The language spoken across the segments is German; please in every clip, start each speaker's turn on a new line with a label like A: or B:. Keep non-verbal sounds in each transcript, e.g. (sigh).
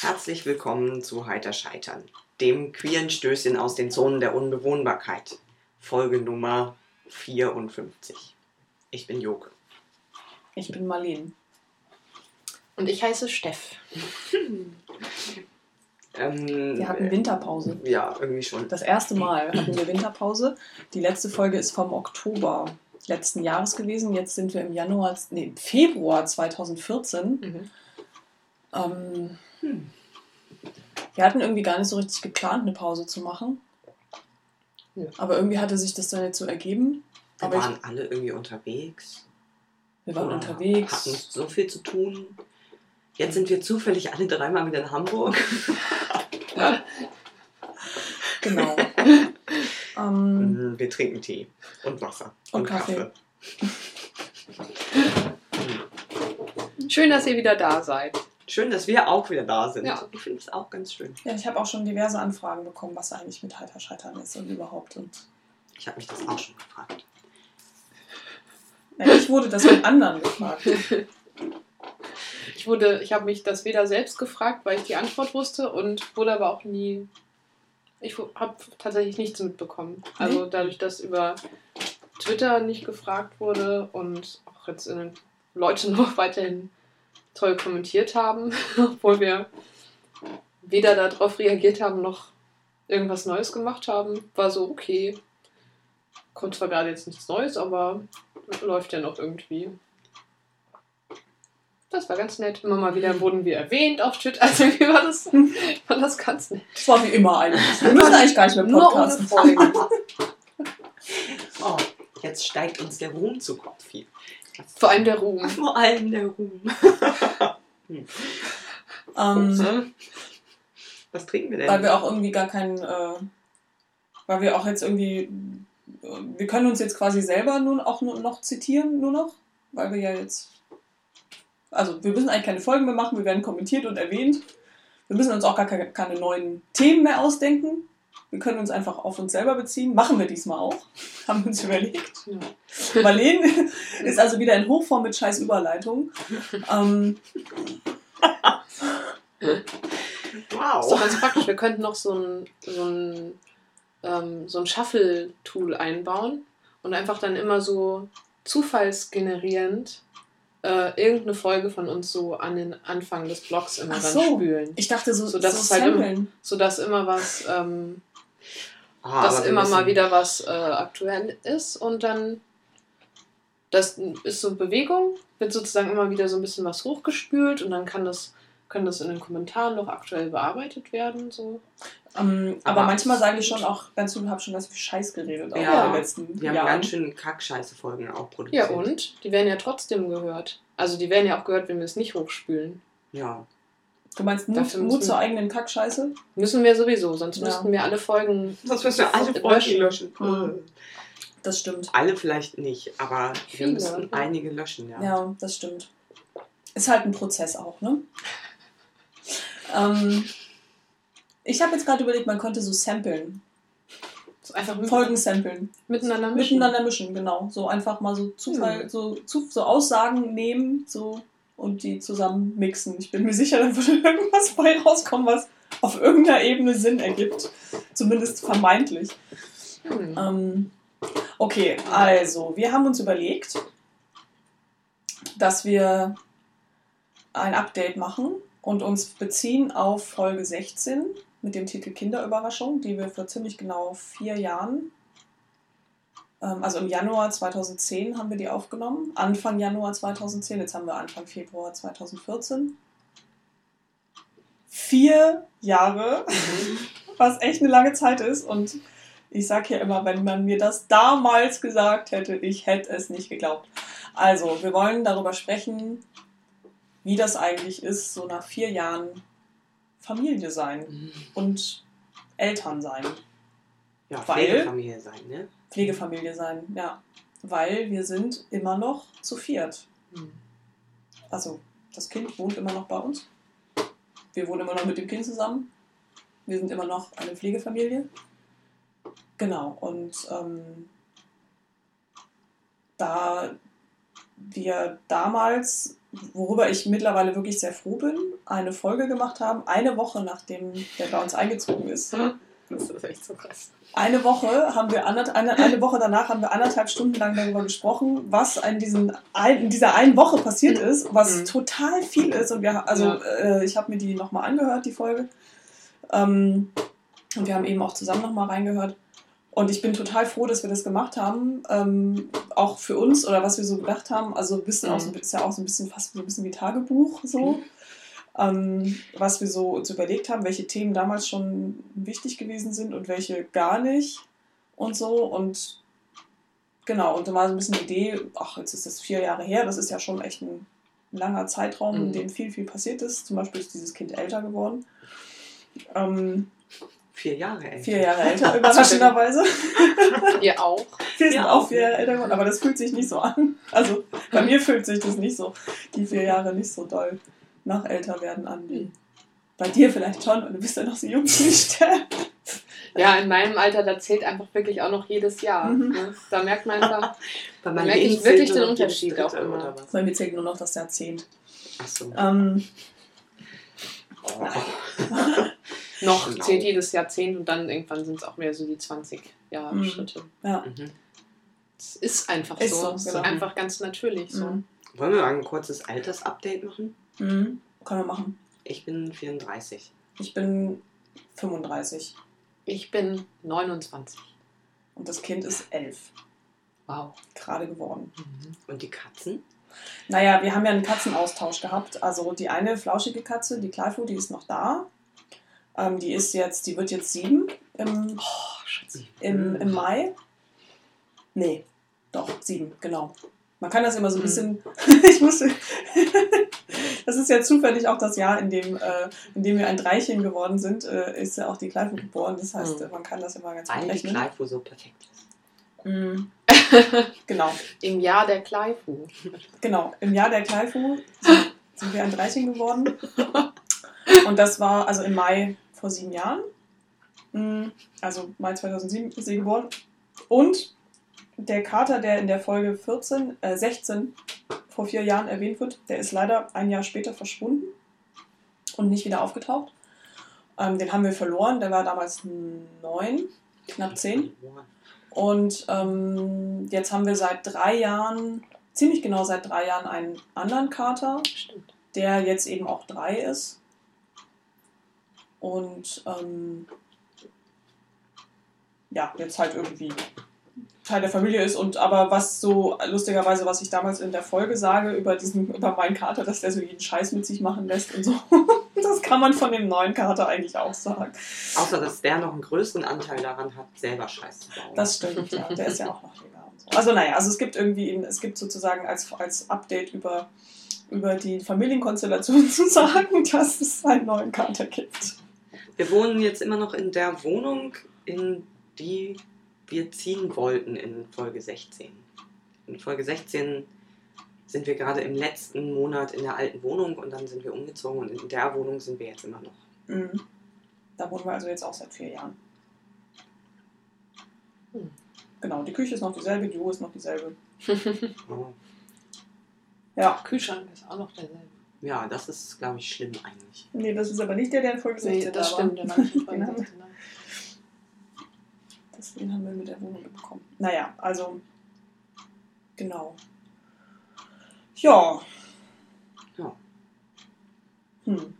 A: Herzlich willkommen zu Heiter Scheitern, dem queeren Stößchen aus den Zonen der Unbewohnbarkeit. Folge Nummer 54. Ich bin Joke.
B: Ich bin Marlene.
C: Und ich heiße Steff. (laughs)
A: Ähm,
B: Wir hatten Winterpause.
A: Ja, irgendwie schon.
B: Das erste Mal hatten wir Winterpause. Die letzte Folge ist vom Oktober letzten Jahres gewesen. Jetzt sind wir im Januar, nee, im Februar 2014.
C: Mhm.
B: Ähm,
A: Hm.
B: wir hatten irgendwie gar nicht so richtig geplant, eine Pause zu machen.
C: Ja.
B: Aber irgendwie hatte sich das dann jetzt so ergeben.
A: Wir
B: Aber ich,
A: waren alle irgendwie unterwegs.
B: wir waren unterwegs.
A: Hatten so viel zu tun. Jetzt sind wir zufällig alle dreimal wieder in Hamburg. (laughs)
B: Genau. (laughs) ähm,
A: Mhm, Wir trinken Tee und Wasser
B: Und
A: und,
B: Kaffee.
A: Kaffee. (laughs)
C: Schön, dass ihr wieder da seid.
A: Schön, dass wir auch wieder da sind.
C: Ja.
A: Ich finde es auch ganz schön.
B: ja, ich habe auch schon diverse Anfragen bekommen, was eigentlich mit Heiter Scheitern ist und überhaupt. Und
A: Ich habe mich das auch schon gefragt.
B: ja, ich wurde das von anderen gefragt. (laughs)
C: Ich wurde, ich habe mich das weder selbst gefragt, weil ich die Antwort wusste und wurde aber auch nie. Ich habe tatsächlich nichts mitbekommen. Also dadurch, dass über Twitter nicht gefragt wurde und auch jetzt in den Leute (laughs) noch weiterhin toll kommentiert haben, (laughs) obwohl wir weder darauf reagiert haben noch irgendwas Neues gemacht haben, war so okay. Kommt zwar gerade jetzt nichts Neues, aber läuft ja noch irgendwie. Das war ganz nett. Immer mal wieder wurden wir erwähnt auf Twitter. (laughs) Also irgendwie war das, (laughs) war das ganz nett.
B: Das war wie immer eigentlich. Wir müssen eigentlich gar nicht mehr
C: Nur ohne
B: podcasten.
C: Folgen.
A: Oh, jetzt steigt uns der Ruhm zu Kopf hier. (laughs)
C: Vor allem der Ruhm.
A: Vor allem der Ruhm.
B: Ähm,
A: Was trinken wir denn?
B: weil wir auch irgendwie gar keinen, äh, weil wir auch jetzt irgendwie, wir können uns jetzt quasi selber nun auch nur noch zitieren, nur noch, weil wir ja jetzt, also wir müssen eigentlich keine Folgen mehr machen, wir werden kommentiert und erwähnt. Wir müssen uns auch gar keine, keine neuen Themen mehr ausdenken. Wir können uns einfach auf uns selber beziehen. Machen wir diesmal auch. (laughs) Haben wir uns überlegt.
C: Ja.
B: Marlene (laughs) ist also wieder in Hochform mit scheiß Überleitung. Ähm,
C: Ist doch
A: wow.
C: ganz praktisch. Wir könnten noch so ein, so ein, ähm, so ein Shuffle-Tool einbauen und einfach dann immer so zufallsgenerierend äh, irgendeine Folge von uns so an den Anfang des Blogs immer
B: Ach
C: dann
B: so.
C: spülen.
B: ich dachte so,
C: So, dass
B: so
C: es halt immer-. Sodass immer was, ähm,
A: Ah,
C: dass immer mal wieder was äh, aktuell ist und dann das ist so Bewegung, wird sozusagen immer wieder so ein bisschen was hochgespült und dann kann das, kann das in den Kommentaren noch aktuell bearbeitet werden. So.
B: Ähm, aber,
A: Aber-
B: manchmal sage ich schon auch, ganz du habe schon ganz viel Scheiß geredet, auch
A: Ja.
B: in den letzten
A: Wir haben
B: Jahren.
A: ganz schön Kackscheiße-Folgen auch produziert.
C: Ja, und? Die werden ja trotzdem gehört. Also die werden ja auch gehört, wenn wir es nicht hochspülen.
A: Ja.
B: Du meinst Mut, Mut zur eigenen Kackscheiße?
C: Müssen wir sowieso, sonst
B: Ja.
C: müssten wir alle Folgen.
A: Sonst müssen wir alle
C: Löschen.
A: Folgen löschen.
B: Mhm. Das stimmt.
A: Alle vielleicht nicht, aber wir
C: Viele,
A: müssen
C: ja.
A: einige löschen, ja.
B: Ja, das stimmt. Ist halt ein Prozess auch, ne? Ähm, ich habe jetzt gerade überlegt, man könnte so samplen.
C: So einfach
B: Folgen samplen.
C: miteinander mischen.
B: Miteinander mischen, genau. So einfach mal so Zufall,
C: Hm.
B: so, so Aussagen nehmen so, und die zusammen mixen. Ich bin mir sicher, da würde (laughs) irgendwas bei rauskommen, was auf irgendeiner Ebene Sinn ergibt. Zumindest vermeintlich.
C: Hm.
B: Ähm, okay, also, wir haben uns überlegt, dass wir ein Update machen und uns beziehen auf Folge 16 mit dem Titel Kinderüberraschung, die wir vor ziemlich genau vier Jahren, also im Januar 2010 haben wir die aufgenommen, Anfang Januar 2010, jetzt haben wir Anfang Februar 2014. Vier Jahre, was echt eine lange Zeit ist und ich sage ja immer, wenn man mir das damals gesagt hätte, ich hätte es nicht geglaubt. Also, wir wollen darüber sprechen, wie das eigentlich ist, so nach vier Jahren Familie sein
A: Mhm.
B: und Eltern sein,
A: Ja,
B: Weil-
A: Pflegefamilie sein, ne?
B: Pflegefamilie sein, ja. Weil wir sind immer noch zu viert.
A: Mhm.
B: Also, das Kind wohnt immer noch bei uns. Wir wohnen immer noch mit dem Kind zusammen. Wir sind immer noch eine Pflegefamilie. Genau, und ähm, da wir damals worüber ich mittlerweile wirklich sehr froh bin, eine Folge gemacht haben, eine Woche nachdem der bei uns eingezogen ist.
C: Das ist echt so krass.
B: Eine Woche haben wir eine, eine Woche danach haben wir anderthalb Stunden lang darüber gesprochen, was in, diesen in dieser einen Woche passiert ist, was
C: Mhm.
B: total viel ist. Und wir, also
C: Ja.
B: äh, ich habe mir die nochmal angehört, die Folge. Ähm, und wir haben eben auch zusammen nochmal reingehört. Und ich bin total froh, dass wir das gemacht haben. Ähm, auch für uns oder was wir so gedacht haben. Also ein bisschen auch so,
C: Mhm.
B: ist ja auch so ein bisschen fast so ein bisschen wie Tagebuch so. Ähm, was wir so uns überlegt haben, welche Themen damals schon wichtig gewesen sind und welche gar nicht und so. Und genau, und da war so ein bisschen die Idee, ach, jetzt ist das vier Jahre her, das ist ja schon echt ein langer Zeitraum, in
C: Mhm.
B: dem viel, viel passiert ist. Zum Beispiel ist dieses Kind älter geworden. Ähm,
A: Vier Jahre älter.
B: vier Jahre älter, (laughs) überraschenderweise. (laughs)
C: Ihr auch?
B: Wir sind auch. vier Jahre älter geworden, aber das fühlt sich nicht so an. Also bei mir fühlt sich das nicht so, die vier Jahre nicht so doll nach älter werden an wie bei dir vielleicht schon, und du bist ja noch so jung sterben.
C: Ja, in meinem Alter, da zählt einfach wirklich auch noch jedes Jahr.
B: Mhm.
C: Ne? Da merkt man einfach, (laughs) Da merke ich wirklich den Unterschied auch immer.
A: Oder was?
B: Bei mir zählt nur noch das Jahrzehnt.
A: Achso.
B: Ähm,
A: Oh. (laughs)
C: noch
A: Genau.
C: zählt jedes Jahrzehnt und dann irgendwann sind es auch mehr so die 20 Jahre
B: Mhm.
C: Schritte.
B: ja.
A: Mhm.
C: Es ist einfach
B: Ist
C: so.
B: so,
C: Es
B: genau.
C: ist einfach ganz natürlich so.
B: Mhm.
A: Wollen wir mal ein kurzes Altersupdate machen?
B: Mhm. Können wir machen.
A: Ich bin 34.
B: Ich bin 35
C: Ich bin 29.
B: und das Kind ist 11.
C: Wow.
B: Gerade geworden.
A: Und die Katzen?
B: Naja, wir haben ja einen Katzenaustausch gehabt. Also die eine flauschige Katze, die Kleifu, die ist noch da. Ähm, die ist jetzt, die wird jetzt sieben im,
C: Oh,
B: im, im Mai. Nee, doch, sieben, genau. Man kann das immer so ein
C: Mhm.
B: bisschen. (laughs) ich musste. (laughs) das ist ja zufällig auch das Jahr, in dem, äh, in dem wir ein Dreichen geworden sind, äh, ist ja auch die Kleifu geboren. Das heißt,
C: Mhm.
B: man kann das immer ganz gut
A: Weil die
B: rechnen.
A: Kleifu so perfekt ist.
B: Mhm. (laughs) genau.
C: Im Jahr der Kleifu.
B: Genau, im Jahr der Kleifu sind, sind wir ein Dreichen geworden. Und das war also im Mai vor sieben Jahren. Mm, Also Mai 2007 ist sie geboren. Und der Kater, der in der Folge 14, äh, 16 vor vier Jahren erwähnt wird, der ist leider ein Jahr später verschwunden und nicht wieder aufgetaucht. Ähm, den haben wir verloren. Der war damals neun, knapp zehn. Und ähm, jetzt haben wir seit drei Jahren, ziemlich genau seit drei Jahren, einen anderen Kater,
C: Stimmt.
B: der jetzt eben auch drei ist. Und ähm, ja, jetzt halt irgendwie Teil der Familie ist. Und aber was so lustigerweise, was ich damals in der Folge sage über diesen, über meinen Kater, dass der so jeden Scheiß mit sich machen lässt und so. (laughs) Das kann man von dem neuen Kater eigentlich auch sagen.
A: Außer, dass der noch einen größeren Anteil daran hat, selber Scheiß zu bauen.
B: Das stimmt, ja. Der ist ja auch noch und so. Also naja, also es gibt irgendwie, es gibt sozusagen als, als Update über, über die Familienkonstellation (laughs) zu sagen, dass es einen neuen Kater gibt.
A: Wir wohnen jetzt immer noch in der Wohnung, in die wir ziehen wollten in Folge 16. In Folge 16 sind wir gerade im letzten Monat in der alten Wohnung und dann sind wir umgezogen und in der Wohnung sind wir jetzt immer noch.
B: Mhm. Da wohnen wir also jetzt auch seit vier Jahren.
C: Hm.
B: Genau, die Küche ist noch dieselbe, die Uhr ist noch dieselbe. (laughs)
A: Oh.
B: Ja,
C: Kühlschrank ist auch noch derselbe.
A: Ja, das ist, glaube ich, schlimm eigentlich.
B: nee, das ist aber nicht der, der in Folge 16
C: Nee, das
B: da war.
C: stimmt. Der war nicht in Folge
B: Den haben wir-
C: 16,
B: Deswegen haben wir mit der Wohnung bekommen. Naja, also, genau. Ja.
A: Ja.
B: Hm.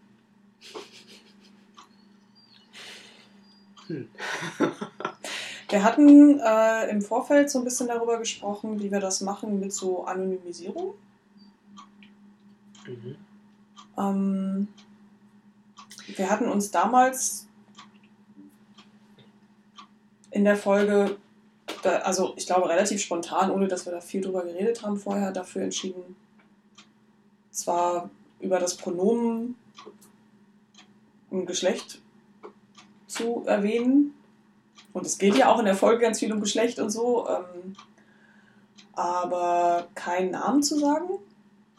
A: Hm. (laughs)
B: Wir hatten äh, im Vorfeld so ein bisschen darüber gesprochen, wie wir das machen mit so Anonymisierung.
A: Mhm.
B: Ähm, wir hatten uns damals in der Folge, da, also ich glaube relativ spontan, ohne dass wir da viel drüber geredet haben vorher, dafür entschieden, zwar über das Pronomen und Geschlecht zu erwähnen. Und es geht ja auch in der Folge ganz viel um Geschlecht und so, ähm, aber keinen Namen zu sagen.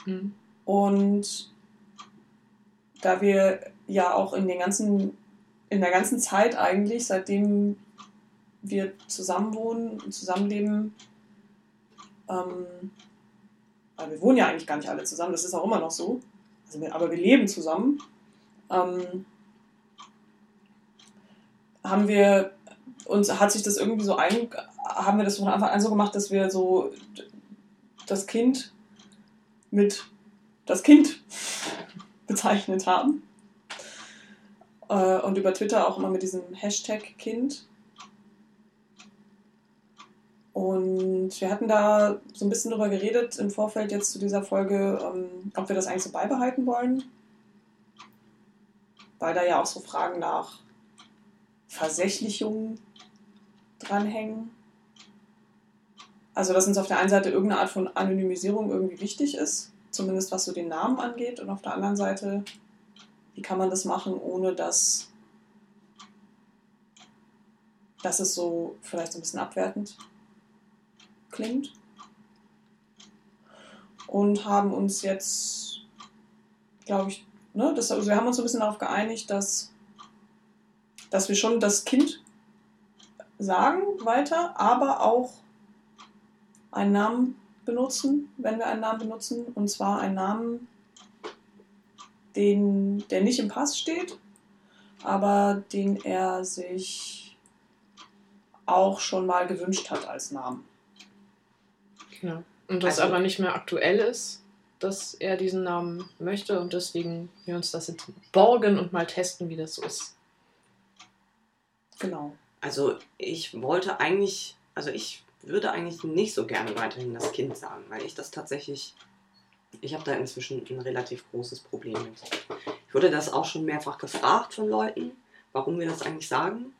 C: Hm.
B: Und da wir ja auch in den ganzen, in der ganzen Zeit eigentlich, seitdem wir zusammenwohnen und zusammenleben, ähm, weil wir wohnen ja eigentlich gar nicht alle zusammen, das ist auch immer noch so, also wir, aber wir leben zusammen, ähm, haben wir uns, hat sich das irgendwie so ein, haben wir das von Anfang an so gemacht, dass wir so das Kind mit das Kind (laughs) bezeichnet haben. Äh, und über Twitter auch immer mit diesem Hashtag Kind. Und wir hatten da so ein bisschen drüber geredet im Vorfeld jetzt zu dieser Folge, ähm, ob wir das eigentlich so beibehalten wollen. Weil da ja auch so Fragen nach Versächlichungen dranhängen. Also, dass uns auf der einen Seite irgendeine Art von Anonymisierung irgendwie wichtig ist, zumindest was so den Namen angeht, und auf der anderen Seite, wie kann man das machen, ohne dass, dass es so vielleicht so ein bisschen abwertend klingt. Und haben uns jetzt, glaube ich, ne, das, also wir haben uns so ein bisschen darauf geeinigt, dass, dass wir schon das Kind sagen weiter, aber auch einen Namen benutzen, wenn wir einen Namen benutzen. Und zwar einen Namen, den, der nicht im Pass steht, aber den er sich auch schon mal gewünscht hat als Namen.
C: Ja. Und das
A: Also-
C: aber nicht mehr aktuell ist, dass er diesen Namen möchte und deswegen wir uns das jetzt borgen und mal testen, wie das so ist.
B: Genau.
A: Also ich wollte eigentlich, also ich würde eigentlich nicht so gerne weiterhin das Kind sagen, weil ich das tatsächlich, ich habe da inzwischen ein relativ großes Problem mit. Ich wurde das auch schon mehrfach gefragt von Leuten, warum wir das eigentlich sagen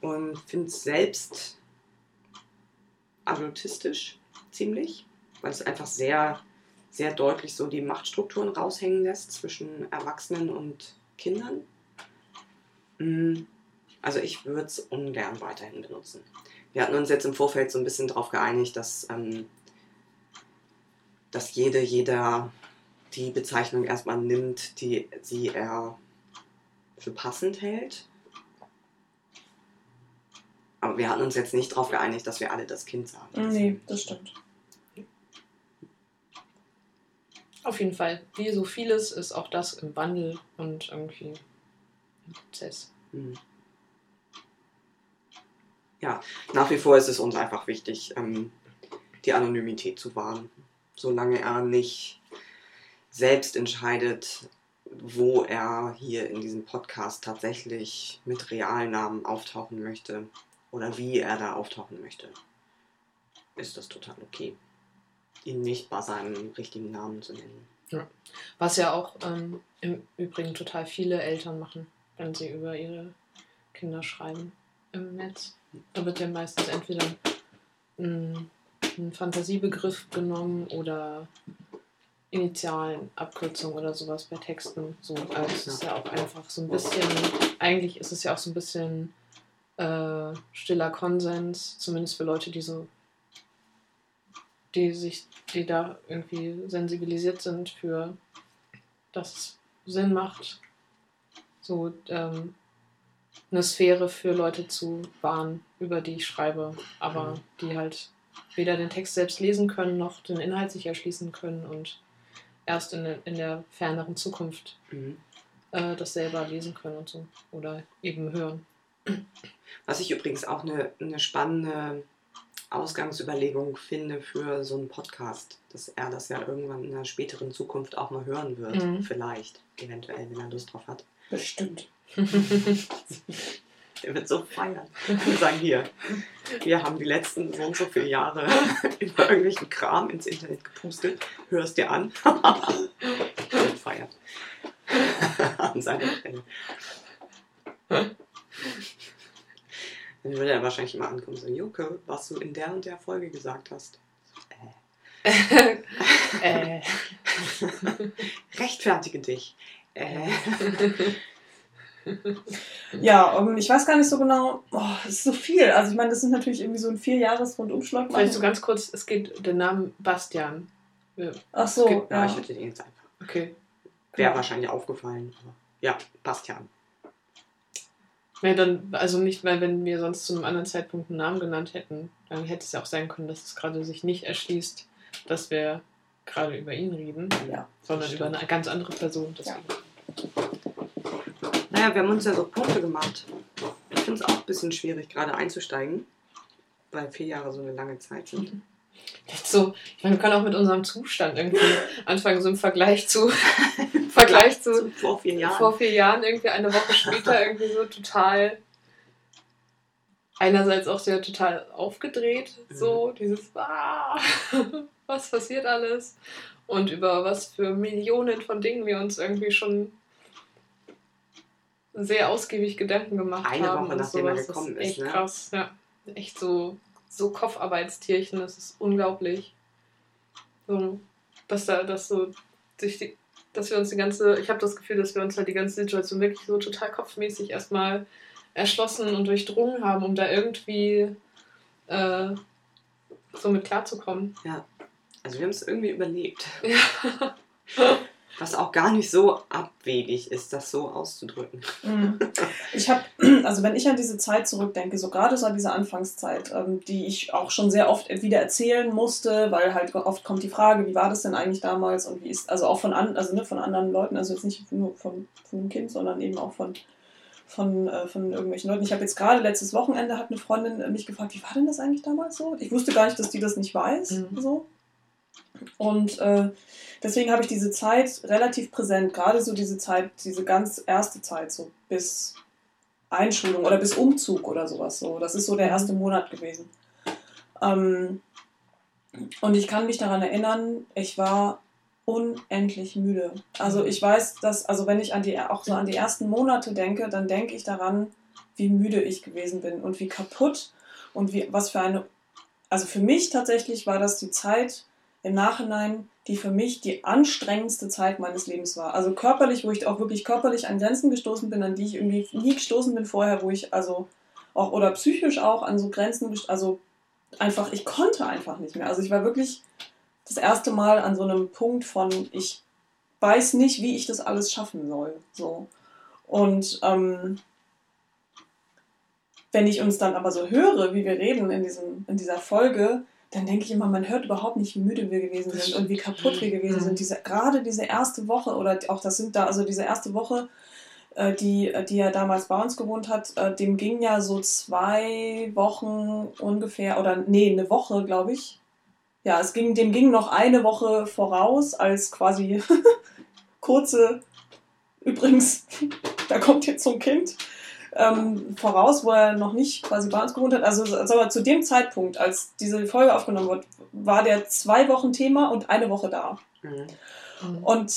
A: und finde es selbst adultistisch ziemlich, weil es einfach sehr, sehr deutlich so die Machtstrukturen raushängen lässt zwischen Erwachsenen und Kindern. Mm, Also ich würde es ungern weiterhin benutzen. Wir hatten uns jetzt im Vorfeld so ein bisschen darauf geeinigt, dass, ähm, dass jede, jeder die Bezeichnung erstmal nimmt, die sie er für passend hält. Aber wir hatten uns jetzt nicht darauf geeinigt, dass wir alle das Kind sagen.
B: Nee, das stimmt.
C: Auf jeden Fall, wie so vieles ist auch das im Wandel und irgendwie im Prozess.
A: Mhm. Ja, nach wie vor ist es uns einfach wichtig, ähm, die Anonymität zu wahren. Solange er nicht selbst entscheidet, wo er hier in diesem Podcast tatsächlich mit Realnamen auftauchen möchte oder wie er da auftauchen möchte, ist das total okay. Ihn nicht bei seinem richtigen Namen zu nennen.
C: Was ja auch ähm, im Übrigen total viele Eltern machen, wenn sie über ihre Kinder schreiben im Netz. Da wird ja meistens entweder ein, ein Fantasiebegriff genommen oder Initialen, Abkürzung oder sowas bei Texten. So, also es ist ja auch einfach so ein bisschen, eigentlich ist es ja auch so ein bisschen äh, stiller Konsens, zumindest für Leute, die so die sich, die da irgendwie sensibilisiert sind für, dass es Sinn macht, so ähm, eine Sphäre für Leute zu wahren, über die ich schreibe, aber die halt weder den Text selbst lesen können, noch den Inhalt sich erschließen können und erst in, der- in der ferneren Zukunft
A: Mhm.
C: äh, das selber lesen können und so. Oder eben hören.
A: Was ich übrigens auch eine, eine spannende Ausgangsüberlegung finde für so einen Podcast, dass er das ja irgendwann in einer späteren Zukunft auch mal hören wird.
C: Mhm.
A: Vielleicht, eventuell, wenn er Lust drauf hat.
B: Bestimmt. (laughs)
A: Der wird so feiern. Und sagen, hier, wir haben die letzten so und so viele Jahre (laughs) über irgendwelchen Kram ins Internet gepustet. Hörst dir an. (laughs) Und feiert. An seiner Stelle. Dann würde er wahrscheinlich immer ankommen, so, Juke, was du in der und der Folge gesagt hast. Äh, (laughs)
C: äh, (laughs)
A: rechtfertige dich. Äh,
B: Ja, (laughs) ähm, ich weiß gar nicht so genau, oh, das ist so viel. Also ich meine, das sind natürlich irgendwie so ein Vierjahres-Rundumschlag.
C: vielleicht so ganz kurz, es geht der Name Bastian. Ja,
B: Ach so,
A: ja,
B: ja.
A: ich hätte den jetzt einfach.
C: Okay.
A: Wäre
B: Ja.
A: wahrscheinlich aufgefallen. Aber ja, passt ja.
C: Ja, dann, also nicht, weil wenn wir sonst zu einem anderen Zeitpunkt einen Namen genannt hätten, dann hätte es ja auch sein können, dass es gerade sich nicht erschließt, dass wir gerade über ihn reden,
B: Ja.
C: sondern
A: Das
C: über
A: stimmt.
C: eine ganz andere Person. Deswegen.
A: Naja, wir haben uns ja so Punkte gemacht. Ich finde es auch ein bisschen schwierig, gerade einzusteigen, weil vier Jahre so eine lange Zeit sind.
C: Jetzt so, ich meine, wir können auch mit unserem Zustand irgendwie anfangen, so im Vergleich zu, (laughs) Vergleich zu
A: vor vier Jahren.
C: vor vier Jahren, irgendwie eine Woche später, irgendwie so total, einerseits auch sehr total aufgedreht, so dieses, ah, (laughs) was passiert alles und über was für Millionen von Dingen wir uns irgendwie schon sehr ausgiebig Gedanken gemacht
A: Eine
C: haben.
A: Woche,
C: und
A: nachdem
C: sowas. das
A: ist,
C: echt
A: ne?
C: krass, ja. Echt so, so Kopfarbeitstierchen, das ist unglaublich. So, dass da, dass so sich die, dass wir uns die ganze, ich habe das Gefühl, dass wir uns halt die ganze Situation wirklich so total kopfmäßig erstmal erschlossen und durchdrungen haben, um da irgendwie äh, so mit klarzukommen.
A: Also wir haben es irgendwie überlebt.
C: Ja. (laughs)
A: Was auch gar nicht so abwegig ist, das so auszudrücken.
B: Mhm. (laughs) Ich habe, (clears throat) also wenn ich an diese Zeit zurückdenke, so gerade so an diese Anfangszeit, ähm, die ich auch schon sehr oft wieder erzählen musste, weil halt oft kommt die Frage, wie war das denn eigentlich damals und wie ist, also auch von, an, also, ne, von anderen Leuten, also jetzt nicht nur von, von dem Kind, sondern eben auch von, von, äh, von irgendwelchen Leuten. Ich habe jetzt gerade letztes Wochenende hat eine Freundin äh, mich gefragt, wie war denn das eigentlich damals so? Ich wusste gar nicht, dass die das nicht weiß.
C: Mhm.
B: So. Und äh, deswegen habe ich diese Zeit relativ präsent, gerade so diese Zeit, diese ganz erste Zeit, so bis Einschulung oder bis Umzug oder sowas. So. Das ist so der erste Monat gewesen. Ähm, und ich kann mich daran erinnern, ich war unendlich müde. Also ich weiß, dass, also wenn ich an die, auch so an die ersten Monate denke, dann denke ich daran, wie müde ich gewesen bin und wie kaputt und wie, was für eine, also für mich tatsächlich war das die Zeit im Nachhinein, die für mich die anstrengendste Zeit meines Lebens war. Also körperlich, wo ich auch wirklich körperlich an Grenzen gestoßen bin, an die ich irgendwie nie gestoßen bin vorher, wo ich also auch, oder psychisch auch an so Grenzen, also einfach, ich konnte einfach nicht mehr. Also ich war wirklich das erste Mal an so einem Punkt von, ich weiß nicht, wie ich das alles schaffen soll. So. Und ähm, wenn ich uns dann aber so höre, wie wir reden in, diesem, in dieser Folge, dann denke ich immer, man hört überhaupt nicht, wie müde wir gewesen sind und wie kaputt wir gewesen
C: Mhm.
B: sind. Diese, gerade diese erste Woche oder auch das sind da, also diese erste Woche, äh, die, die er damals bei uns gewohnt hat, äh, dem ging ja so zwei Wochen ungefähr, oder nee, eine Woche, glaube ich. Ja, es ging, dem ging noch eine Woche voraus, als quasi (laughs) kurze, übrigens, (laughs) da kommt jetzt so ein Kind, ähm, voraus, wo er noch nicht quasi bei uns gewohnt hat. Also sagen wir, zu dem Zeitpunkt, als diese Folge aufgenommen wird, war der zwei Wochen Thema und eine Woche da.
A: Mhm.
B: Und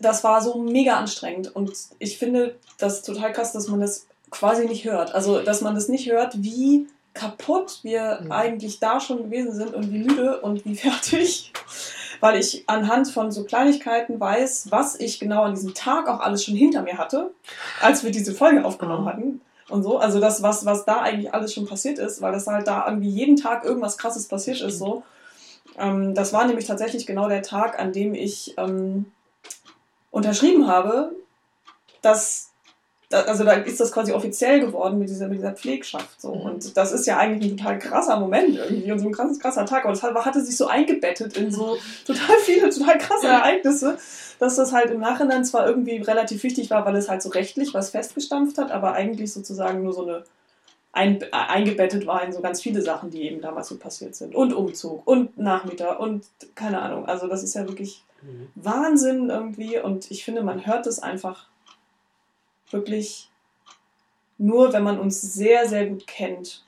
B: das war so mega anstrengend. Und ich finde das total krass, dass man das quasi nicht hört. Also, dass man das nicht hört, wie kaputt wir
C: Mhm.
B: eigentlich da schon gewesen sind und wie müde und wie (laughs) fertig. Weil ich anhand von so Kleinigkeiten weiß, was ich genau an diesem Tag auch alles schon hinter mir hatte, als wir diese Folge aufgenommen
A: Mhm.
B: hatten. Und so, also das, was, was da eigentlich alles schon passiert ist, weil das halt da irgendwie jeden Tag irgendwas krasses passiert ist, so. Ähm, das war nämlich tatsächlich genau der Tag, an dem ich ähm, unterschrieben habe, dass, da, also da ist das quasi offiziell geworden mit dieser, mit dieser Pflegschaft. So.
C: Mhm.
B: Und das ist ja eigentlich ein total krasser Moment irgendwie und so ein krasses, krasser Tag. Das hat- hatte sich so eingebettet in so total viele, total krasse Ereignisse, dass das halt im Nachhinein zwar irgendwie relativ wichtig war, weil es halt so rechtlich was festgestampft hat, aber eigentlich sozusagen nur so eine ein, äh, eingebettet war in so ganz viele Sachen, die eben damals so passiert sind. Und Umzug und Nachmittag und keine Ahnung. Also das ist ja wirklich
A: Mhm.
B: Wahnsinn irgendwie und ich finde, man hört es einfach wirklich nur, wenn man uns sehr, sehr gut kennt.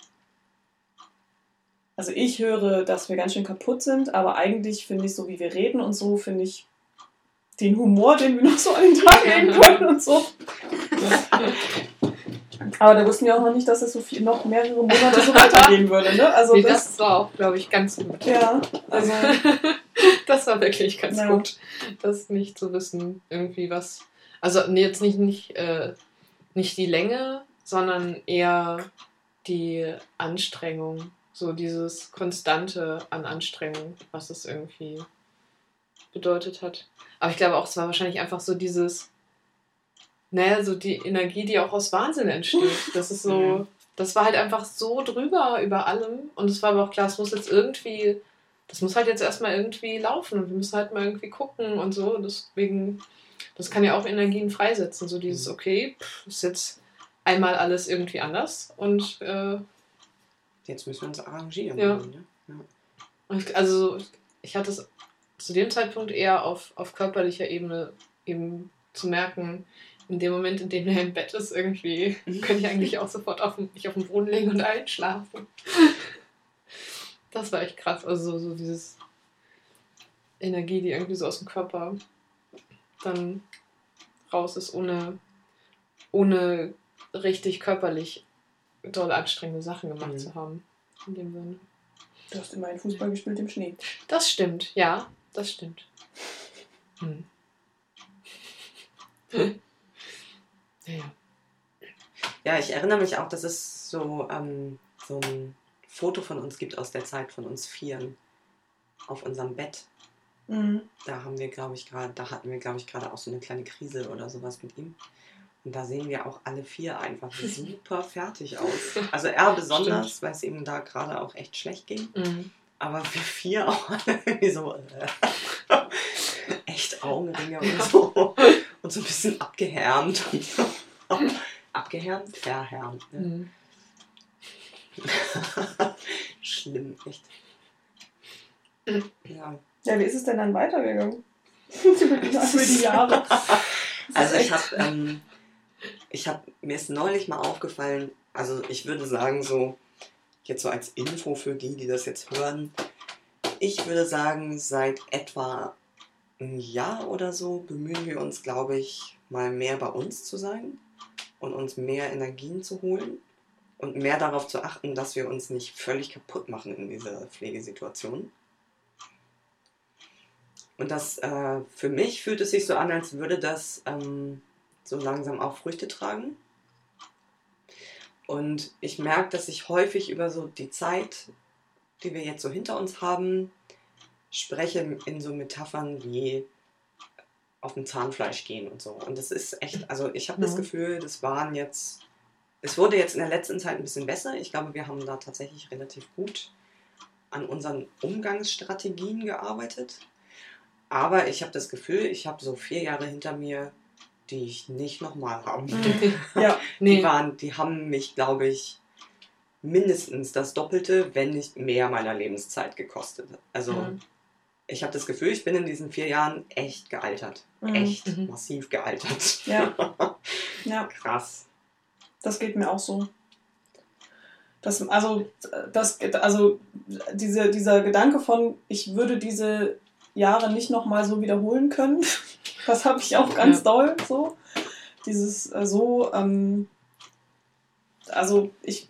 B: Also ich höre, dass wir ganz schön kaputt sind, aber eigentlich finde ich, so wie wir reden und so, finde ich den Humor, den wir noch so an den Tag legen können und so. (laughs) Aber da wussten wir auch noch nicht, dass es so viel, noch mehrere Monate so weitergehen würde. Ne? Also
C: nee,
B: das,
C: das war auch, glaube ich, ganz gut.
B: ja, also (laughs)
C: das war wirklich ganz
B: Ja.
C: gut, das nicht zu wissen, irgendwie was. Also nee, jetzt nicht, nicht, äh, nicht die Länge, sondern eher die Anstrengung. So dieses Konstante an Anstrengung, was es irgendwie bedeutet hat. Aber ich glaube auch, es war wahrscheinlich einfach so dieses, naja, so die Energie, die auch aus Wahnsinn entsteht. (laughs) Das ist so,
A: Mhm.
C: das war halt einfach so drüber über allem. Und es war aber auch klar, es muss jetzt irgendwie das muss halt jetzt erstmal irgendwie laufen und wir müssen halt mal irgendwie gucken und so. Deswegen, das kann ja auch Energien freisetzen. So dieses,
A: Mhm.
C: okay, pff, ist jetzt einmal alles irgendwie anders und äh,
A: Jetzt müssen wir uns arrangieren.
C: Ja.
A: Ne? Ja.
C: Ich, also ich hatte es zu dem Zeitpunkt eher auf, auf körperlicher Ebene eben zu merken, in dem Moment, in dem er im Bett ist, irgendwie könnte ich eigentlich auch sofort auf, mich auf den Boden legen und einschlafen. Das war echt krass. Also so, so dieses Energie, die irgendwie so aus dem Körper dann raus ist, ohne, ohne richtig körperlich doll anstrengende Sachen gemacht
A: Mhm.
C: zu haben. In dem Sinne.
B: Du hast immerhin Fußball gespielt im Schnee.
C: Das stimmt, ja, das stimmt. Hm. (laughs) ja, ja.
A: Ich erinnere mich auch, dass es so, ähm, so ein Foto von uns gibt aus der Zeit von uns Vieren auf unserem Bett.
B: Mhm.
A: Da haben wir, glaube ich, gerade, da hatten wir, glaube ich, gerade auch so eine kleine Krise oder sowas mit ihm. Und da sehen wir auch alle vier einfach (laughs) super fertig aus. Also er besonders, weil es ihm da gerade auch echt schlecht ging.
C: Mhm.
A: Aber wir vier auch (laughs) alle irgendwie so äh, echt Augenringe und so. Und so ein bisschen abgehärmt. (laughs) Abgehärmt? Verhärmt. Ne?
C: Mhm.
A: Schlimm, echt.
C: Mhm.
A: Ja.
B: Ja, wie ist es denn dann weitergegangen? (laughs) über, die, Jahre. (laughs)
A: Also ich habe, ähm, ich habe mir ist neulich mal aufgefallen, also ich würde sagen so, jetzt so als Info für die, die das jetzt hören, ich würde sagen, seit etwa ein Jahr oder so bemühen wir uns, glaube ich, mal mehr bei uns zu sein und uns mehr Energien zu holen und mehr darauf zu achten, dass wir uns nicht völlig kaputt machen in dieser Pflegesituation. Und das äh, für mich fühlt es sich so an, als würde das ähm, so langsam auch Früchte tragen. Und ich merke, dass ich häufig über so die Zeit, die wir jetzt so hinter uns haben, spreche in so Metaphern wie auf dem Zahnfleisch gehen und so. Und das ist echt, also ich habe das
C: Mhm.
A: Gefühl, das waren jetzt, es wurde jetzt in der letzten Zeit ein bisschen besser. Ich glaube, wir haben da tatsächlich relativ gut an unseren Umgangsstrategien gearbeitet. Aber ich habe das Gefühl, ich habe so vier Jahre hinter mir, die ich nicht nochmal haben will.
B: Mhm. (laughs) Ja,
A: Die,
C: Nee,
A: waren, die haben mich, glaube ich, mindestens das Doppelte, wenn nicht mehr meiner Lebenszeit gekostet. Also
C: Mhm.
A: ich habe das Gefühl, ich bin in diesen vier Jahren echt gealtert.
B: Mhm.
A: Echt
C: Mhm.
A: massiv gealtert.
B: Ja. (laughs) ja,
A: Krass.
B: das geht mir auch so. Das, also, das, also diese, dieser Gedanke von, ich würde diese Jahre nicht nochmal so wiederholen können, (laughs) das habe ich auch ganz
C: Ja.
B: doll so. Dieses äh, so, ähm, also ich,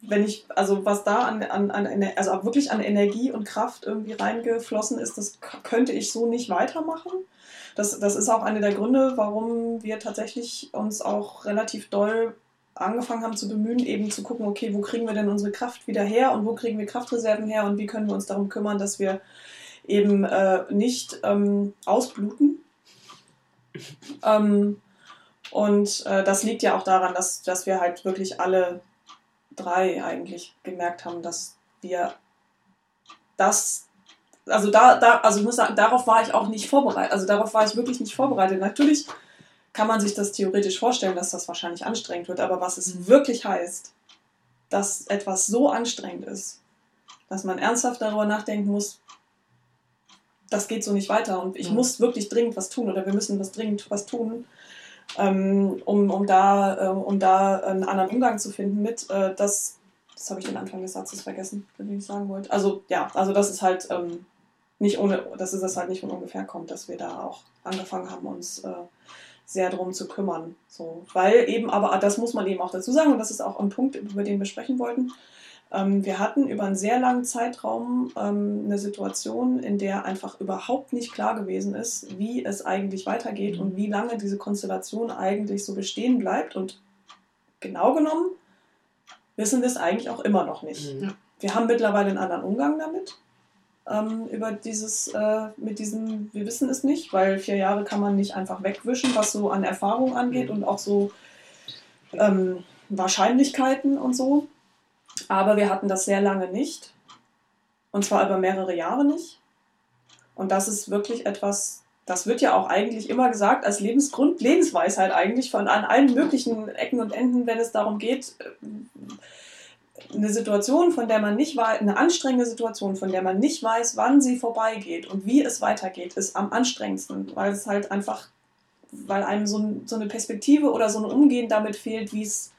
B: wenn ich, also was da an, an, an also wirklich an Energie und Kraft irgendwie reingeflossen ist, das könnte ich so nicht weitermachen. Das, das ist auch einer der Gründe, warum wir tatsächlich uns auch relativ doll angefangen haben zu bemühen, eben zu gucken, okay, wo kriegen wir denn unsere Kraft wieder her und wo kriegen wir Kraftreserven her und wie können wir uns darum kümmern, dass wir eben äh, nicht ähm, ausbluten. ähm, und äh, das liegt ja auch daran, dass, dass wir halt wirklich alle drei eigentlich gemerkt haben, dass wir das, also da, da, also ich muss sagen, darauf war ich auch nicht vorbereitet. Also darauf war ich wirklich nicht vorbereitet. Natürlich kann man sich das theoretisch vorstellen, dass das wahrscheinlich anstrengend wird, aber was es wirklich heißt, dass etwas so anstrengend ist, dass man ernsthaft darüber nachdenken muss, das geht so nicht weiter und ich
C: Mhm.
B: muss wirklich dringend was tun oder wir müssen was dringend was tun, ähm, um, um, da, äh, um da einen anderen Umgang zu finden mit. Äh, das das habe ich den Anfang des Satzes vergessen, den ich sagen wollte. Also ja, also das ist halt ähm, nicht ohne, dass es das halt nicht von ungefähr kommt, dass wir da auch angefangen haben, uns äh, sehr drum zu kümmern. So, weil eben, aber das muss man eben auch dazu sagen, und das ist auch ein Punkt, über den wir sprechen wollten. Ähm, wir hatten über einen sehr langen Zeitraum ähm, eine Situation, in der einfach überhaupt nicht klar gewesen ist, wie es eigentlich weitergeht
C: Mhm.
B: und wie lange diese Konstellation eigentlich so bestehen bleibt. Und genau genommen wissen wir es eigentlich auch immer noch nicht.
A: Mhm.
B: Wir haben mittlerweile einen anderen Umgang damit. Ähm, über dieses, äh, mit diesem, wir wissen es nicht, weil vier Jahre kann man nicht einfach wegwischen, was so an Erfahrung angeht
A: Mhm.
B: und auch so ähm, Wahrscheinlichkeiten und so. Aber wir hatten das sehr lange nicht. Und zwar über mehrere Jahre nicht. Und das ist wirklich etwas, das wird ja auch eigentlich immer gesagt als Lebensgrund, Lebensweisheit eigentlich von an allen möglichen Ecken und Enden, wenn es darum geht, äh, eine Situation, von der man nicht weiß, eine anstrengende Situation, von der man nicht weiß, wann sie vorbeigeht und wie es weitergeht, ist am anstrengendsten, weil es halt einfach, weil einem so, so eine Perspektive oder so ein Umgehen damit fehlt, wie es,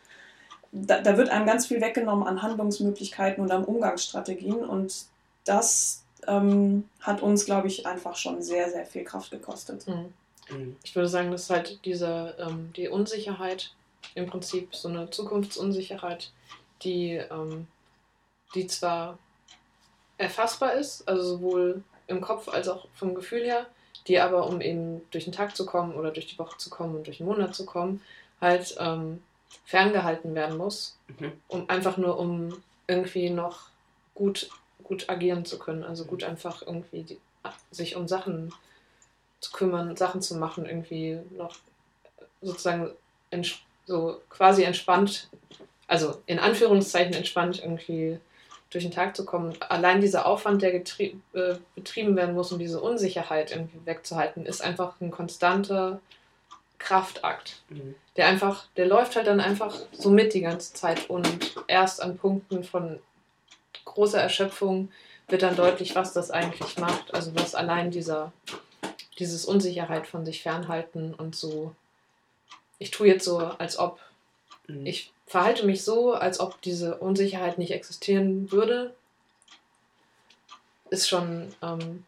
B: da, da wird einem ganz viel weggenommen an Handlungsmöglichkeiten und an Umgangsstrategien und das ähm, hat uns, glaube ich, einfach schon sehr, sehr viel Kraft gekostet.
C: Mhm. Ich würde sagen, dass halt diese, ähm, die Unsicherheit, im Prinzip so eine Zukunftsunsicherheit, die, ähm, die zwar erfassbar ist, also sowohl im Kopf als auch vom Gefühl her, die aber, um eben durch den Tag zu kommen oder durch die Woche zu kommen und durch den Monat zu kommen, halt ähm, ferngehalten werden muss,
A: Mhm.
C: um einfach nur um irgendwie noch gut gut agieren zu können. Also gut einfach irgendwie die, sich um Sachen zu kümmern, Sachen zu machen, irgendwie noch sozusagen so quasi entspannt, also in Anführungszeichen entspannt irgendwie durch den Tag zu kommen. Allein dieser Aufwand, der äh, betrieben werden muss, um diese Unsicherheit irgendwie wegzuhalten, ist einfach ein konstanter Kraftakt.
A: Mhm.
C: Der einfach, der läuft halt dann einfach so mit die ganze Zeit und erst an Punkten von großer Erschöpfung wird dann deutlich, was das eigentlich macht. Also was allein dieser, dieses Unsicherheit von sich fernhalten und so, ich tue jetzt so, als ob,
A: Mhm.
C: ich verhalte mich so, als ob diese Unsicherheit nicht existieren würde, ist schon ähm,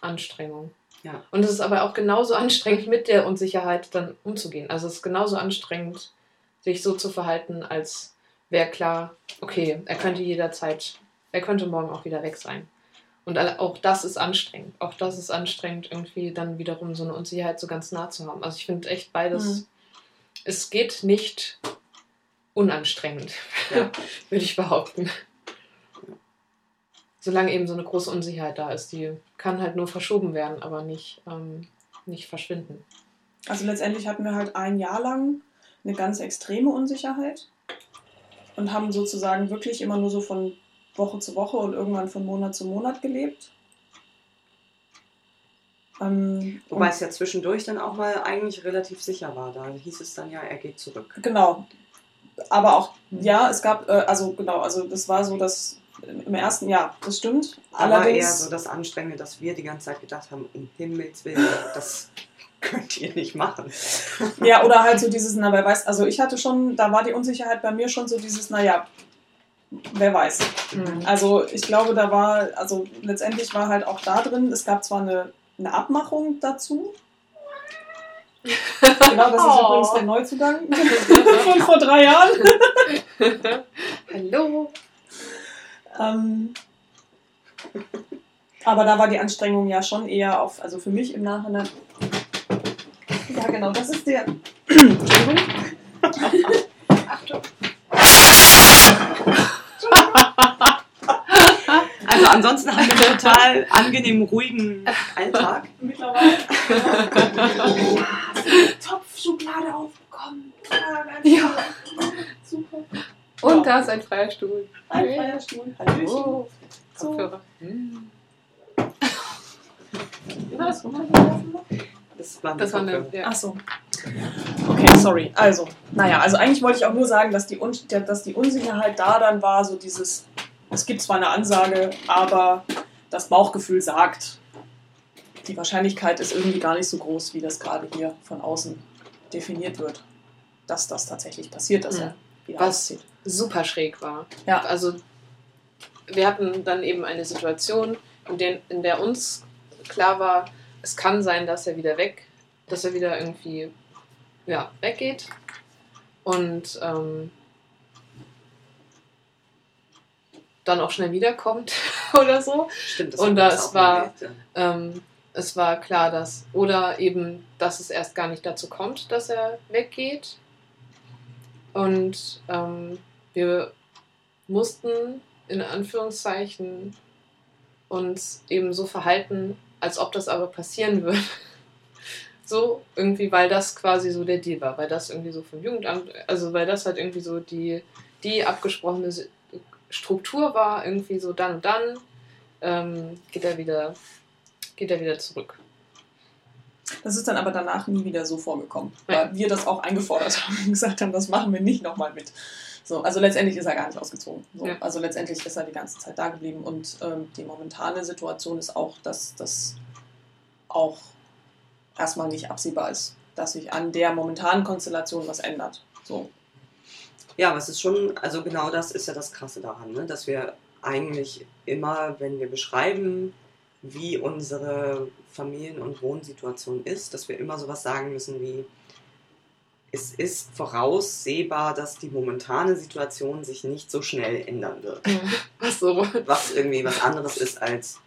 C: Anstrengung.
A: Ja.
C: Und es ist aber auch genauso anstrengend, mit der Unsicherheit dann umzugehen. Also es ist genauso anstrengend, sich so zu verhalten, als wäre klar, okay, er könnte jederzeit, er könnte morgen auch wieder weg sein. Und auch das ist anstrengend. Auch das ist anstrengend, irgendwie dann wiederum so eine Unsicherheit so ganz nah zu haben. Also ich finde echt beides,
B: Mhm.
C: es geht nicht unanstrengend,
A: Ja. (laughs)
C: würde ich behaupten. Solange eben so eine große Unsicherheit da ist, die kann halt nur verschoben werden, aber nicht, ähm, nicht verschwinden.
B: Also letztendlich hatten wir halt ein Jahr lang eine ganz extreme Unsicherheit und haben sozusagen wirklich immer nur so von Woche zu Woche und irgendwann von Monat zu Monat gelebt. Ähm,
A: Wobei es ja zwischendurch dann auch mal eigentlich relativ sicher war. Da hieß es dann ja, er geht zurück.
B: Genau. Aber auch, ja, es gab, äh, also genau, also das war so, dass im ersten Jahr, das stimmt.
A: Aber eher
B: Allerdings,
A: so das Anstrengende, dass wir die ganze Zeit gedacht haben, um Himmels Willen, das (laughs) könnt ihr nicht machen.
B: ja, oder halt so dieses, na, wer weiß, also ich hatte schon, da war die Unsicherheit bei mir schon so dieses, naja, wer weiß.
C: Mhm.
B: Also ich glaube, da war, also letztendlich war halt auch da drin, es gab zwar eine, eine Abmachung dazu. Genau, das ist
C: Oh.
B: übrigens der Neuzugang (laughs) von vor drei Jahren. (laughs)
C: Hallo.
B: Ähm, aber da war die Anstrengung ja schon eher auf, also für mich im Nachhinein. Ja, genau, das ist der. Entschuldigung.
C: Achtung.
A: Also ansonsten haben wir einen total angenehmen, ruhigen Alltag.
B: Mittlerweile. Topfschublade aufbekommen. Ja, super.
C: Und da ist ein freier Stuhl.
B: Ein freier Stuhl. Hallöchen.
C: Oh.
B: So.
C: Kopfhörer. (laughs) Mhm.
B: Was? runtergelaufen noch?
A: Das war,
C: Das war eine. Ja.
B: Ach so. Okay, sorry. Also, naja, also eigentlich wollte ich auch nur sagen, dass die, Un dass die Unsicherheit da dann war, so dieses, es gibt zwar eine Ansage, aber das Bauchgefühl sagt, die Wahrscheinlichkeit ist irgendwie gar nicht so groß, wie das gerade hier von außen definiert wird, dass das tatsächlich passiert, dass
C: Mhm.
B: er wieder
C: Was?
B: auszieht.
C: Super schräg war.
B: Ja.
C: Also wir hatten dann eben eine Situation, in der, in der uns klar war, es kann sein, dass er wieder weg, dass er wieder irgendwie ja, weggeht. Und ähm, dann auch schnell wiederkommt (laughs) oder so.
A: Stimmt, das
C: Und
A: uns auch
C: war-. Ähm, es war klar, dass, oder eben, dass es erst gar nicht dazu kommt, dass er weggeht. Und ähm, wir mussten in Anführungszeichen uns eben so verhalten, als ob das aber passieren würde. (laughs) So, irgendwie, weil das quasi so der Deal war, weil das irgendwie so vom Jugendamt, also weil das halt irgendwie so die, die abgesprochene Struktur war, irgendwie so dann und dann ähm, geht er wieder, geht er wieder zurück.
B: Das ist dann aber danach nie wieder so vorgekommen, weil wir das auch eingefordert (laughs) haben und gesagt haben, das machen wir nicht nochmal mit. So, also letztendlich ist er gar nicht ausgezogen. So,
C: Ja.
B: Also letztendlich ist er die ganze Zeit da geblieben und ähm, die momentane Situation ist auch, dass das auch erstmal nicht absehbar ist, dass sich an der momentanen Konstellation was ändert. So.
A: Ja, aber es ist schon, also genau das ist ja das Krasse daran, ne? dass wir eigentlich immer, wenn wir beschreiben, wie unsere Familien- und Wohnsituation ist, dass wir immer sowas sagen müssen wie, es ist voraussehbar, dass die momentane Situation sich nicht so schnell ändern wird.
C: Was so?
A: Was irgendwie was anderes ist als,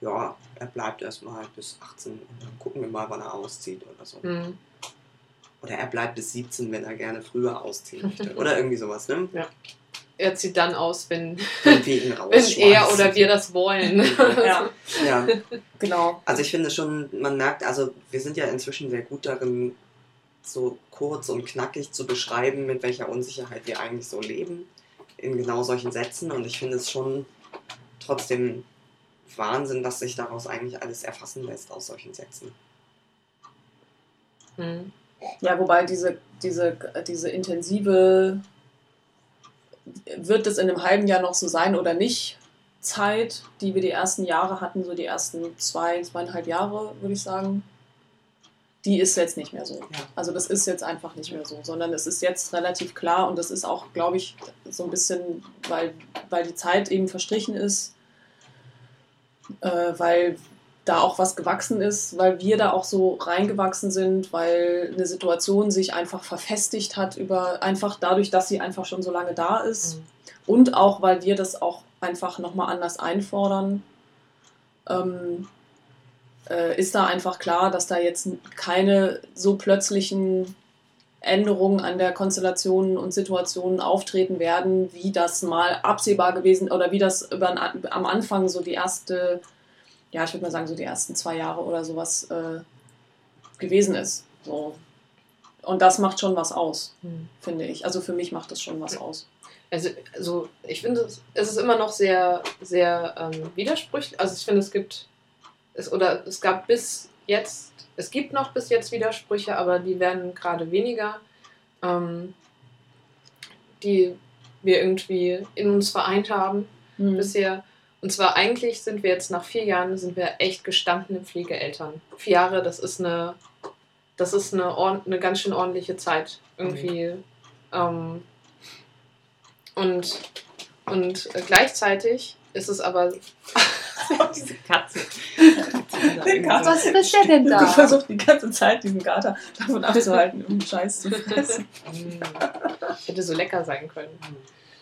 A: ja, er bleibt erstmal bis 18 und dann gucken wir mal, wann er auszieht oder so.
C: Hm.
A: Oder er bleibt bis 17, wenn er gerne früher ausziehen möchte. Oder irgendwie sowas, ne?
C: Er zieht dann aus, wenn,
A: Wenn wir ihn (laughs)
C: wenn er oder wir das wollen.
B: Ja, (laughs)
A: Ja,
B: genau.
A: also ich finde schon, man merkt, also wir sind ja inzwischen sehr gut darin, so kurz und knackig zu beschreiben, mit welcher Unsicherheit wir eigentlich so leben, in genau solchen Sätzen. Und ich finde es schon trotzdem Wahnsinn, was sich daraus eigentlich alles erfassen lässt aus solchen Sätzen.
C: Hm.
B: Ja, wobei diese, diese, diese intensive, wird es in einem halben Jahr noch so sein oder nicht, Zeit, die wir die ersten Jahre hatten, so die ersten zwei, zweieinhalb Jahre, würde ich sagen, die ist jetzt nicht mehr so. Also das ist jetzt einfach nicht mehr so, sondern es ist jetzt relativ klar und das ist auch, glaube ich, so ein bisschen, weil, weil die Zeit eben verstrichen ist, äh, weil da auch was gewachsen ist, weil wir da auch so reingewachsen sind, weil eine Situation sich einfach verfestigt hat über einfach dadurch, dass sie einfach schon so lange da ist
C: Hm.
B: und auch weil wir das auch einfach nochmal anders einfordern, ähm, äh, ist da einfach klar, dass da jetzt keine so plötzlichen Änderungen an der Konstellation und Situationen auftreten werden, wie das mal absehbar gewesen oder wie das über, am Anfang so die erste, ja, ich würde mal sagen, so die ersten zwei Jahre oder sowas äh, gewesen ist. So. Und das macht schon was aus,
C: Hm.
B: finde ich. Also für mich macht das schon was aus.
C: Also, also ich finde, es es ist immer noch sehr, sehr ähm, widersprüchlich. Also ich finde, es gibt, es, oder es gab bis jetzt, es gibt noch bis jetzt Widersprüche, aber die werden gerade weniger, ähm, die wir irgendwie in uns vereint haben
B: Hm.
C: bisher. Und zwar eigentlich sind wir jetzt nach vier Jahren, sind wir echt gestandene Pflegeeltern. Vier Jahre, das ist eine, das ist eine, eine ganz schön ordentliche Zeit. Irgendwie. Ähm, und, und gleichzeitig ist es aber. (laughs) (laughs)
A: Diese Katze.
B: Den Kater.
C: Was ist der denn
B: Du versuchst die ganze Zeit, diesen Kater davon abzuhalten, um Scheiß zu fressen.
C: Mm, Hätte so lecker sein können.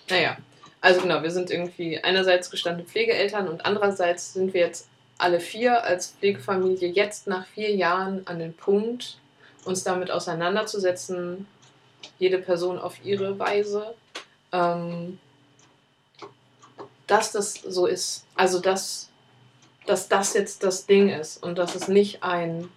C: Naja, also genau, wir sind irgendwie einerseits gestandene Pflegeeltern und andererseits sind wir jetzt alle vier als Pflegefamilie jetzt nach vier Jahren an den Punkt, uns damit auseinanderzusetzen, jede Person auf ihre Weise, ähm, dass das so ist. Also, dass, dass das jetzt das Ding ist und dass es nicht ein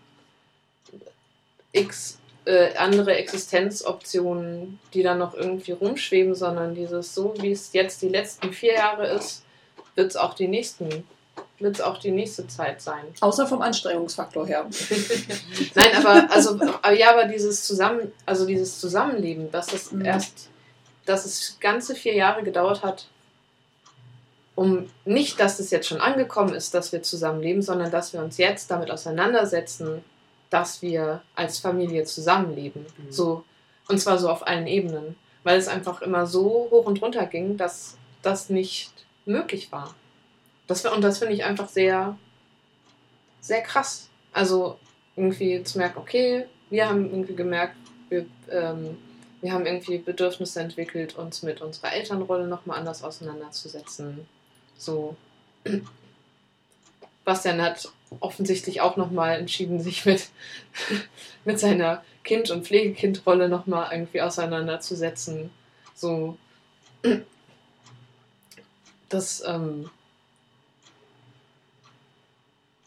C: X äh, andere Existenzoptionen, die dann noch irgendwie rumschweben, sondern dieses so, wie es jetzt die letzten vier Jahre ist, wird es auch die nächsten, wird es auch die nächste Zeit sein.
B: Außer vom Anstrengungsfaktor her. (laughs)
C: Nein, aber also aber ja, aber dieses Zusammen, also dieses Zusammenleben, dass es
B: Mhm.
C: erst, dass es ganze vier Jahre gedauert hat, um nicht, dass es jetzt schon angekommen ist, dass wir zusammenleben, sondern dass wir uns jetzt damit auseinandersetzen, dass wir als Familie zusammenleben.
A: Mhm.
C: So, und zwar so auf allen Ebenen. Weil es einfach immer so hoch und runter ging, dass das nicht möglich war. Das, und das finde ich einfach sehr, sehr krass. Also irgendwie zu merken, okay, wir haben irgendwie gemerkt, wir, ähm, wir haben irgendwie Bedürfnisse entwickelt, uns mit unserer Elternrolle nochmal anders auseinanderzusetzen. So. Bastian hat offensichtlich auch nochmal entschieden, sich mit, (laughs) mit seiner Kind- und Pflegekindrolle nochmal irgendwie auseinanderzusetzen. So. Das, ähm,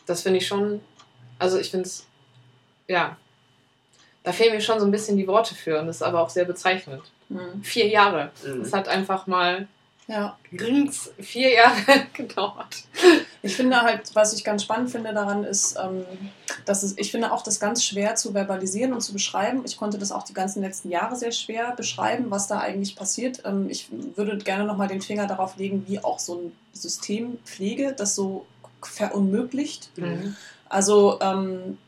C: das finde ich schon, also ich finde es, ja, da fehlen mir schon so ein bisschen die Worte für und das ist aber auch sehr bezeichnend.
B: Hm.
C: Vier Jahre.
A: Mhm.
C: Das hat einfach mal
B: Ja.
C: rings vier Jahre (laughs) gedauert.
B: Ich finde halt, was ich ganz spannend finde daran ist, ähm, dass es, ich finde auch das ganz schwer zu verbalisieren und zu beschreiben. Ich konnte das auch die ganzen letzten Jahre sehr schwer beschreiben, was da eigentlich passiert. Ähm, ich würde gerne nochmal den Finger darauf legen, wie auch so ein System Pflege das so verunmöglicht.
C: Mhm.
B: Also ähm,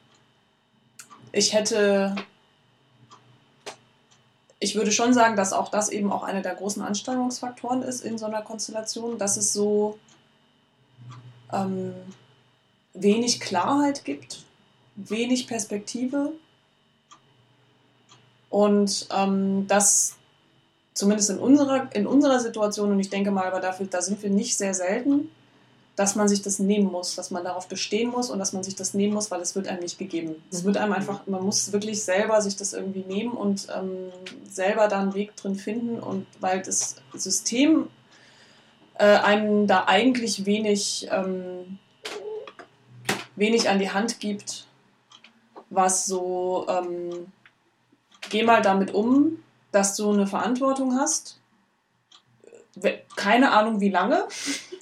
B: ich hätte, ich würde schon sagen, dass auch das eben auch einer der großen Anstrengungsfaktoren ist in so einer Konstellation, dass es so ähm, wenig Klarheit gibt, wenig Perspektive. Und ähm, das zumindest in unserer, in unserer Situation, und ich denke mal, aber dafür, da sind wir nicht sehr selten, dass man sich das nehmen muss, dass man darauf bestehen muss und dass man sich das nehmen muss, weil es wird einem nicht gegeben. Es wird einem einfach, man muss wirklich selber sich das irgendwie nehmen und ähm, selber da einen Weg drin finden und weil das System äh, einem da eigentlich wenig, ähm, wenig an die Hand gibt, was so, ähm, geh mal damit um, dass du eine Verantwortung hast. Keine Ahnung wie lange, (laughs)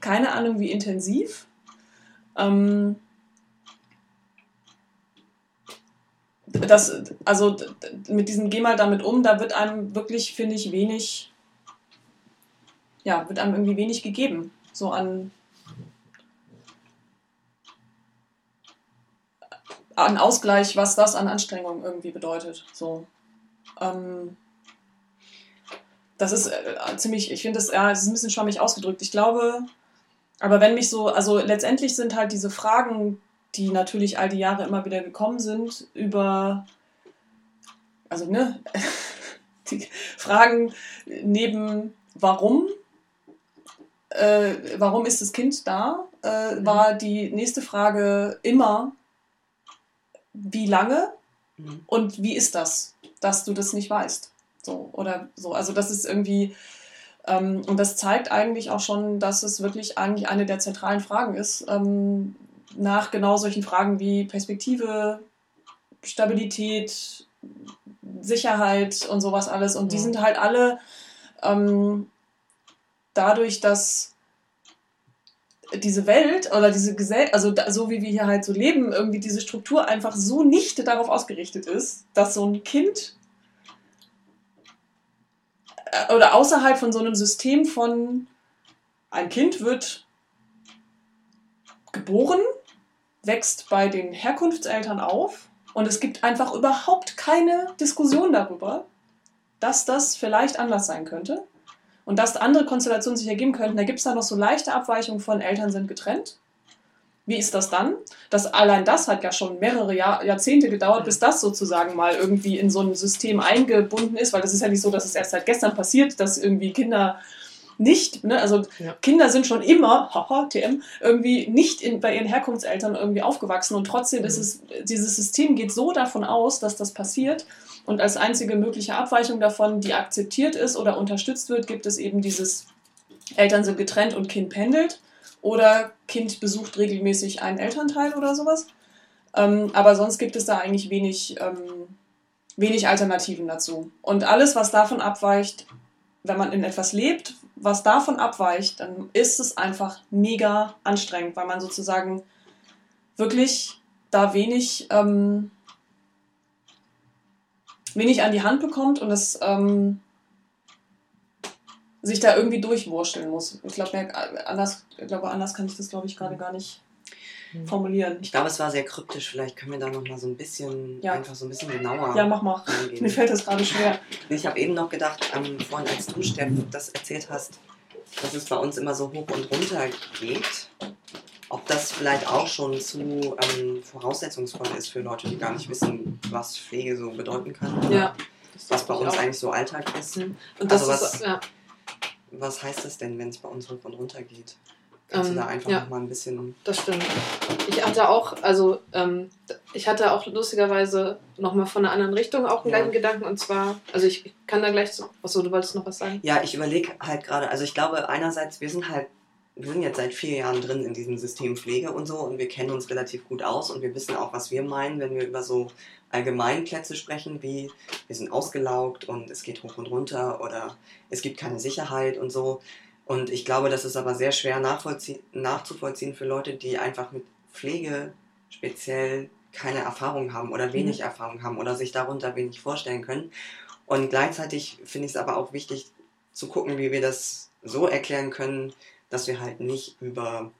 B: keine Ahnung wie intensiv. Ähm, das, also mit diesem Geh mal damit um, da wird einem wirklich, finde ich, wenig, ja, wird einem irgendwie wenig gegeben. So an, an Ausgleich, was das an Anstrengung irgendwie bedeutet. So. Ähm, das ist äh, ziemlich, ich finde das, ja, das ist ein bisschen schwammig ausgedrückt. Ich glaube, aber wenn mich so, also letztendlich sind halt diese Fragen, die natürlich all die Jahre immer wieder gekommen sind, über, also ne, (laughs) die Fragen neben warum, äh, warum ist das Kind da, äh, war die nächste Frage immer, wie lange
A: Mhm.
B: und wie ist das, dass du das nicht weißt? So, oder so. Also das ist irgendwie, und das zeigt eigentlich auch schon, dass es wirklich eigentlich eine der zentralen Fragen ist, ähm, nach genau solchen Fragen wie Perspektive, Stabilität, Sicherheit und sowas alles. Und die
A: Mhm.
B: sind halt alle ähm, dadurch, dass diese Welt oder diese Gesellschaft, also da, so wie wir hier halt so leben, irgendwie diese Struktur einfach so nicht darauf ausgerichtet ist, dass so ein Kind oder außerhalb von so einem System von ein Kind wird geboren, wächst bei den Herkunftseltern auf und es gibt einfach überhaupt keine Diskussion darüber, dass das vielleicht anders sein könnte und dass andere Konstellationen sich ergeben könnten. Da gibt es da noch so leichte Abweichungen von Eltern sind getrennt. Wie ist das dann? Das, allein das hat ja schon mehrere Jahr, Jahrzehnte gedauert, bis das sozusagen mal irgendwie in so ein System eingebunden ist, weil das ist ja nicht so, dass es erst seit gestern passiert, dass irgendwie Kinder nicht, ne, also
C: Ja.
B: Kinder sind schon immer, haha, TM, irgendwie nicht in, bei ihren Herkunftseltern irgendwie aufgewachsen und trotzdem ist
C: Mhm.
B: es, dieses System geht so davon aus, dass das passiert und als einzige mögliche Abweichung davon, die akzeptiert ist oder unterstützt wird, gibt es eben dieses Eltern sind getrennt und Kind pendelt oder Kind besucht regelmäßig einen Elternteil oder sowas. Ähm, aber sonst gibt es da eigentlich wenig, ähm, wenig Alternativen dazu. Und alles, was davon abweicht, wenn man in etwas lebt, was davon abweicht, dann ist es einfach mega anstrengend, weil man sozusagen wirklich da wenig, ähm, wenig an die Hand bekommt und es ähm, sich da irgendwie durchwursteln muss. Ich glaube, anders, glaube, anders kann ich das, glaube ich, gerade gar nicht formulieren.
A: Ich glaube, es war sehr kryptisch. Vielleicht können wir da noch mal so ein bisschen,
B: Ja.
A: einfach so ein bisschen genauer
B: Ja, mach mal.
A: reingehen.
B: Mir fällt das gerade schwer. (laughs)
A: Ich habe eben noch gedacht, ähm, vorhin als du, Steff, das erzählt hast, dass es bei uns immer so hoch und runter geht. Ob das vielleicht auch schon zu ähm, voraussetzungsvoll ist für Leute, die gar nicht wissen, was Pflege so bedeuten kann.
C: Ja.
A: Was bei uns
C: auch.
A: eigentlich so Alltag ist.
C: Mhm. Und das
A: Also
C: ist,
A: was-
C: ja,
A: Was heißt das denn, wenn es bei uns hoch und runter geht? Kannst
C: Ähm,
A: du da einfach
C: ja.
A: noch mal ein bisschen.
C: das stimmt. Ich hatte auch, also ähm, ich hatte auch lustigerweise nochmal von einer anderen Richtung auch einen
A: Ja.
C: gleichen Gedanken und zwar, also ich, ich kann da gleich so, achso, du wolltest noch was sagen?
A: Ja, ich überlege halt gerade, also ich glaube einerseits, wir sind halt wir sind jetzt seit vier Jahren drin in diesem System Pflege und so und wir kennen uns relativ gut aus und wir wissen auch, was wir meinen, wenn wir über so Allgemeinplätze sprechen, wie wir sind ausgelaugt und es geht hoch und runter oder es gibt keine Sicherheit und so. Und ich glaube, das ist aber sehr schwer nachzuvollziehen für Leute, die einfach mit Pflege speziell keine Erfahrung haben oder wenig mhm. Erfahrung haben oder sich darunter wenig vorstellen können. Und gleichzeitig finde ich es aber auch wichtig zu gucken, wie wir das so erklären können, dass wir halt nicht über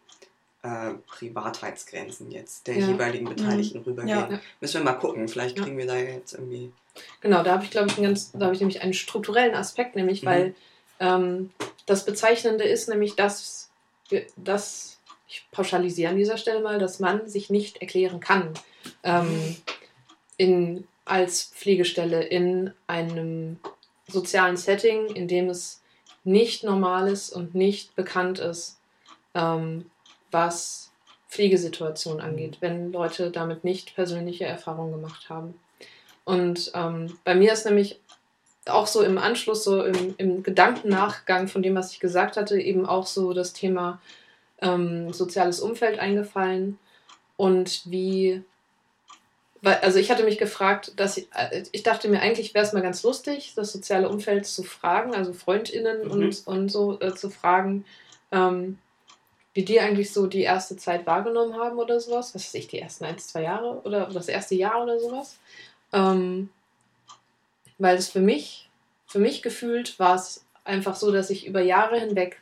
A: äh, Privatheitsgrenzen jetzt der ja. jeweiligen mhm. Beteiligten mhm. rübergehen. Ja. Müssen wir mal gucken, vielleicht kriegen wir da jetzt irgendwie.
C: Genau, da habe ich, glaube ich, einen ganz, da habe ich nämlich einen strukturellen Aspekt, nämlich, mhm. weil ähm, das Bezeichnende ist nämlich, dass, wir, dass, ich pauschalisiere an dieser Stelle mal, dass man sich nicht erklären kann ähm, in, als Pflegestelle in einem sozialen Setting, in dem es nicht normal ist und nicht bekannt ist, ähm, was Pflegesituationen angeht, mhm. wenn Leute damit nicht persönliche Erfahrungen gemacht haben. Und ähm, bei mir ist nämlich auch so im Anschluss, so im, im Gedankennachgang von dem, was ich gesagt hatte, eben auch so das Thema ähm, soziales Umfeld eingefallen und wie weil, also ich hatte mich gefragt, dass ich, äh, ich dachte mir, eigentlich wäre es mal ganz lustig, das soziale Umfeld zu fragen, also FreundInnen mhm. und, und so äh, zu fragen, ähm, wie die eigentlich so die erste Zeit wahrgenommen haben oder sowas. Was weiß ich, die ersten ein, zwei Jahre oder das erste Jahr oder sowas. Ähm, weil es für mich, für mich gefühlt war es einfach so, dass ich über Jahre hinweg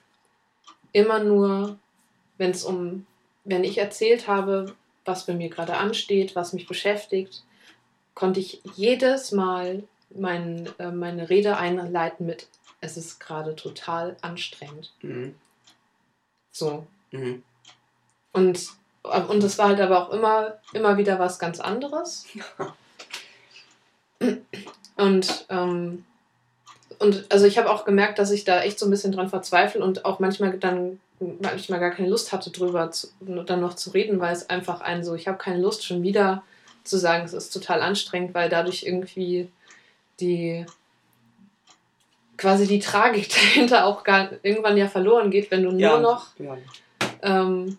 C: immer nur, wenn es um, wenn ich erzählt habe, was bei mir gerade ansteht, was mich beschäftigt, konnte ich jedes Mal mein, äh, meine Rede einleiten mit, es ist gerade total anstrengend. Mhm. So. Mhm. Und, äh, und das war halt aber auch immer, immer wieder was ganz anderes. (laughs) und, ähm, und also ich habe auch gemerkt, dass ich da echt so ein bisschen dran verzweifle und auch manchmal dann manchmal gar keine Lust hatte, drüber zu, dann noch zu reden, weil es einfach ein so, ich habe keine Lust schon wieder zu sagen, es ist total anstrengend, weil dadurch irgendwie die quasi die Tragik (laughs) dahinter auch gar irgendwann ja verloren geht, wenn du nur ja, noch ja. Ähm,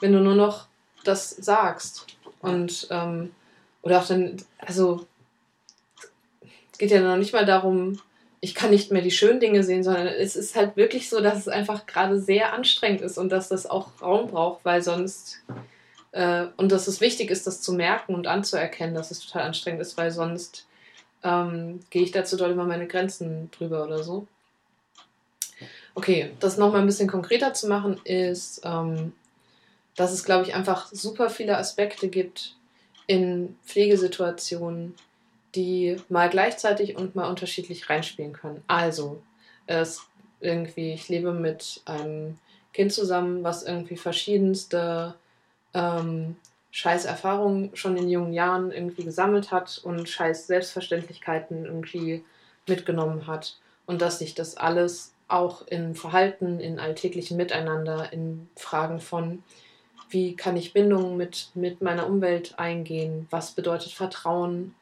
C: wenn du nur noch das sagst und ähm, oder auch dann also es geht ja noch nicht mal darum ich kann nicht mehr die schönen Dinge sehen, sondern es ist halt wirklich so, dass es einfach gerade sehr anstrengend ist und dass das auch Raum braucht, weil sonst äh, und dass es wichtig ist, das zu merken und anzuerkennen, dass es total anstrengend ist, weil sonst ähm, gehe ich dazu doll über meine Grenzen drüber oder so. Okay, das nochmal ein bisschen konkreter zu machen, ist, ähm, dass es, glaube ich, einfach super viele Aspekte gibt in Pflegesituationen, die mal gleichzeitig und mal unterschiedlich reinspielen können. Also, es irgendwie, ich lebe mit einem Kind zusammen, was irgendwie verschiedenste ähm, scheiß schon in jungen Jahren irgendwie gesammelt hat und scheiß Selbstverständlichkeiten irgendwie mitgenommen hat. Und dass sich das alles auch in Verhalten, in alltäglichen Miteinander, in Fragen von, wie kann ich Bindungen mit, mit meiner Umwelt eingehen, was bedeutet Vertrauen,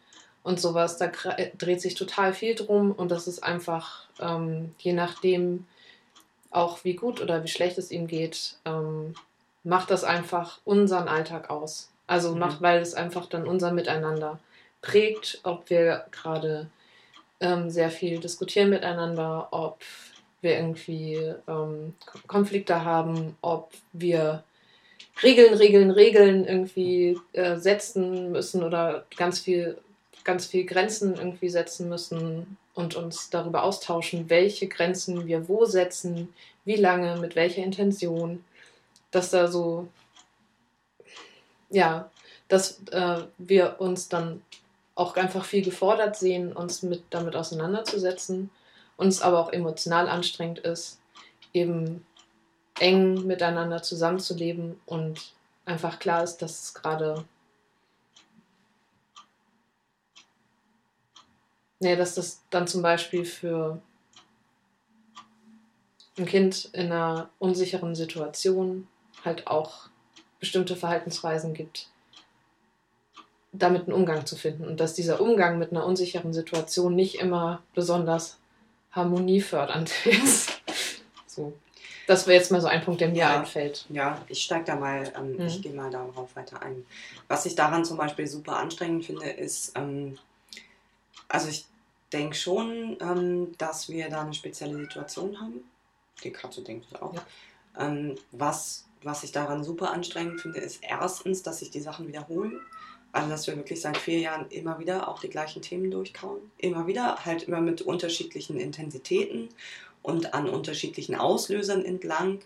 C: und sowas. Da dreht sich total viel drum und das ist einfach, ähm, je nachdem, auch wie gut oder wie schlecht es ihm geht, ähm, macht das einfach unseren Alltag aus. Also mhm. macht, weil es einfach dann unser Miteinander prägt, ob wir gerade ähm, sehr viel diskutieren miteinander, ob wir irgendwie ähm, Konflikte haben, ob wir Regeln, Regeln, Regeln irgendwie äh, setzen müssen oder ganz viel ganz viel Grenzen irgendwie setzen müssen und uns darüber austauschen, welche Grenzen wir wo setzen, wie lange, mit welcher Intention, dass da so, ja, dass äh, wir uns dann auch einfach viel gefordert sehen, uns mit damit auseinanderzusetzen, uns aber auch emotional anstrengend ist, eben eng miteinander zusammenzuleben und einfach klar ist, dass es gerade Nee, dass das dann zum Beispiel für ein Kind in einer unsicheren Situation halt auch bestimmte Verhaltensweisen gibt, damit einen Umgang zu finden. Und dass dieser Umgang mit einer unsicheren Situation nicht immer besonders harmoniefördernd (laughs) ist. so. Das wäre jetzt mal so ein Punkt, der mir
A: Ja.
C: einfällt.
A: Ja, ich steige da mal, ähm,
C: Mhm.
A: ich gehe mal darauf weiter ein. Was ich daran zum Beispiel super anstrengend finde, ist, ähm, also ich denke schon, ähm, dass wir da eine spezielle Situation haben. Die Katze denkt es auch.
C: Ja.
A: Ähm, was, was ich daran super anstrengend finde, ist erstens, dass sich die Sachen wiederholen. Also, dass wir wirklich seit vier Jahren immer wieder auch die gleichen Themen durchkauen. Immer wieder, halt immer mit unterschiedlichen Intensitäten und an unterschiedlichen Auslösern entlang.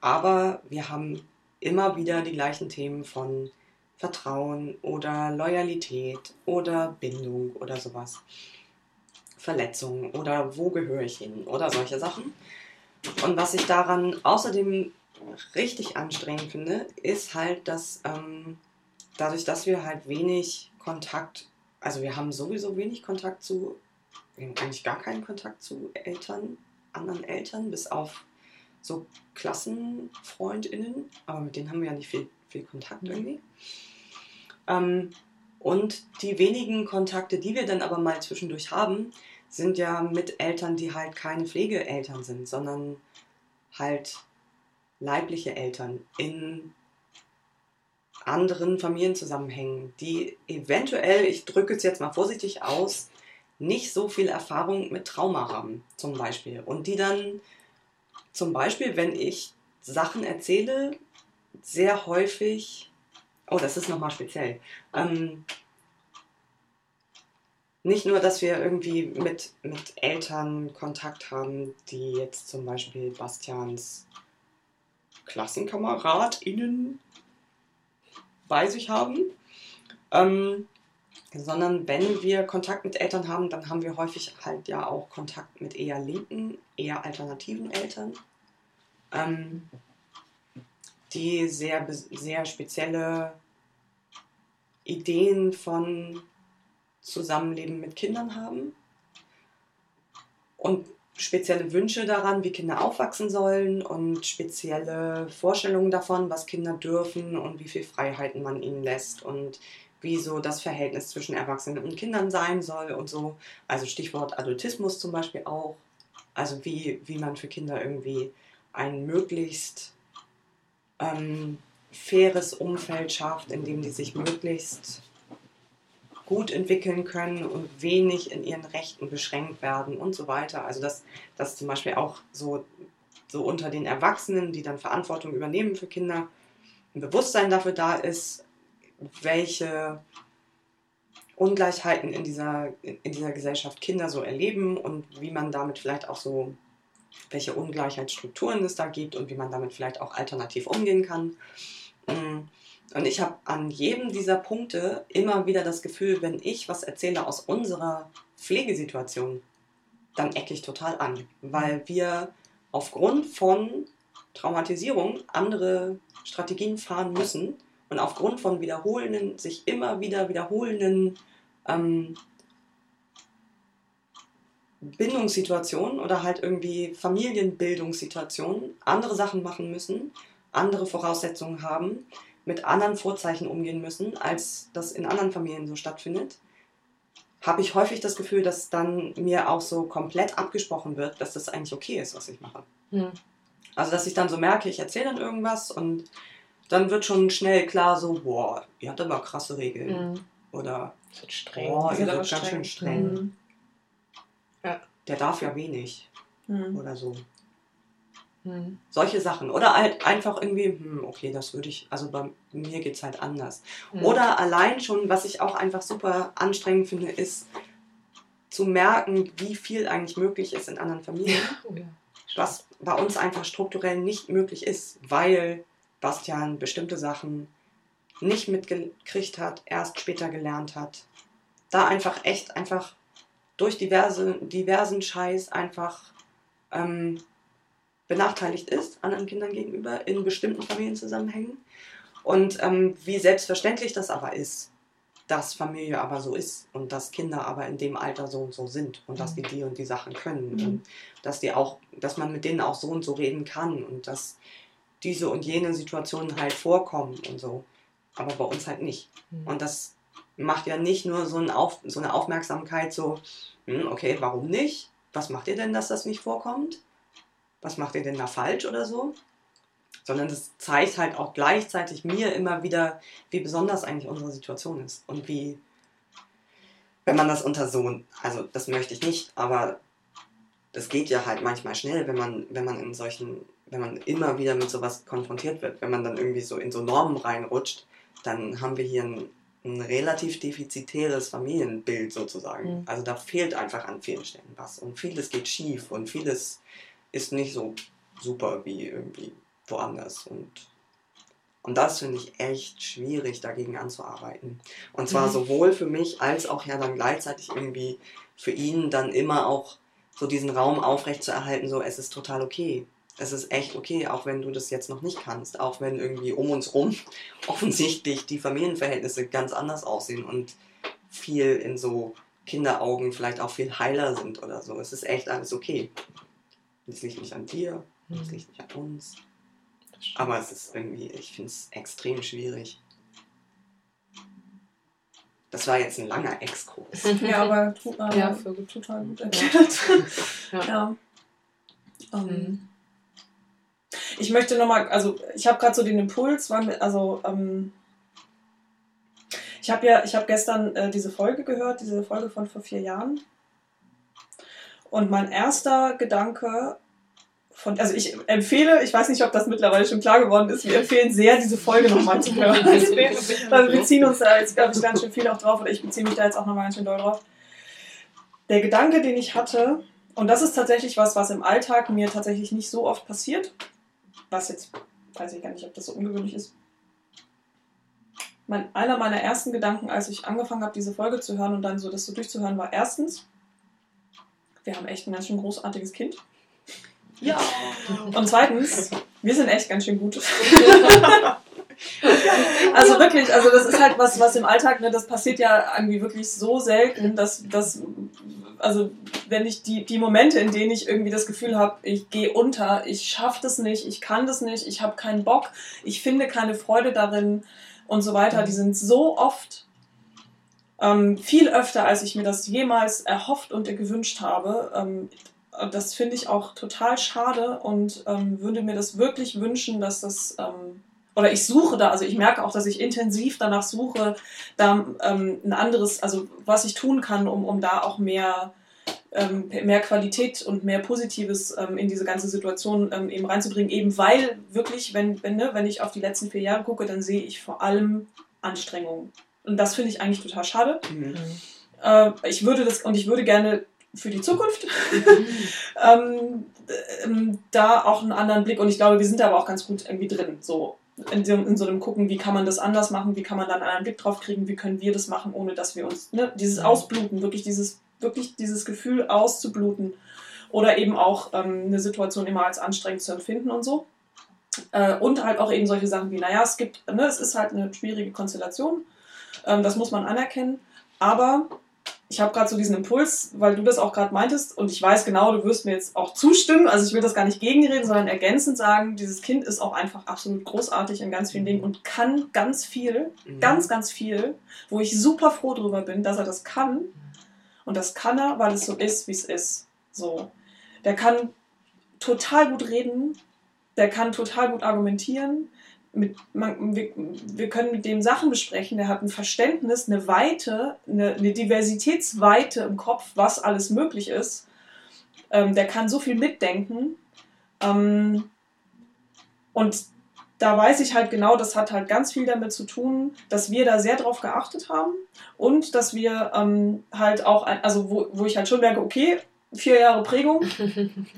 A: Aber wir haben immer wieder die gleichen Themen von Vertrauen oder Loyalität oder Bindung oder sowas. Verletzungen oder wo gehöre ich hin oder solche Sachen. Und was ich daran außerdem richtig anstrengend finde, ist halt, dass ähm, dadurch, dass wir halt wenig Kontakt, also wir haben sowieso wenig Kontakt zu, wir haben eigentlich gar keinen Kontakt zu Eltern, anderen Eltern, bis auf so KlassenfreundInnen, aber mit denen haben wir ja nicht viel, viel Kontakt irgendwie. Und die wenigen Kontakte, die wir dann aber mal zwischendurch haben, sind ja mit Eltern, die halt keine Pflegeeltern sind, sondern halt leibliche Eltern in anderen Familienzusammenhängen, die eventuell, ich drücke es jetzt mal vorsichtig aus, nicht so viel Erfahrung mit Trauma haben, zum Beispiel. Und die dann zum Beispiel, wenn ich Sachen erzähle, sehr häufig, oh, das ist nochmal speziell, ähm, nicht nur, dass wir irgendwie mit, mit Eltern Kontakt haben, die jetzt zum Beispiel Bastians KlassenkameradInnen bei sich haben, ähm, sondern wenn wir Kontakt mit Eltern haben, dann haben wir häufig halt ja auch Kontakt mit eher linken, eher alternativen Eltern, ähm, die sehr, sehr spezielle Ideen von Zusammenleben mit Kindern haben und spezielle Wünsche daran, wie Kinder aufwachsen sollen und spezielle Vorstellungen davon, was Kinder dürfen und wie viel Freiheiten man ihnen lässt und wie so das Verhältnis zwischen Erwachsenen und Kindern sein soll und so. Also Stichwort Adultismus zum Beispiel auch. Also wie, wie man für Kinder irgendwie ein möglichst ähm, faires Umfeld schafft, in dem die sich möglichst gut entwickeln können und wenig in ihren Rechten beschränkt werden und so weiter. Also dass, dass zum Beispiel auch so, so unter den Erwachsenen, die dann Verantwortung übernehmen für Kinder, ein Bewusstsein dafür da ist, welche Ungleichheiten in dieser, in dieser Gesellschaft Kinder so erleben und wie man damit vielleicht auch so, welche Ungleichheitsstrukturen es da gibt und wie man damit vielleicht auch alternativ umgehen kann. Mm. Und ich habe an jedem dieser Punkte immer wieder das Gefühl, wenn ich was erzähle aus unserer Pflegesituation, dann ecke ich total an, weil wir aufgrund von Traumatisierung andere Strategien fahren müssen und aufgrund von wiederholenden, sich immer wieder wiederholenden ähm, Bindungssituationen oder halt irgendwie Familienbildungssituationen andere Sachen machen müssen, andere Voraussetzungen haben, mit anderen Vorzeichen umgehen müssen, als das in anderen Familien so stattfindet, habe ich häufig das Gefühl, dass dann mir auch so komplett abgesprochen wird, dass das eigentlich okay ist, was ich mache.
C: Hm.
A: Also, dass ich dann so merke, ich erzähle dann irgendwas und dann wird schon schnell klar so, boah, ihr habt aber krasse Regeln.
C: Hm.
A: Oder,
C: Das wird streng.
A: boah, ihr seid ganz schön
B: streng.
A: streng.
B: Mhm.
A: Der darf ja wenig.
B: Mhm.
A: Oder so.
C: Hm.
A: Solche Sachen. Oder halt einfach irgendwie, hm, okay, das würde ich, also bei mir geht es halt anders.
C: Hm.
A: Oder allein schon, was ich auch einfach super anstrengend finde, ist zu merken, wie viel eigentlich möglich ist in anderen Familien,
C: Oh, ja.
A: was bei uns einfach strukturell nicht möglich ist, weil Bastian bestimmte Sachen nicht mitgekriegt hat, erst später gelernt hat. Da einfach echt einfach durch diverse, diversen Scheiß einfach ähm, benachteiligt ist anderen Kindern gegenüber in bestimmten Familienzusammenhängen. Und ähm, wie selbstverständlich das aber ist, dass Familie aber so ist und dass Kinder aber in dem Alter so und so sind und dass die die und die Sachen können
B: Mhm.
A: und dass die auch, dass man mit denen auch so und so reden kann und dass diese und jene Situationen halt vorkommen und so, aber bei uns halt nicht.
C: Hm.
A: Und das macht ja nicht nur so, ein Auf, so eine Aufmerksamkeit, so, hm, okay, warum nicht? Was macht ihr denn, dass das nicht vorkommt? Was macht ihr denn da falsch oder so, sondern es zeigt halt auch gleichzeitig mir immer wieder, wie besonders eigentlich unsere Situation ist und wie, wenn man das unter so, also das möchte ich nicht, aber das geht ja halt manchmal schnell, wenn man, wenn man in solchen, wenn man immer wieder mit sowas konfrontiert wird, wenn man dann irgendwie so in so Normen reinrutscht, dann haben wir hier ein, ein relativ defizitäres Familienbild sozusagen.
C: Mhm.
A: Also da fehlt einfach an vielen Stellen was und vieles geht schief und vieles ist nicht so super wie irgendwie woanders und und das finde ich echt schwierig, dagegen anzuarbeiten. Und zwar
C: Mhm.
A: sowohl für mich als auch ja dann gleichzeitig irgendwie für ihn dann immer auch so diesen Raum aufrechtzuerhalten, so es ist total okay. Es ist echt okay, auch wenn du das jetzt noch nicht kannst, auch wenn irgendwie um uns rum (laughs) offensichtlich die Familienverhältnisse ganz anders aussehen und viel in so Kinderaugen vielleicht auch viel heiler sind oder so. Es ist echt alles okay. Es liegt nicht an dir, es liegt nicht an uns. Aber es ist irgendwie, ich finde es extrem schwierig. Das war jetzt ein langer Exkurs. (laughs)
B: Ja, aber tu, äh,
C: Ja, für gut.
B: total gut (laughs) erklärt.
C: Ja.
B: ja. Ähm,
C: Mhm.
B: Ich möchte nochmal, also ich habe gerade so den Impuls, wann, also ähm, ich habe ja, ich habe gestern äh, diese Folge gehört, diese Folge von vor vier Jahren. Und mein erster Gedanke von, also ich empfehle, ich weiß nicht, ob das mittlerweile schon klar geworden ist, wir empfehlen sehr, diese Folge nochmal zu (laughs) hören. Also wir, wir beziehen uns da jetzt, glaube ich, ganz schön viel auch drauf, oder ich beziehe mich da jetzt auch nochmal ganz schön doll drauf. Der Gedanke, den ich hatte, und das ist tatsächlich was, was im Alltag mir tatsächlich nicht so oft passiert, was jetzt, weiß ich gar nicht, ob das so ungewöhnlich ist. Mein, einer meiner ersten Gedanken, als ich angefangen habe, diese Folge zu hören und dann so das so durchzuhören, war erstens, wir haben echt ein ganz schön großartiges Kind.
A: Ja.
B: Und zweitens, wir sind echt ganz schön gut. (laughs) also wirklich, also das ist halt was, was im Alltag, ne, das passiert ja irgendwie wirklich so selten, dass, dass also wenn ich die, die Momente, in denen ich irgendwie das Gefühl habe, ich gehe unter, ich schaffe das nicht, ich kann das nicht, ich habe keinen Bock, ich finde keine Freude darin und so weiter, die sind so oft ähm, viel öfter, als ich mir das jemals erhofft und gewünscht habe. Ähm, das finde ich auch total schade und ähm, würde mir das wirklich wünschen, dass das, ähm, oder ich suche da, also ich merke auch, dass ich intensiv danach suche, da ähm, ein anderes, also was ich tun kann, um, um da auch mehr, ähm, mehr Qualität und mehr Positives in diese ganze Situation eben reinzubringen, eben weil wirklich, wenn, wenn, ne, wenn ich auf die letzten vier Jahre gucke, dann sehe ich vor allem Anstrengungen. Und das finde ich eigentlich total schade.
A: Mhm.
B: Äh, ich würde das, und ich würde gerne für die Zukunft (laughs) ähm, ähm, da auch einen anderen Blick und ich glaube, wir sind da aber auch ganz gut irgendwie drin, so in so, in so einem Gucken, wie kann man das anders machen, wie kann man da einen anderen Blick drauf kriegen, wie können wir das machen, ohne dass wir uns, ne, dieses Ausbluten, wirklich dieses, wirklich dieses Gefühl auszubluten oder eben auch ähm, eine Situation immer als anstrengend zu empfinden und so. Äh, und halt auch eben solche Sachen wie, naja, es gibt, ne, es ist halt eine schwierige Konstellation, ähm, das muss man anerkennen, aber ich habe gerade so diesen Impuls, weil du das auch gerade meintest und ich weiß genau, du wirst mir jetzt auch zustimmen. Also ich will das gar nicht gegenreden, sondern ergänzend sagen, dieses Kind ist auch einfach absolut großartig in ganz vielen Dingen und kann ganz viel,
A: Mhm.
B: ganz, ganz viel, wo ich super froh drüber bin, dass er das kann. Und das kann er, weil es so ist, wie es ist. So. Der kann total gut reden, der kann total gut argumentieren. Mit, man, wir, wir können mit dem Sachen besprechen, der hat ein Verständnis, eine Weite, eine, eine Diversitätsweite im Kopf, was alles möglich ist. Ähm, der kann so viel mitdenken. Ähm, und da weiß ich halt genau, das hat halt ganz viel damit zu tun, dass wir da sehr drauf geachtet haben und dass wir ähm, halt auch, also wo, wo ich halt schon merke, okay, vier Jahre Prägung,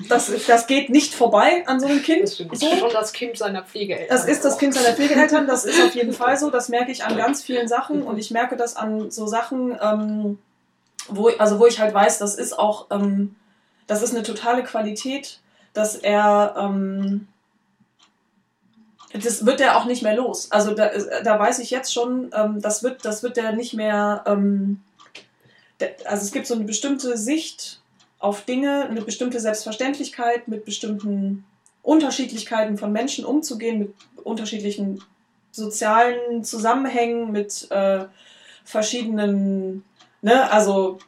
B: das, das geht nicht vorbei an so einem Kind.
C: Das stimmt.
B: So.
C: Schon das Kind seiner Pflegeeltern.
B: Das ist das Kind seiner Pflegeeltern, das ist auf jeden (laughs) Fall so. Das merke ich an ganz vielen Sachen und ich merke das an so Sachen, ähm, wo, also wo ich halt weiß, das ist auch, ähm, das ist eine totale Qualität, dass er, ähm, das wird er auch nicht mehr los. Also da, da weiß ich jetzt schon, ähm, das wird, das wird er nicht mehr, ähm, der, also es gibt so eine bestimmte Sicht auf Dinge, eine bestimmte Selbstverständlichkeit mit bestimmten Unterschiedlichkeiten von Menschen umzugehen, mit unterschiedlichen sozialen Zusammenhängen, mit äh, verschiedenen, ne, also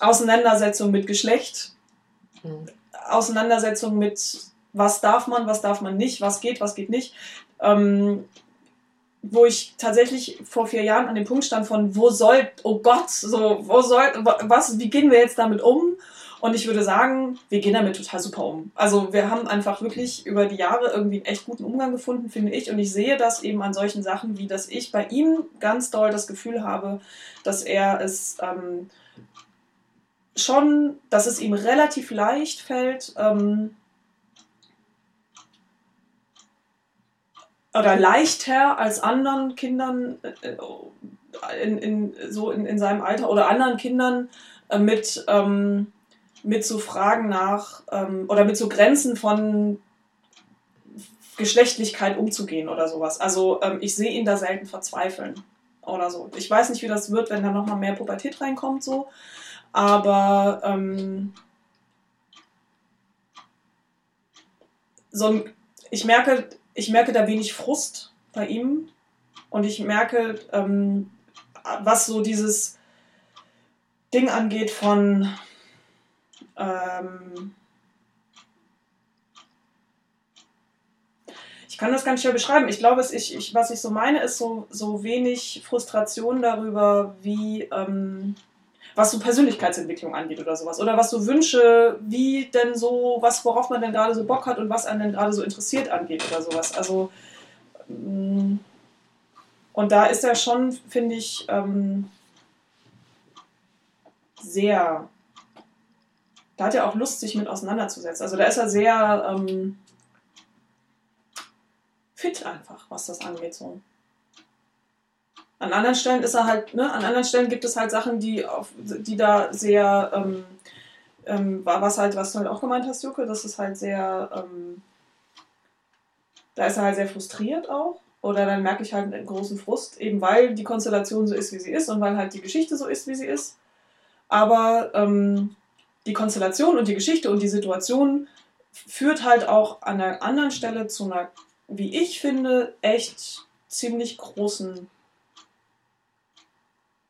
B: Auseinandersetzung mit Geschlecht,
C: Mhm.
B: Auseinandersetzung mit was darf man, was darf man nicht, was geht, was geht nicht. Ähm, wo ich tatsächlich vor vier Jahren an dem Punkt stand von, wo soll, oh Gott, so, wo soll, was, wie gehen wir jetzt damit um? Und ich würde sagen, wir gehen damit total super um. Also wir haben einfach wirklich über die Jahre irgendwie einen echt guten Umgang gefunden, finde ich. Und ich sehe das eben an solchen Sachen, wie dass ich bei ihm ganz doll das Gefühl habe, dass er es ähm, schon, dass es ihm relativ leicht fällt, ähm, oder leichter als anderen Kindern äh, in, in, so in, in seinem Alter oder anderen Kindern äh, mit, ähm, mit so Fragen nach ähm, oder mit so Grenzen von Geschlechtlichkeit umzugehen oder sowas. Also ähm, ich sehe ihn da selten verzweifeln oder so. Ich weiß nicht, wie das wird, wenn da nochmal mehr Pubertät reinkommt, so. Aber ähm, so ein, ich merke, ich merke da wenig Frust bei ihm und ich merke, ähm, was so dieses Ding angeht von ähm, ich kann das ganz schwer beschreiben. Ich glaube, ich, ich, was ich so meine, ist so, so wenig Frustration darüber, wie ähm, was so Persönlichkeitsentwicklung angeht oder sowas. Oder was so Wünsche, wie denn so, was, worauf man denn gerade so Bock hat und was einen denn gerade so interessiert angeht oder sowas. Also, mm, und da ist er schon, finde ich, ähm, sehr, da hat er auch Lust, sich mit auseinanderzusetzen. Also da ist er sehr ähm, fit einfach, was das angeht. So. An anderen Stellen ist er halt, ne, an anderen Stellen gibt es halt Sachen, die, auf, die da sehr, ähm, ähm, was halt, was du halt auch gemeint hast, Jucke, das ist halt sehr, ähm, da ist er halt sehr frustriert auch. Oder dann merke ich halt einen großen Frust, eben weil die Konstellation so ist, wie sie ist und weil halt die Geschichte so ist, wie sie ist. Aber ähm, die Konstellation und die Geschichte und die Situation führt halt auch an einer anderen Stelle zu einer, wie ich finde, echt ziemlich großen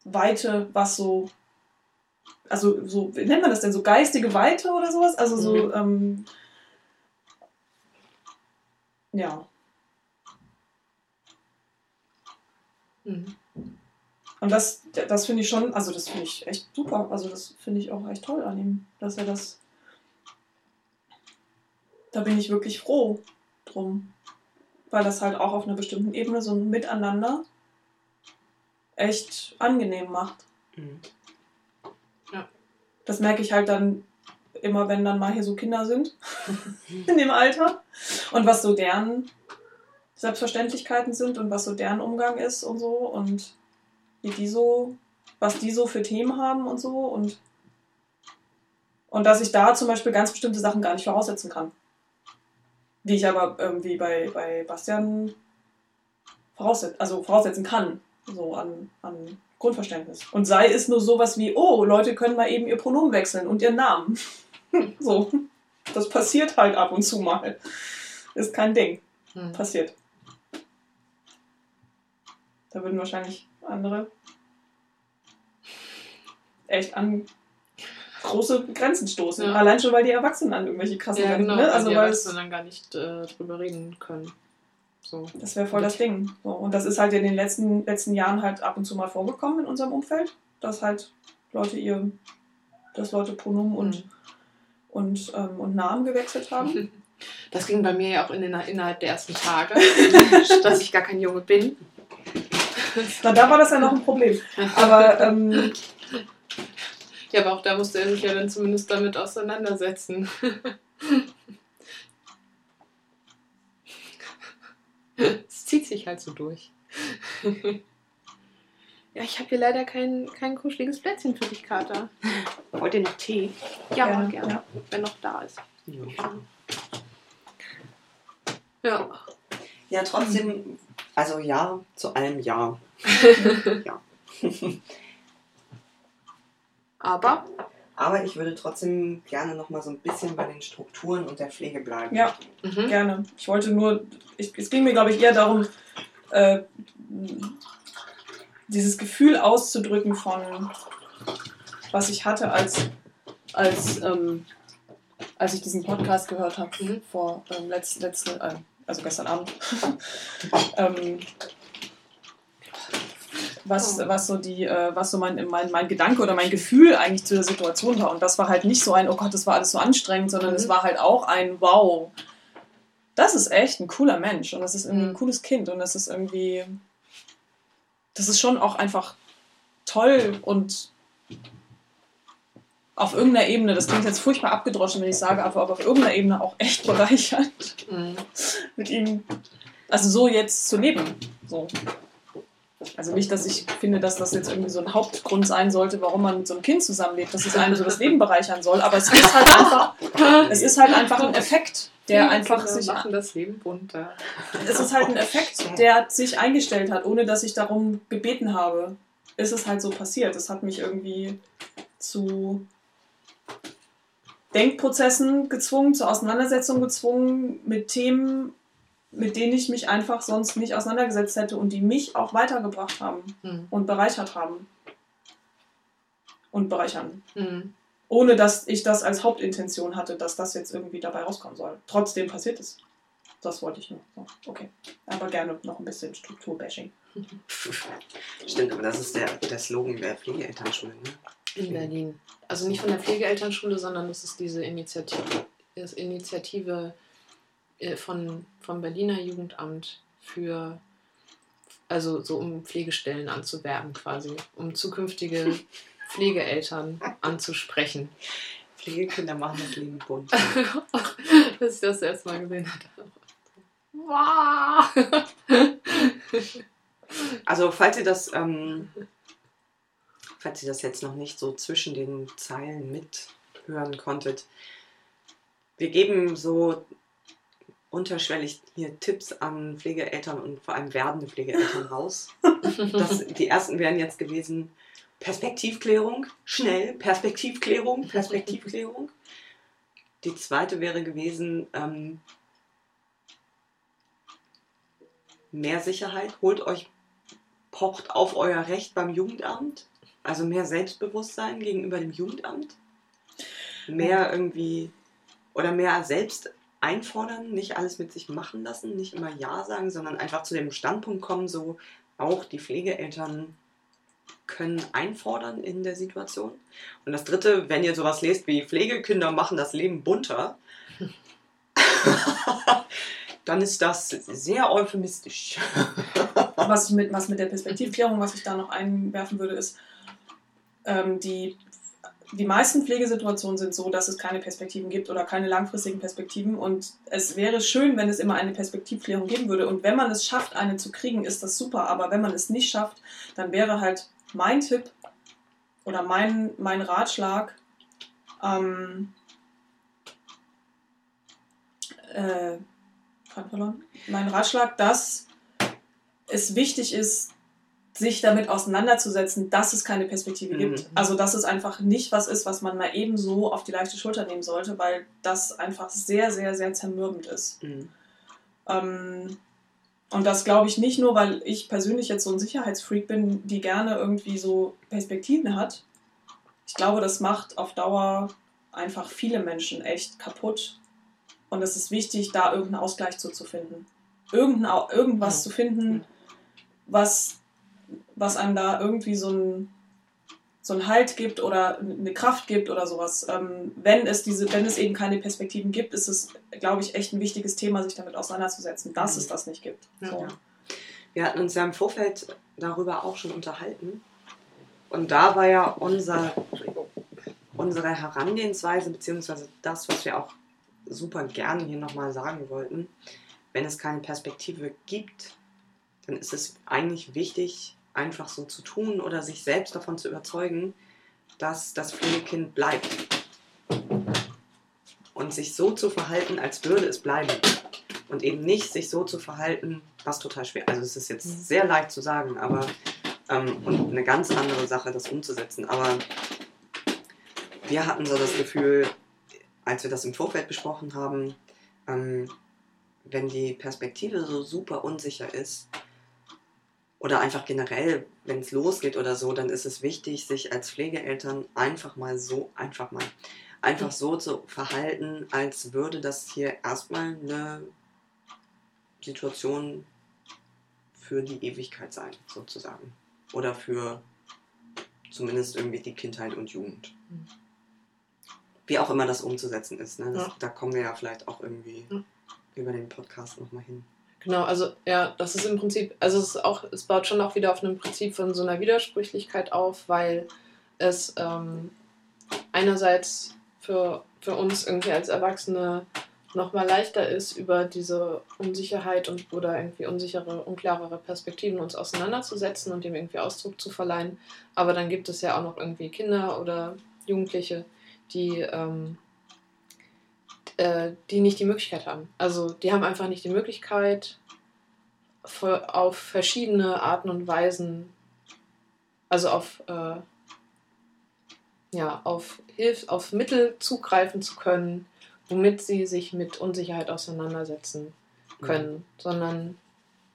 B: Weite, was so, also so, wie nennt man das denn, so geistige Weite oder sowas? Also so, mhm. ähm, ja. Mhm. Und das, das finde ich schon, also das finde ich echt super. Also das finde ich auch echt toll an ihm, dass er das. Da bin ich wirklich froh drum. Weil das halt auch auf einer bestimmten Ebene so ein Miteinander echt angenehm macht. Mhm. Ja. Das merke ich halt dann immer, wenn dann mal hier so Kinder sind (laughs) in dem Alter und was so deren Selbstverständlichkeiten sind und was so deren Umgang ist und so und wie die so, was die so für Themen haben und so und und dass ich da zum Beispiel ganz bestimmte Sachen gar nicht voraussetzen kann. Die ich aber irgendwie bei, bei Bastian vorausset also voraussetzen kann so an, an Grundverständnis. Und sei es nur sowas wie, oh, Leute können mal eben ihr Pronomen wechseln und ihren Namen. (laughs) so. Das passiert halt ab und zu mal. Ist kein Ding. Hm. Passiert. Da würden wahrscheinlich andere echt an große Grenzen stoßen. Ja. Allein schon, weil die Erwachsenen an irgendwelche krassen ja,
C: genau, ne? Also, die Erwachsenen dann gar nicht äh, drüber reden können. So.
B: Das wäre voll das Ding. So, und das ist halt in den letzten, letzten Jahren halt ab und zu mal vorgekommen in unserem Umfeld, dass halt Leute ihr, dass Leute Pronomen und, mhm. und, ähm, und Namen gewechselt haben. (laughs)
C: Das ging bei mir ja auch in den, innerhalb der ersten Tage, (laughs) dass ich gar kein Junge bin.
B: Na, da war das ja noch ein Problem. Aber (laughs) ähm,
C: ja, aber auch da musste er sich ja dann zumindest damit auseinandersetzen. Es zieht sich halt so durch. ja, ich habe hier leider kein, kein kuscheliges Plätzchen für dich, Kater.
A: Wollt ihr noch Tee?
C: Ja, gerne, gerne. Ja. wenn noch da ist.
A: Ja. Ja, trotzdem, also ja, zu allem ja. (laughs) ja.
C: Aber?
A: Aber ich würde trotzdem gerne noch mal so ein bisschen bei den Strukturen und der Pflege bleiben.
B: Ja, mhm. gerne. Ich wollte nur, ich, es ging mir, glaube ich, eher darum, äh, dieses Gefühl auszudrücken von, was ich hatte als, als, ähm, als ich diesen Podcast gehört habe,
C: Mhm.
B: vor ähm, letzten, letzten, äh, also gestern Abend, (laughs) ähm, was,
C: Oh.
B: was so die, äh, was so mein, mein, mein Gedanke oder mein Gefühl eigentlich zu der Situation war. Und das war halt nicht so ein, oh Gott, das war alles so anstrengend, sondern
C: Mhm.
B: es war halt auch ein Wow. Das ist echt ein cooler Mensch und das ist irgendwie ein
C: Mhm.
B: cooles Kind und das ist irgendwie, das ist schon auch einfach toll und auf irgendeiner Ebene, das klingt jetzt furchtbar abgedroschen, wenn ich sage, aber auf irgendeiner Ebene auch echt bereichernd
C: Mhm.
B: mit ihm, also so jetzt zu leben. So. Also nicht, dass ich finde, dass das jetzt irgendwie so ein Hauptgrund sein sollte, warum man mit so einem Kind zusammenlebt, dass es einem so das Leben bereichern soll, aber es ist halt einfach, (laughs) es ist halt einfach ein Effekt, der
C: Viele
B: einfach
C: Kinder
B: sich
C: machen das Leben bunter.
B: es ist halt ein Effekt, der sich eingestellt hat, ohne dass ich darum gebeten habe. Ist es halt so passiert. Es hat mich irgendwie zu Denkprozessen gezwungen, zur Auseinandersetzung gezwungen mit Themen, mit denen ich mich einfach sonst nicht auseinandergesetzt hätte und die mich auch weitergebracht haben
C: Mhm.
B: und bereichert haben. Und bereichern.
C: Mhm.
B: Ohne dass ich das als Hauptintention hatte, dass das jetzt irgendwie dabei rauskommen soll. Trotzdem passiert es. Das wollte ich nur. Okay. Aber gerne noch ein bisschen Strukturbashing. (laughs)
A: Stimmt, aber das ist der, der Slogan der Pflegeelternschule, ne?
C: In Berlin. Also nicht von der Pflegeelternschule, sondern das ist diese Initiative, das Initiative äh, von, vom Berliner Jugendamt für, also so um Pflegestellen anzuwerben quasi, um zukünftige (laughs) Pflegeeltern anzusprechen.
A: Pflegekinder machen das Leben bunt. (laughs)
C: Als ich das erste Mal gesehen hatte. Wow!
A: Also, falls ihr das, ähm, falls ihr das jetzt noch nicht so zwischen den Zeilen mithören konntet, wir geben so unterschwellig hier Tipps an Pflegeeltern und vor allem werdende Pflegeeltern raus. (laughs) Das, die ersten wären jetzt gewesen Perspektivklärung, schnell, Perspektivklärung, Perspektivklärung. Die zweite wäre gewesen ähm, mehr Sicherheit, holt euch, pocht auf euer Recht beim Jugendamt, also mehr Selbstbewusstsein gegenüber dem Jugendamt, mehr irgendwie oder mehr selbst einfordern, nicht alles mit sich machen lassen, nicht immer Ja sagen, sondern einfach zu dem Standpunkt kommen, so auch die Pflegeeltern können einfordern in der Situation. Und das dritte, wenn ihr sowas lest wie Pflegekinder machen das Leben bunter, (laughs) dann ist das sehr euphemistisch. (laughs)
B: Was, mit, was mit der Perspektivklärung, was ich da noch einwerfen würde, ist, ähm, die, die meisten Pflegesituationen sind so, dass es keine Perspektiven gibt oder keine langfristigen Perspektiven. Und es wäre schön, wenn es immer eine Perspektivklärung geben würde. Und wenn man es schafft, eine zu kriegen, ist das super. Aber wenn man es nicht schafft, dann wäre halt mein Tipp oder mein, mein Ratschlag, ähm, äh? Mein Ratschlag, dass es wichtig ist, sich damit auseinanderzusetzen, dass es keine Perspektive
A: Mhm.
B: gibt. Also dass es einfach nicht was ist, was man mal eben so auf die leichte Schulter nehmen sollte, weil das einfach sehr, sehr, sehr zermürbend ist.
A: Mhm.
B: Ähm, und das glaube ich nicht nur, weil ich persönlich jetzt so ein Sicherheitsfreak bin, die gerne irgendwie so Perspektiven hat. Ich glaube, das macht auf Dauer einfach viele Menschen echt kaputt. Und es ist wichtig, da irgendeinen Ausgleich zu, zu finden. Irgendein, irgendwas
C: Ja.
B: zu finden, was, was einem da irgendwie so ein so einen Halt gibt oder eine Kraft gibt oder sowas. Ähm, wenn es diese, wenn es eben keine Perspektiven gibt, ist es, glaube ich, echt ein wichtiges Thema, sich damit auseinanderzusetzen, dass
A: Mhm.
B: es das nicht gibt.
C: Ja.
B: So.
A: Wir hatten uns ja im Vorfeld darüber auch schon unterhalten. Und da war ja unser, unsere Herangehensweise, beziehungsweise das, was wir auch super gerne hier nochmal sagen wollten, wenn es keine Perspektive gibt, dann ist es eigentlich wichtig, einfach so zu tun oder sich selbst davon zu überzeugen, dass das Pflegekind bleibt. Und sich so zu verhalten, als würde es bleiben. Und eben nicht sich so zu verhalten, was total schwer. Also es ist jetzt
C: Mhm.
A: sehr leicht zu sagen, aber ähm, und eine ganz andere Sache, das umzusetzen. Aber wir hatten so das Gefühl, als wir das im Vorfeld besprochen haben, ähm, wenn die Perspektive so super unsicher ist, oder einfach generell, wenn es losgeht oder so, dann ist es wichtig, sich als Pflegeeltern einfach mal so, einfach mal, einfach so zu verhalten, als würde das hier erstmal eine Situation für die Ewigkeit sein, sozusagen. Oder für zumindest irgendwie die Kindheit und Jugend.
C: Mhm.
A: Wie auch immer das umzusetzen ist. Ne? Das,
C: Ja.
A: Da kommen wir ja vielleicht auch irgendwie
C: Ja.
A: über den Podcast nochmal hin.
C: Genau, also ja, das ist im Prinzip, also es ist auch, es baut schon auch wieder auf einem Prinzip von so einer Widersprüchlichkeit auf, weil es ähm, einerseits für, für uns irgendwie als Erwachsene nochmal leichter ist, über diese Unsicherheit und oder irgendwie unsichere, unklarere Perspektiven uns auseinanderzusetzen und dem irgendwie Ausdruck zu verleihen. Aber dann gibt es ja auch noch irgendwie Kinder oder Jugendliche, die ähm, äh, die nicht die Möglichkeit haben. Also die haben einfach nicht die Möglichkeit, auf verschiedene Arten und Weisen, also auf, äh, ja, auf, Hilf auf Mittel zugreifen zu können, womit sie sich mit Unsicherheit auseinandersetzen können, sondern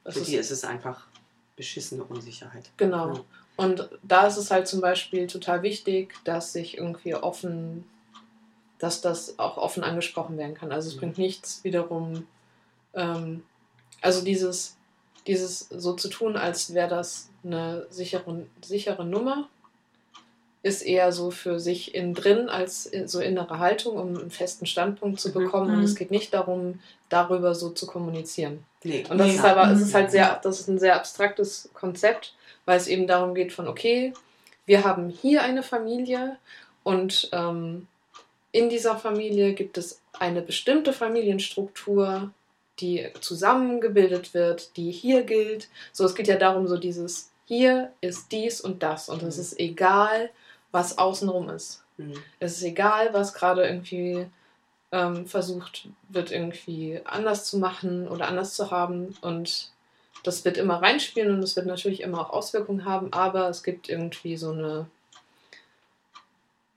C: das
A: Für
C: ist
A: die ist es einfach beschissene Unsicherheit.
C: Genau.
A: Ja.
C: Und da ist es halt zum Beispiel total wichtig, dass sich irgendwie offen, dass das auch offen angesprochen werden kann. Also es
A: Mhm.
C: bringt nichts wiederum, ähm, also dieses, dieses so zu tun, als wäre das eine sichere, sichere Nummer, ist eher so für sich innen drin als in- so innere Haltung, um einen festen Standpunkt zu
A: Mhm.
C: bekommen. Und
B: Mhm.
C: es geht nicht darum, darüber so zu kommunizieren.
A: Nee.
C: Und das
B: Nee.
C: ist aber, es
B: Mhm.
C: ist halt sehr, das ist ein sehr abstraktes Konzept, weil es eben darum geht von, okay, wir haben hier eine Familie und ähm, in dieser Familie gibt es eine bestimmte Familienstruktur, die zusammengebildet wird, die hier gilt. So, es geht ja darum, so dieses, hier ist dies und das und es
A: Mhm.
C: ist egal, was außenrum ist.
A: Mhm.
C: Es ist egal, was gerade irgendwie ähm, versucht wird, irgendwie anders zu machen oder anders zu haben. Und das wird immer reinspielen und es wird natürlich immer auch Auswirkungen haben, aber es gibt irgendwie so eine.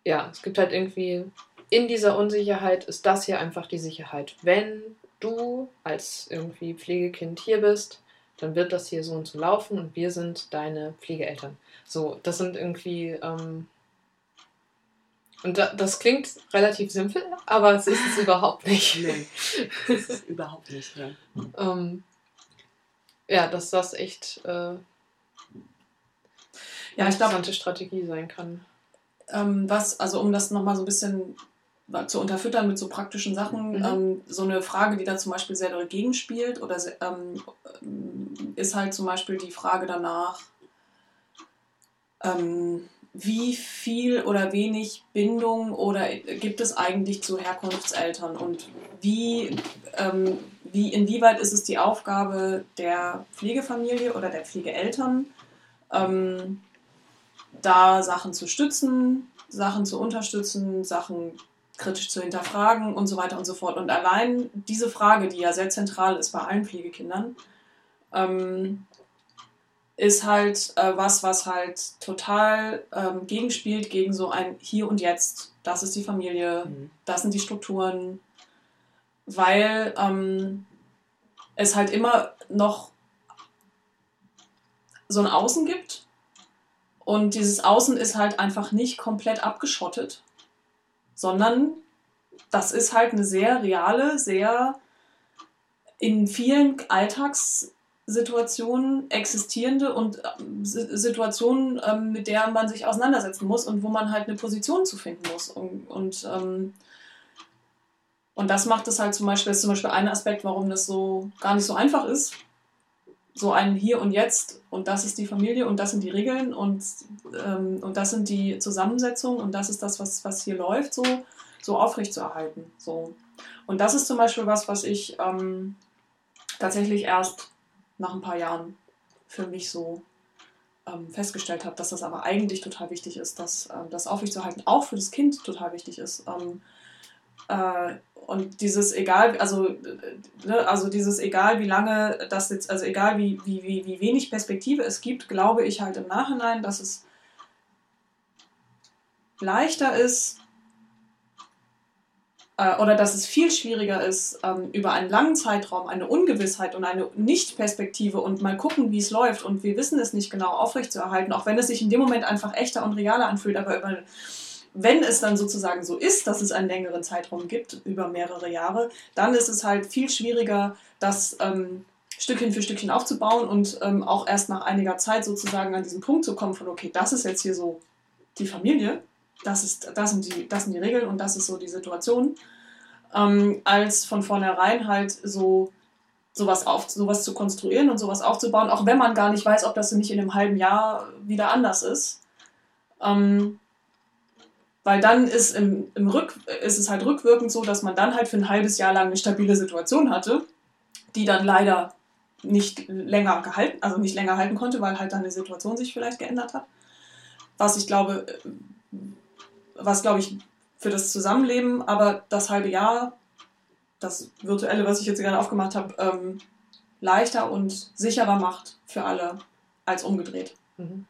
C: Ja, es gibt halt irgendwie. In dieser Unsicherheit ist das hier einfach die Sicherheit. Wenn du als irgendwie Pflegekind hier bist, dann wird das hier so und so laufen und wir sind deine Pflegeeltern. So, das sind irgendwie. Ähm, und da, das klingt relativ simpel, aber es ist es (laughs) überhaupt nicht.
A: Nee. Das ist überhaupt nicht. Ja.
C: ähm, ja, dass das echt äh, eine
B: Ja, ich glaube,
C: interessante Strategie sein kann.
B: ähm, was, also um das nochmal so ein bisschen zu unterfüttern mit so praktischen Sachen,
C: Mhm.
B: ähm, so eine Frage, die da zum Beispiel sehr dagegen spielt, oder ähm, ähm, ist halt zum Beispiel die Frage danach, ähm, wie viel oder wenig Bindung oder gibt es eigentlich zu Herkunftseltern und wie, ähm, wie inwieweit ist es die Aufgabe der Pflegefamilie oder der Pflegeeltern, ähm, da Sachen zu stützen, Sachen zu unterstützen, Sachen kritisch zu hinterfragen und so weiter und so fort. Und allein diese Frage, die ja sehr zentral ist bei allen Pflegekindern, ähm, ist halt äh, was, was halt total ähm, gegenspielt gegen so ein Hier und Jetzt. Das ist die Familie,
A: Mhm.
B: das sind die Strukturen, weil ähm, es halt immer noch so ein Außen gibt und dieses Außen ist halt einfach nicht komplett abgeschottet, sondern das ist halt eine sehr reale, sehr in vielen Alltagssituationen existierende und ähm, Si- Situationen, ähm, mit der man sich auseinandersetzen muss und wo man halt eine Position zu finden muss. Und, und, ähm, und das macht es halt zum Beispiel, ist zum Beispiel ein Aspekt, warum das so gar nicht so einfach ist. So ein Hier und Jetzt und das ist die Familie und das sind die Regeln und, ähm, und das sind die Zusammensetzungen und das ist das, was, was hier läuft, so, so aufrechtzuerhalten. So. Und das ist zum Beispiel was, was ich ähm, tatsächlich erst nach ein paar Jahren für mich so ähm, festgestellt habe, dass das aber eigentlich total wichtig ist, dass ähm, das aufrechtzuerhalten auch für das Kind total wichtig ist. Ähm, äh, und dieses egal, also, ne, also dieses egal, wie lange das jetzt, also egal wie, wie, wie, wie wenig Perspektive es gibt, glaube ich halt im Nachhinein, dass es leichter ist, äh, oder dass es viel schwieriger ist, ähm, über einen langen Zeitraum eine Ungewissheit und eine Nicht-Perspektive und mal gucken, wie es läuft. Und wir wissen es nicht genau aufrechtzuerhalten, auch wenn es sich in dem Moment einfach echter und realer anfühlt, aber über, wenn es dann sozusagen so ist, dass es einen längeren Zeitraum gibt, über mehrere Jahre, dann ist es halt viel schwieriger, das ähm, Stückchen für Stückchen aufzubauen und ähm, auch erst nach einiger Zeit sozusagen an diesen Punkt zu kommen von, okay, das ist jetzt hier so die Familie, das, ist, das, sind, die, das sind die Regeln und das ist so die Situation, ähm, als von vornherein halt so sowas, auf, sowas zu konstruieren und sowas aufzubauen, auch wenn man gar nicht weiß, ob das nicht in einem halben Jahr wieder anders ist. Ähm, weil dann ist, im, im Rück, ist es halt rückwirkend so, dass man dann halt für ein halbes Jahr lang eine stabile Situation hatte, die dann leider nicht länger gehalten, also nicht länger halten konnte, weil halt dann die Situation sich vielleicht geändert hat. Was ich glaube, was glaube ich für das Zusammenleben, aber das halbe Jahr, das virtuelle, was ich jetzt gerade aufgemacht habe, ähm, leichter und sicherer macht für alle als umgedreht. Mhm.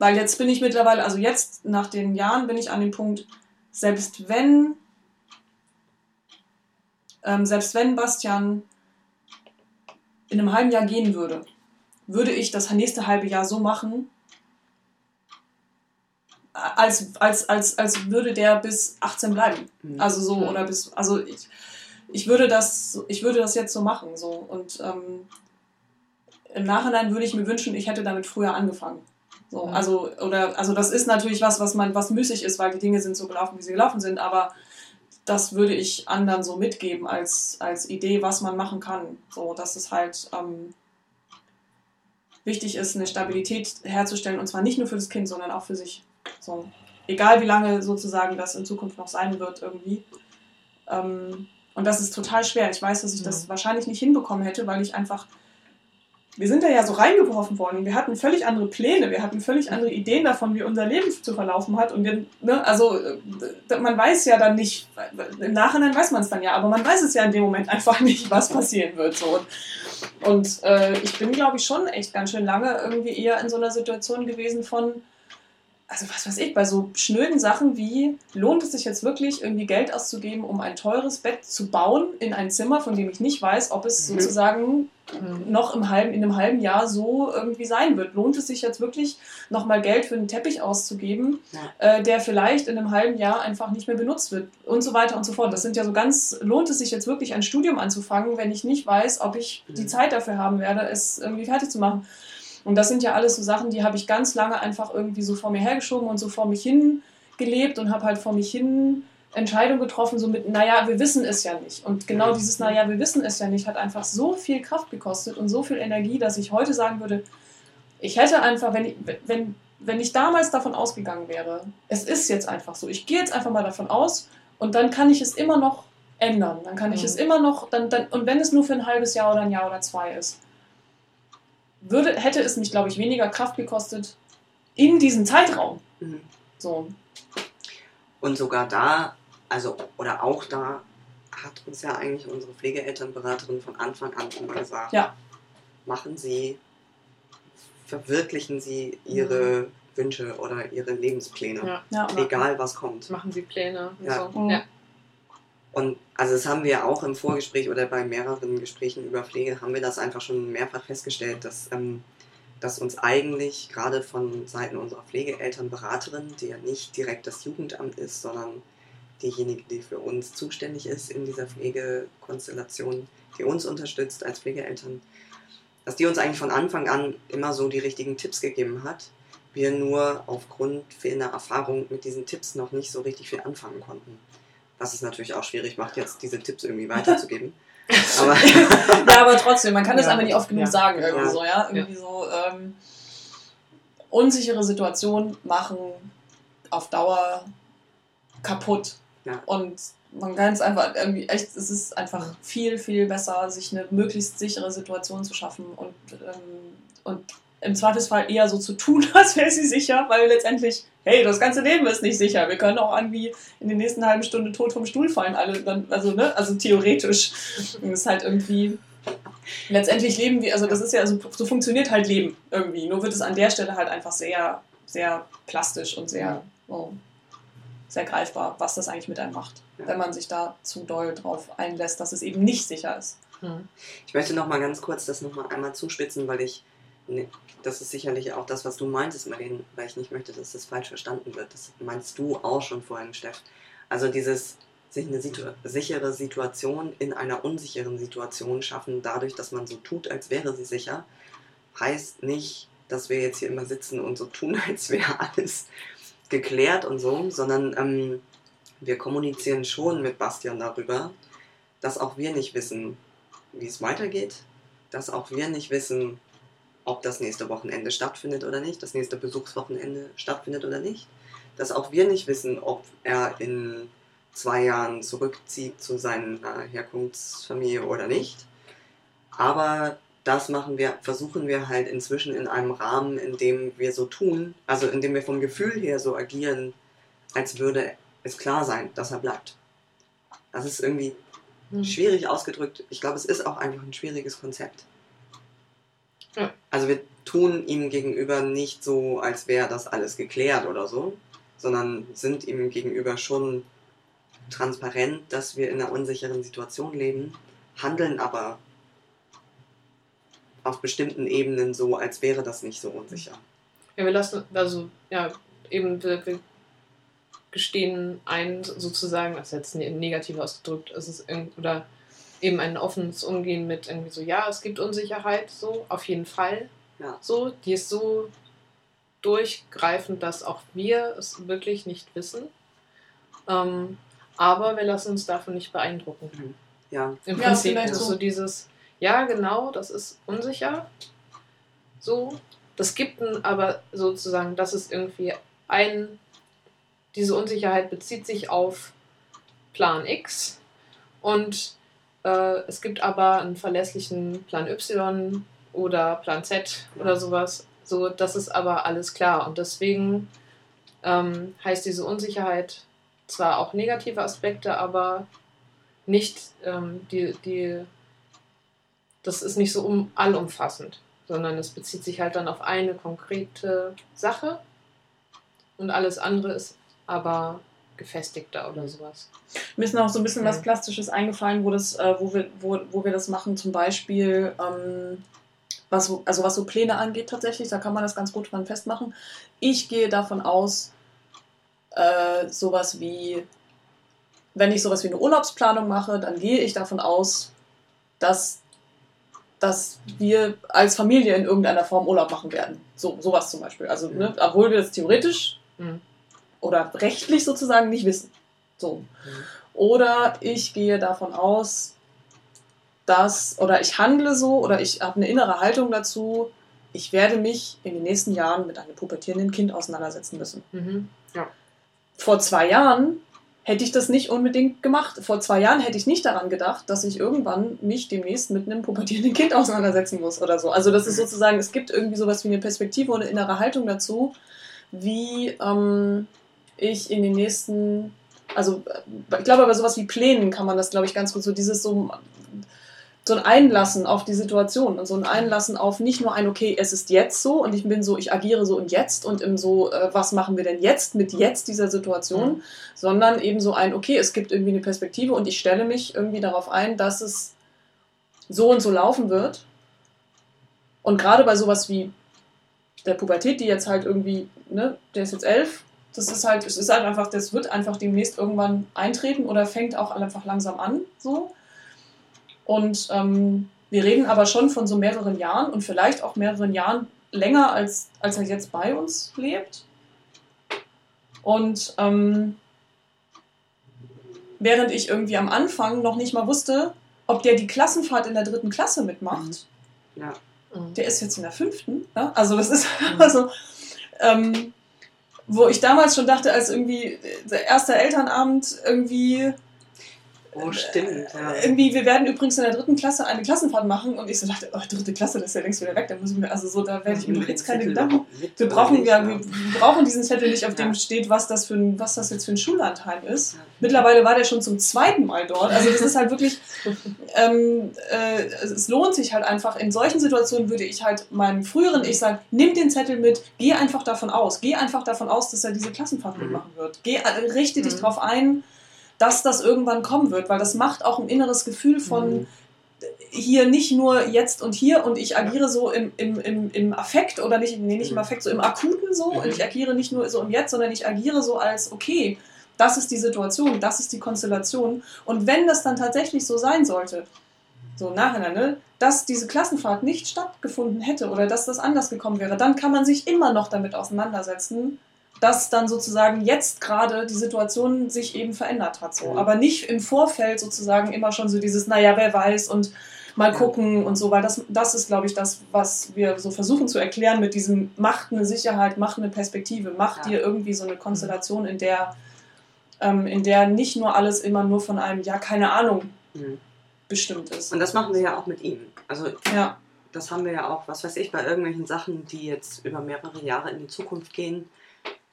B: Weil jetzt bin ich mittlerweile, also jetzt nach den Jahren bin ich an dem Punkt, selbst wenn ähm, selbst wenn Bastian in einem halben Jahr gehen würde, würde ich das nächste halbe Jahr so machen, als, als, als, als würde der bis 18 bleiben. Mhm. Also so, oder bis, also ich, ich würde das, ich würde das jetzt so machen. So. Und ähm, im Nachhinein würde ich mir wünschen, ich hätte damit früher angefangen. So, mhm. also, oder, also das ist natürlich was, was man, was müßig ist, weil die Dinge sind so gelaufen, wie sie gelaufen sind, aber das würde ich anderen so mitgeben als, als Idee, was man machen kann. So, dass es halt ähm, wichtig ist, eine Stabilität herzustellen und zwar nicht nur für das Kind, sondern auch für sich. So, egal wie lange sozusagen das in Zukunft noch sein wird irgendwie. Ähm, und das ist total schwer. Ich weiß, dass ich das wahrscheinlich nicht hinbekommen hätte, weil ich einfach wir sind da ja so reingeworfen worden. Wir hatten völlig andere Pläne, wir hatten völlig andere Ideen davon, wie unser Leben zu verlaufen hat. Und wir, ne, also äh, man weiß ja dann nicht, im Nachhinein weiß man es dann ja, aber man weiß es ja in dem Moment einfach (laughs) nicht, was passieren wird. So. Und, äh, ich bin, glaube ich, schon echt ganz schön lange irgendwie eher in so einer Situation gewesen von, also was weiß ich, bei so schnöden Sachen wie, lohnt es sich jetzt wirklich, irgendwie Geld auszugeben, um ein teures Bett zu bauen in ein Zimmer, von dem ich nicht weiß, ob es mhm. sozusagen mhm. noch im halben, in einem halben Jahr so irgendwie sein wird. Lohnt es sich jetzt wirklich, nochmal Geld für einen Teppich auszugeben, ja. äh, der vielleicht in einem halben Jahr einfach nicht mehr benutzt wird und so weiter und so fort. Das sind ja so ganz, lohnt es sich jetzt wirklich ein Studium anzufangen, wenn ich nicht weiß, ob ich die mhm. Zeit dafür haben werde, es irgendwie fertig zu machen. Und das sind ja alles so Sachen, die habe ich ganz lange einfach irgendwie so vor mir hergeschoben und so vor mich hin gelebt und habe halt vor mich hin Entscheidungen getroffen, so mit, naja, wir wissen es ja nicht. Und genau dieses, naja, wir wissen es ja nicht, hat einfach so viel Kraft gekostet und so viel Energie, dass ich heute sagen würde, ich hätte einfach, wenn ich, wenn, wenn ich damals davon ausgegangen wäre, es ist jetzt einfach so, ich gehe jetzt einfach mal davon aus und dann kann ich es immer noch ändern. Dann kann ich mhm. es immer noch, dann, dann, und wenn es nur für ein halbes Jahr oder ein Jahr oder zwei ist würde, hätte es mich, glaube ich, weniger Kraft gekostet in diesem Zeitraum. Mhm. So.
A: Und sogar da, also, oder auch da, hat uns ja eigentlich unsere Pflegeelternberaterin von Anfang an immer gesagt, ja. machen Sie, verwirklichen Sie Ihre mhm. Wünsche oder Ihre Lebenspläne. Ja. Ja, egal was kommt.
C: Machen Sie Pläne.
A: Ja. So. ja. Und also das haben wir auch im Vorgespräch oder bei mehreren Gesprächen über Pflege haben wir das einfach schon mehrfach festgestellt, dass, ähm, dass uns eigentlich gerade von Seiten unserer Pflegeelternberaterin, die ja nicht direkt das Jugendamt ist, sondern diejenige, die für uns zuständig ist in dieser Pflegekonstellation, die uns unterstützt als Pflegeeltern, dass die uns eigentlich von Anfang an immer so die richtigen Tipps gegeben hat. Wir nur aufgrund fehlender Erfahrung mit diesen Tipps noch nicht so richtig viel anfangen konnten. Was es natürlich auch schwierig macht, jetzt diese Tipps irgendwie weiterzugeben. (laughs)
B: aber ja, aber trotzdem, man kann das ja, einfach nicht oft genug ja. sagen, irgendwie ja. so, ja. Irgendwie so ähm, unsichere Situationen machen auf Dauer kaputt. Und man kann es einfach irgendwie echt, es ist einfach viel, viel besser, sich eine möglichst sichere Situation zu schaffen und, ähm, und im Zweifelsfall eher so zu tun, (laughs) als wäre sie sicher, weil letztendlich, hey, das ganze Leben ist nicht sicher. Wir können auch irgendwie in den nächsten halben Stunde tot vom Stuhl fallen, alle dann, also, ne, also theoretisch. Und das ist halt irgendwie. Letztendlich leben wir, also das ist ja, also so funktioniert halt Leben irgendwie. Nur wird es an der Stelle halt einfach sehr, sehr plastisch und sehr, oh, sehr greifbar, was das eigentlich mit einem macht, wenn man sich da zu doll drauf einlässt, dass es eben nicht sicher ist.
A: Ich möchte noch mal ganz kurz das noch mal einmal zuspitzen, weil ich Nee, das ist sicherlich auch das, was du meintest, Marlene, weil ich nicht möchte, dass das falsch verstanden wird. Das meinst du auch schon vorhin, Steff. Also dieses sich eine situ sichere Situation in einer unsicheren Situation schaffen, dadurch, dass man so tut, als wäre sie sicher, heißt nicht, dass wir jetzt hier immer sitzen und so tun, (laughs) als wäre alles geklärt und so, sondern ähm, wir kommunizieren schon mit Bastian darüber, dass auch wir nicht wissen, wie es weitergeht, dass auch wir nicht wissen, ob das nächste Wochenende stattfindet oder nicht, das nächste Besuchswochenende stattfindet oder nicht, dass auch wir nicht wissen, ob er in zwei Jahren zurückzieht zu seiner Herkunftsfamilie oder nicht. Aber das machen wir, versuchen wir halt inzwischen in einem Rahmen, in dem wir so tun, also in dem wir vom Gefühl her so agieren, als würde es klar sein, dass er bleibt. Das ist irgendwie hm. schwierig ausgedrückt. Ich glaube, es ist auch einfach ein schwieriges Konzept. Ja. Also wir tun ihm gegenüber nicht so, als wäre das alles geklärt oder so, sondern sind ihm gegenüber schon transparent, dass wir in einer unsicheren Situation leben, handeln aber auf bestimmten Ebenen so, als wäre das nicht so unsicher.
C: Ja, wir lassen, also, ja, eben, wir, wir gestehen ein, sozusagen, das ist jetzt negativ ausgedrückt, es ist oder eben ein offenes Umgehen mit irgendwie so, ja, es gibt Unsicherheit, so, auf jeden Fall. Ja. So, die ist so durchgreifend, dass auch wir es wirklich nicht wissen. Ähm, aber wir lassen uns davon nicht beeindrucken. Mhm. Ja. Im Prinzip ja, ist so. so dieses, ja, genau, das ist unsicher. So. Das gibt aber sozusagen, das ist irgendwie ein, diese Unsicherheit bezieht sich auf Plan X und äh, es gibt aber einen verlässlichen Plan Y oder Plan Z oder sowas. So, das ist aber alles klar. Und deswegen ähm, heißt diese Unsicherheit zwar auch negative Aspekte, aber nicht ähm, die, die, das ist nicht so um, allumfassend, sondern es bezieht sich halt dann auf eine konkrete Sache und alles andere ist aber gefestigter oder sowas.
B: Mir ist noch so ein bisschen was Plastisches eingefallen, wo, das, äh, wo, wir, wo, wo wir das machen, zum Beispiel, ähm, was, also was so Pläne angeht tatsächlich, da kann man das ganz gut dran festmachen. Ich gehe davon aus, äh, sowas wie, wenn ich sowas wie eine Urlaubsplanung mache, dann gehe ich davon aus, dass, dass wir als Familie in irgendeiner Form Urlaub machen werden. So, sowas zum Beispiel. Also, ne, obwohl wir das theoretisch mhm. Oder rechtlich sozusagen nicht wissen. So. Mhm. Oder ich gehe davon aus, dass, oder ich handle so, oder ich habe eine innere Haltung dazu, ich werde mich in den nächsten Jahren mit einem pubertierenden Kind auseinandersetzen müssen. Mhm. Ja vor zwei Jahren hätte ich das nicht unbedingt gemacht. Vor zwei Jahren hätte ich nicht daran gedacht, dass ich irgendwann mich demnächst mit einem pubertierenden Kind (laughs) auseinandersetzen muss oder so. Also das ist sozusagen, es gibt irgendwie sowas wie eine Perspektive und eine innere Haltung dazu, wie ähm, ich in den nächsten, also ich glaube bei sowas wie Plänen kann man das, glaube ich, ganz gut so, dieses so so ein Einlassen auf die Situation und so ein Einlassen auf nicht nur ein, okay, es ist jetzt so und ich bin so, ich agiere so im Jetzt und im so, äh, was machen wir denn jetzt mit jetzt dieser Situation, mhm. sondern eben so ein, okay, es gibt irgendwie eine Perspektive und ich stelle mich irgendwie darauf ein, dass es so und so laufen wird. Und gerade bei sowas wie der Pubertät, die jetzt halt irgendwie, ne, der ist jetzt elf, das ist halt, es ist halt einfach, das wird einfach demnächst irgendwann eintreten oder fängt auch einfach langsam an, so. Und ähm, wir reden aber schon von so mehreren Jahren und vielleicht auch mehreren Jahren länger, als, als er jetzt bei uns lebt. Und ähm, während ich irgendwie am Anfang noch nicht mal wusste, ob der die Klassenfahrt in der dritten Klasse mitmacht, mhm. ja. der ist jetzt in der fünften. Ja? Also das ist mhm. (laughs) also, ähm, wo ich damals schon dachte, als irgendwie der erste Elternabend irgendwie Oh, stimmt. Ja. Irgendwie, wir werden übrigens in der dritten Klasse eine Klassenfahrt machen und ich so dachte, oh, dritte Klasse, das ist ja längst wieder weg, da muss ich mir, also so, da werde ich mir doch jetzt keine Gedanken. Wir brauchen, ja, wir brauchen diesen Zettel nicht, auf dem steht, was das, für ein, was das jetzt für ein Schullandheim ist. Mittlerweile war der schon zum zweiten Mal dort. Also das ist halt wirklich, ähm, äh, es lohnt sich halt einfach. In solchen Situationen würde ich halt meinem früheren Ich sagen, nimm den Zettel mit, geh einfach davon aus. Geh einfach davon aus, dass er diese Klassenfahrt mhm. mitmachen wird. Geh, äh, richte mhm. dich darauf ein, dass das irgendwann kommen wird, weil das macht auch ein inneres Gefühl von, mhm. hier nicht nur jetzt und hier und ich agiere so im, im, im, im Affekt oder nicht, nee, nicht im Affekt, so im Akuten so und ich agiere nicht nur so im Jetzt, sondern ich agiere so als, okay, das ist die Situation, das ist die Konstellation. Und wenn das dann tatsächlich so sein sollte, so im Nachhinein, ne, dass diese Klassenfahrt nicht stattgefunden hätte oder dass das anders gekommen wäre, dann kann man sich immer noch damit auseinandersetzen, dass dann sozusagen jetzt gerade die Situation sich eben verändert hat. So.
A: Mhm.
B: Aber nicht im Vorfeld sozusagen immer schon so dieses, naja, wer weiß und mal gucken und so, weil das, das ist, glaube ich, das, was wir so versuchen zu erklären mit diesem, macht eine Sicherheit, macht eine Perspektive, macht
A: Ja.
B: dir irgendwie so eine Konstellation, in der, ähm, in der nicht nur alles immer nur von einem, ja, keine Ahnung,
A: Mhm.
B: bestimmt ist.
A: Und das machen wir ja auch mit ihm. Also
B: Ja,
A: das haben wir ja auch, was weiß ich, bei irgendwelchen Sachen, die jetzt über mehrere Jahre in die Zukunft gehen,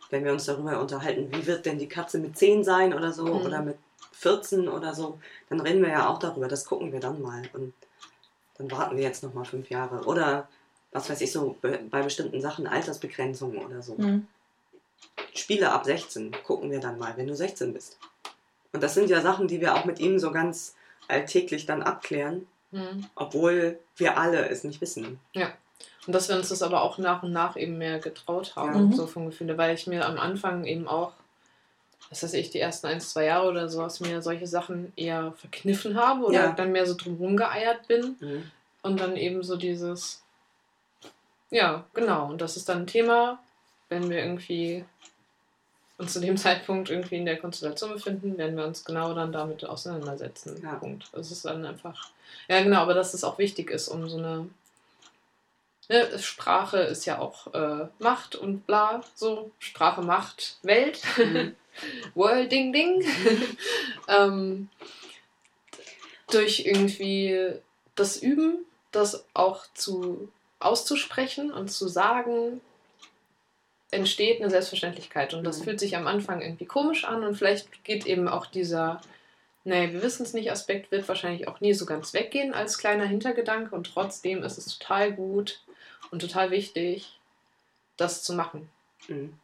A: wenn wir uns darüber unterhalten, wie wird denn die Katze mit 10 sein oder so
B: Mhm.
A: oder mit 14 oder so, dann reden wir ja auch darüber, das gucken wir dann mal und dann warten wir jetzt nochmal fünf Jahre. Oder was weiß ich so, be- bei bestimmten Sachen Altersbegrenzungen oder so.
B: Mhm.
A: Spiele ab 16 gucken wir dann mal, wenn du 16 bist. Und das sind ja Sachen, die wir auch mit ihm so ganz alltäglich dann abklären,
C: Mhm.
A: obwohl wir alle es nicht wissen.
C: Und dass wir uns das aber auch nach und nach eben mehr getraut haben,
B: Ja. Mhm.
C: so vom Gefühl, weil ich mir am Anfang eben auch, was weiß ich, die ersten ein, zwei Jahre oder so, aus mir solche Sachen eher verkniffen habe oder
A: Ja.
C: dann mehr so drumherum geeiert bin
A: Mhm.
C: und dann eben so dieses, ja, genau, und das ist dann ein Thema, wenn wir irgendwie uns zu dem (laughs) Zeitpunkt irgendwie in der Konstellation befinden, werden wir uns genau dann damit auseinandersetzen.
A: Ja.
C: Punkt. Das ist dann einfach, ja genau, aber dass es auch wichtig ist, um so eine Ne, Sprache ist ja auch äh, Macht und bla, so. Sprache macht Welt.
A: Mhm. (laughs)
C: World Ding Ding. (laughs) ähm, durch irgendwie das Üben, das auch zu auszusprechen und zu sagen, entsteht eine Selbstverständlichkeit. Und das
A: Mhm.
C: fühlt sich am Anfang irgendwie komisch an und vielleicht geht eben auch dieser, nee, wir wissen es nicht, Aspekt wird wahrscheinlich auch nie so ganz weggehen als kleiner Hintergedanke und trotzdem ist es total gut und total wichtig, das zu machen.
A: Mhm.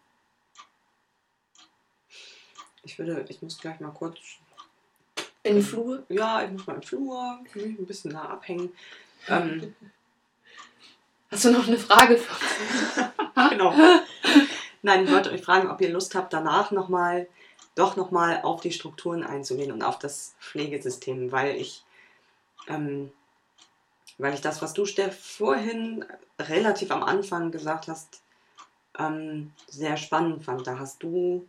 A: Ich würde, ich muss gleich mal kurz,
C: In den Flur.
A: ja, ich muss mal im Flur, mich ein bisschen nah abhängen. Ähm, (laughs)
C: Hast du noch eine Frage für uns? (laughs)
A: genau. Nein, ich wollte euch fragen, ob ihr Lust habt, danach nochmal, doch nochmal auf die Strukturen einzugehen und auf das Pflegesystem, weil ich, ähm, weil ich das, was du, Steff, vorhin relativ am Anfang gesagt hast, ähm, sehr spannend fand. Da hast du,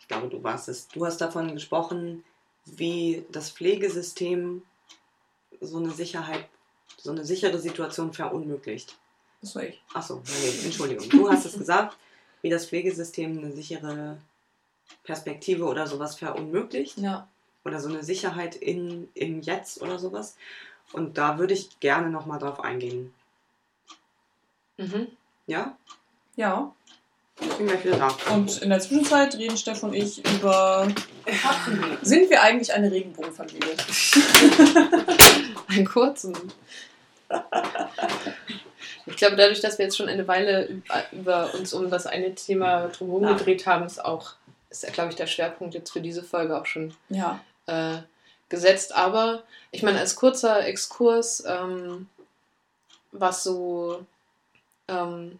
A: ich glaube, du warst es, du hast davon gesprochen, wie das Pflegesystem so eine Sicherheit, so eine sichere Situation verunmöglicht.
B: das war ich.
A: Achso, nee, Entschuldigung. Du hast es gesagt, wie das Pflegesystem eine sichere Perspektive oder sowas verunmöglicht.
B: Ja.
A: Oder so eine Sicherheit in, im Jetzt oder sowas. Und da würde ich gerne nochmal drauf eingehen.
C: Mhm.
A: Ja?
B: Ja.
A: Ich bin gleich wieder da.
B: Und in der Zwischenzeit reden Steff und ich über. Sind wir eigentlich eine Regenbogenfamilie? (laughs)
C: Einen kurzen. Ich glaube, dadurch, dass wir jetzt schon eine Weile über- über uns um das eine Thema drumherum
B: Ja.
C: gedreht haben, ist auch, ist, glaube ich, der Schwerpunkt jetzt für diese Folge auch schon
B: Ja.
C: äh, gesetzt. Aber ich meine, als kurzer Exkurs, ähm, was so, ähm,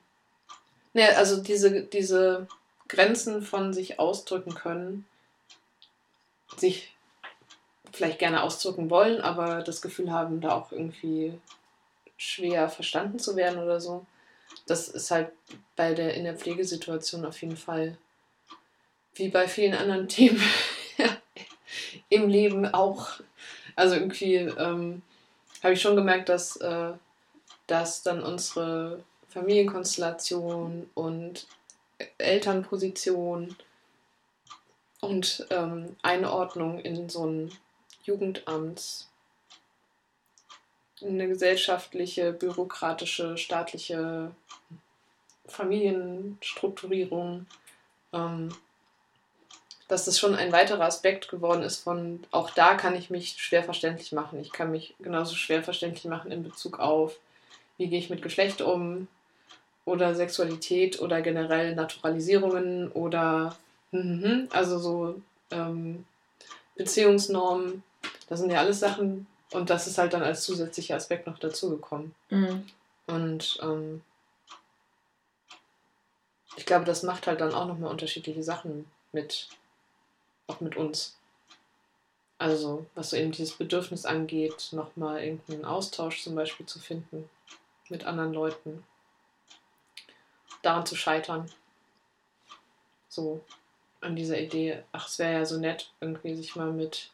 C: ne, also diese, diese Grenzen von sich ausdrücken können, sich vielleicht gerne ausdrücken wollen, aber das Gefühl haben, da auch irgendwie schwer verstanden zu werden oder so. Das ist halt bei der in der Pflegesituation auf jeden Fall wie bei vielen anderen (laughs) Themen im Leben auch. Also irgendwie ähm, habe ich schon gemerkt, dass, äh, dass dann unsere Familienkonstellation und Elternposition und ähm, Einordnung in so ein Jugendamt, eine gesellschaftliche, bürokratische, staatliche Familienstrukturierung, ähm, dass das schon ein weiterer Aspekt geworden ist von, auch da kann ich mich schwer verständlich machen. Ich kann mich genauso schwer verständlich machen in Bezug auf, wie gehe ich mit Geschlecht um oder Sexualität oder generell Naturalisierungen oder mhm, also so ähm, Beziehungsnormen. Das sind ja alles Sachen, und das ist halt dann als zusätzlicher Aspekt noch dazugekommen.
B: Mhm.
C: Und ähm, ich glaube, das macht halt dann auch nochmal unterschiedliche Sachen mit, auch mit uns. Also, was so eben dieses Bedürfnis angeht, nochmal irgendeinen Austausch zum Beispiel zu finden mit anderen Leuten. Daran zu scheitern. So, an dieser Idee, ach, es wäre ja so nett, irgendwie sich mal mit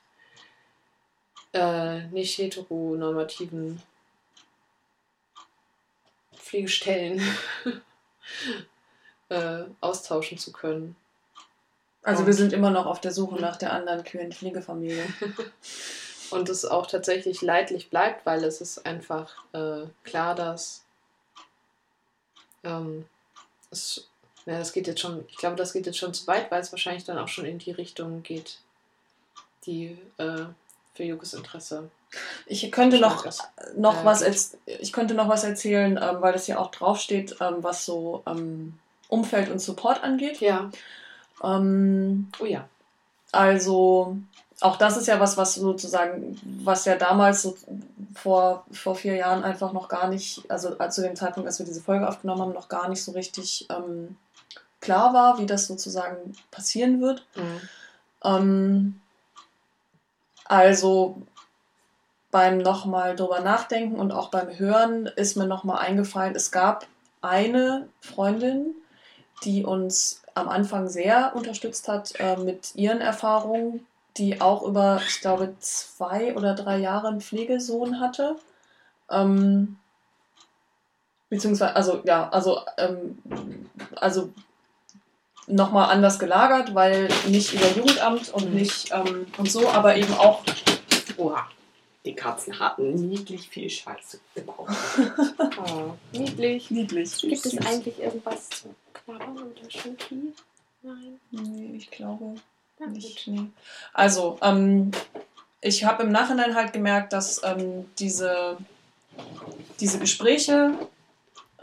C: äh, nicht heteronormativen Pflegestellen (laughs) äh, austauschen zu können.
B: Also
C: Und-
B: wir sind immer noch auf der Suche nach der anderen queeren Pflegefamilie. (laughs)
C: Und es auch tatsächlich leidlich bleibt, weil es ist einfach äh, klar, dass ähm, es, ja, das geht jetzt schon, ich glaube, das geht jetzt schon zu weit, weil es wahrscheinlich dann auch schon in die Richtung geht, die äh, für Jukes Interesse
B: Ich könnte noch,
C: ist.
B: noch
C: Äh,
B: was ich könnte noch was erzählen, ähm, weil das hier auch draufsteht, ähm, was so ähm, Umfeld und Support angeht.
C: Ja,
B: Ähm,
C: oh ja.
B: Also auch das ist ja was, was sozusagen, was ja damals so vor, vor vier Jahren einfach noch gar nicht, also zu dem Zeitpunkt, als wir diese Folge aufgenommen haben, noch gar nicht so richtig ähm, klar war, wie das sozusagen passieren wird.
C: Mhm.
B: Ähm, also beim nochmal drüber nachdenken und auch beim Hören ist mir nochmal eingefallen, es gab eine Freundin, die uns am Anfang sehr unterstützt hat äh, mit ihren Erfahrungen, die auch über, ich glaube, zwei oder drei Jahre einen Pflegesohn hatte. Ähm, beziehungsweise, also ja, also, ähm, also nochmal anders gelagert, weil nicht über Jugendamt und
C: Mhm.
B: nicht ähm, und so, aber eben auch
A: Oha. Die Katzen hatten niedlich viel Scheiße im Bauch. (laughs)
C: Oh, niedlich.
B: niedlich.
C: Gibt es eigentlich irgendwas zu knabbern unter Schoki? Nein.
B: Nee, ich glaube
C: Na
B: nicht. Nee. Also, ähm, ich habe im Nachhinein halt gemerkt, dass ähm, diese, diese Gespräche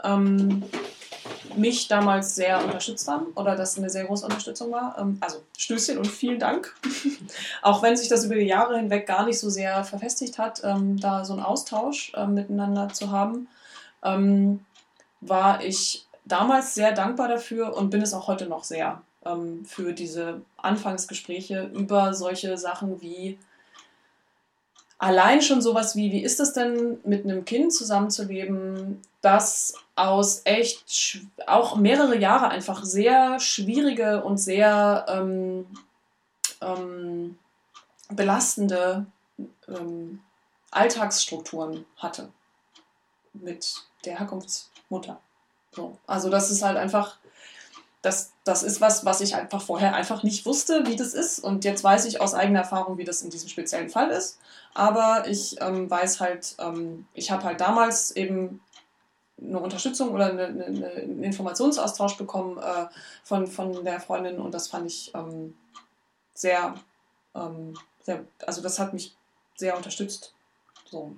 B: ähm, mich damals sehr unterstützt haben oder dass eine sehr große Unterstützung war. Ähm, also Stößchen und vielen Dank. (laughs) Auch wenn sich das über die Jahre hinweg gar nicht so sehr verfestigt hat, ähm, da so einen Austausch ähm, miteinander zu haben, war ich damals sehr dankbar dafür und bin es auch heute noch sehr ähm, für diese Anfangsgespräche über solche Sachen wie allein schon sowas wie, wie ist es denn mit einem Kind zusammenzuleben, das aus echt auch mehrere Jahre einfach sehr schwierige und sehr ähm, ähm, belastende ähm, Alltagsstrukturen hatte mit der Herkunftsmutter. So. Also das ist halt einfach, das, das ist was, was ich einfach vorher einfach nicht wusste, wie das ist. Und jetzt weiß ich aus eigener Erfahrung, wie das in diesem speziellen Fall ist. Aber ich ähm, weiß halt, ähm, ich habe halt damals eben eine Unterstützung oder eine, eine, eine- einen Informationsaustausch bekommen äh, von, von der Freundin und das fand ich ähm, sehr, ähm, sehr, also das hat mich sehr unterstützt. So.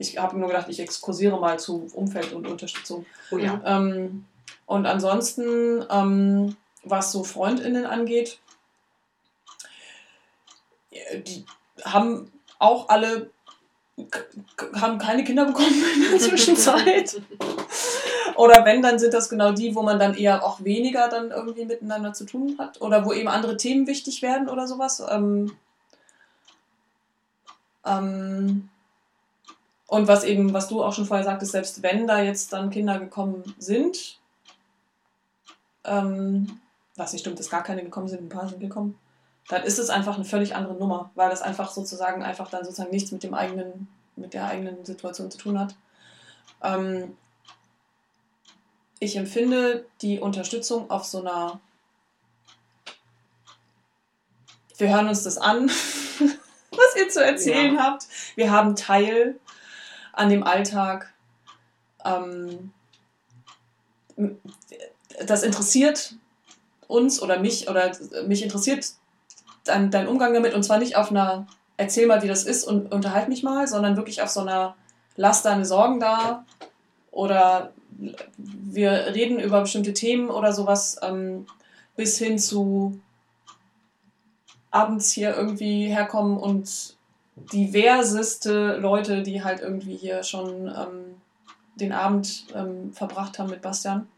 B: Ich habe nur gedacht, ich exkursiere mal zu Umfeld und Unterstützung.
A: Oh ja.
B: Ähm, und ansonsten, ähm, was so FreundInnen angeht, die haben auch alle haben keine Kinder bekommen in der (laughs) Zwischenzeit. Oder wenn, dann sind das genau die, wo man dann eher auch weniger dann irgendwie miteinander zu tun hat. Oder wo eben andere Themen wichtig werden oder sowas. Ähm, ähm, und was eben, was du auch schon vorher sagtest, selbst wenn da jetzt dann Kinder gekommen sind, ähm, was nicht stimmt, dass gar keine gekommen sind, ein paar sind gekommen, dann ist es einfach eine völlig andere Nummer, weil das einfach sozusagen einfach dann sozusagen nichts mit dem eigenen, mit der eigenen Situation zu tun hat. Ähm, ich empfinde die Unterstützung auf so einer wir hören uns das an, (laughs) was ihr zu erzählen
A: Ja.
B: habt. Wir haben Teil an dem Alltag. Ähm, das interessiert uns oder mich oder mich interessiert dein, dein Umgang damit und zwar nicht auf einer erzähl mal, wie das ist und unterhalt mich mal, sondern wirklich auf so einer lass deine Sorgen da oder wir reden über bestimmte Themen oder sowas ähm, bis hin zu abends hier irgendwie herkommen und diverseste Leute, die halt irgendwie hier schon ähm, den Abend ähm, verbracht haben mit Bastian,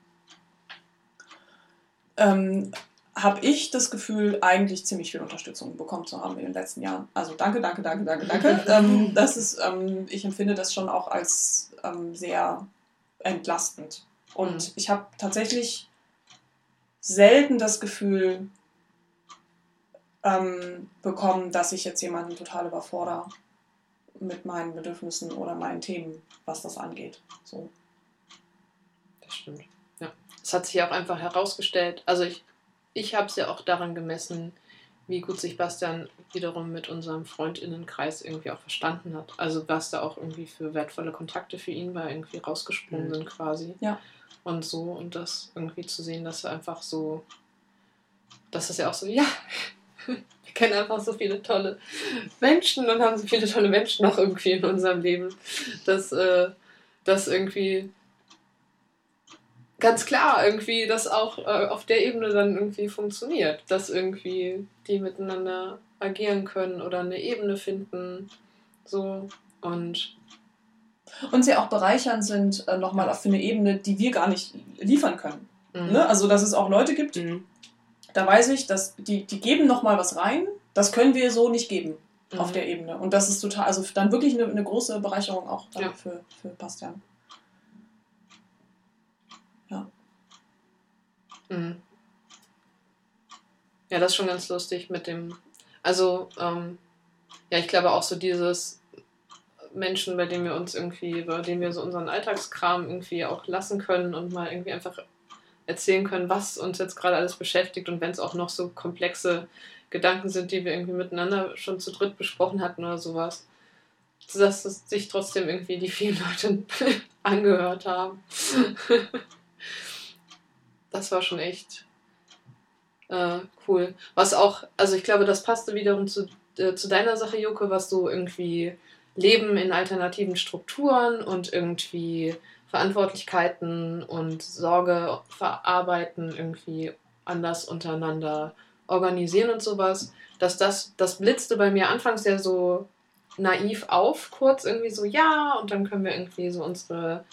B: ähm, habe ich das Gefühl, eigentlich ziemlich viel Unterstützung bekommen zu haben in den letzten Jahren. Also danke, danke, danke, danke, danke. (laughs) ähm, das ist, ähm, ich empfinde das schon auch als ähm, sehr entlastend. Und
C: Mhm.
B: ich habe tatsächlich selten das Gefühl ähm, bekommen, dass ich jetzt jemanden total überfordere mit meinen Bedürfnissen oder meinen Themen, was das angeht. So.
C: Das stimmt. Ja. Es hat sich auch einfach herausgestellt, also ich, ich habe es ja auch daran gemessen, wie gut sich Bastian wiederum mit unserem Freundinnenkreis irgendwie auch verstanden hat. Also was da auch irgendwie für wertvolle Kontakte für ihn war, irgendwie rausgesprungen
A: Mhm.
C: sind quasi.
B: Ja.
C: Und so, und das irgendwie zu sehen, dass er einfach so, dass es ja auch so, ja, (laughs) wir kennen einfach so viele tolle Menschen und haben so viele tolle Menschen noch irgendwie in unserem Leben, dass äh, das irgendwie ganz klar irgendwie das auch äh, auf der Ebene dann irgendwie funktioniert, dass irgendwie die miteinander agieren können oder eine Ebene finden, so und
B: Und sie auch bereichernd sind, äh, nochmal auf eine Ebene, die wir gar nicht liefern können.
C: mhm.
B: Ne? Also, dass es auch Leute gibt,
A: Mhm.
B: Da weiß ich, dass die, die geben nochmal was rein, das können wir so nicht geben auf
C: Mhm.
B: der Ebene. Und das ist total, also dann wirklich eine, eine große Bereicherung auch
C: Ja.
B: für, für Bastian.
C: Mhm. Ja, das ist schon ganz lustig mit dem. Also, ähm, ja, ich glaube auch so dieses Menschen, bei denen wir uns irgendwie, bei denen wir so unseren Alltagskram irgendwie auch lassen können und mal irgendwie einfach erzählen können, was uns jetzt gerade alles beschäftigt und wenn es auch noch so komplexe Gedanken sind, die wir irgendwie miteinander schon zu dritt besprochen hatten oder sowas, dass es sich trotzdem irgendwie die vielen Leute (laughs) angehört haben. das war schon echt äh, cool. Was auch, also ich glaube, das passte wiederum zu, äh, zu deiner Sache, Joko, was so irgendwie Leben in alternativen Strukturen und irgendwie Verantwortlichkeiten und Sorge verarbeiten, irgendwie anders untereinander organisieren und sowas, dass das, das blitzte bei mir anfangs ja so naiv auf, kurz irgendwie so, ja, und dann können wir irgendwie so unsere,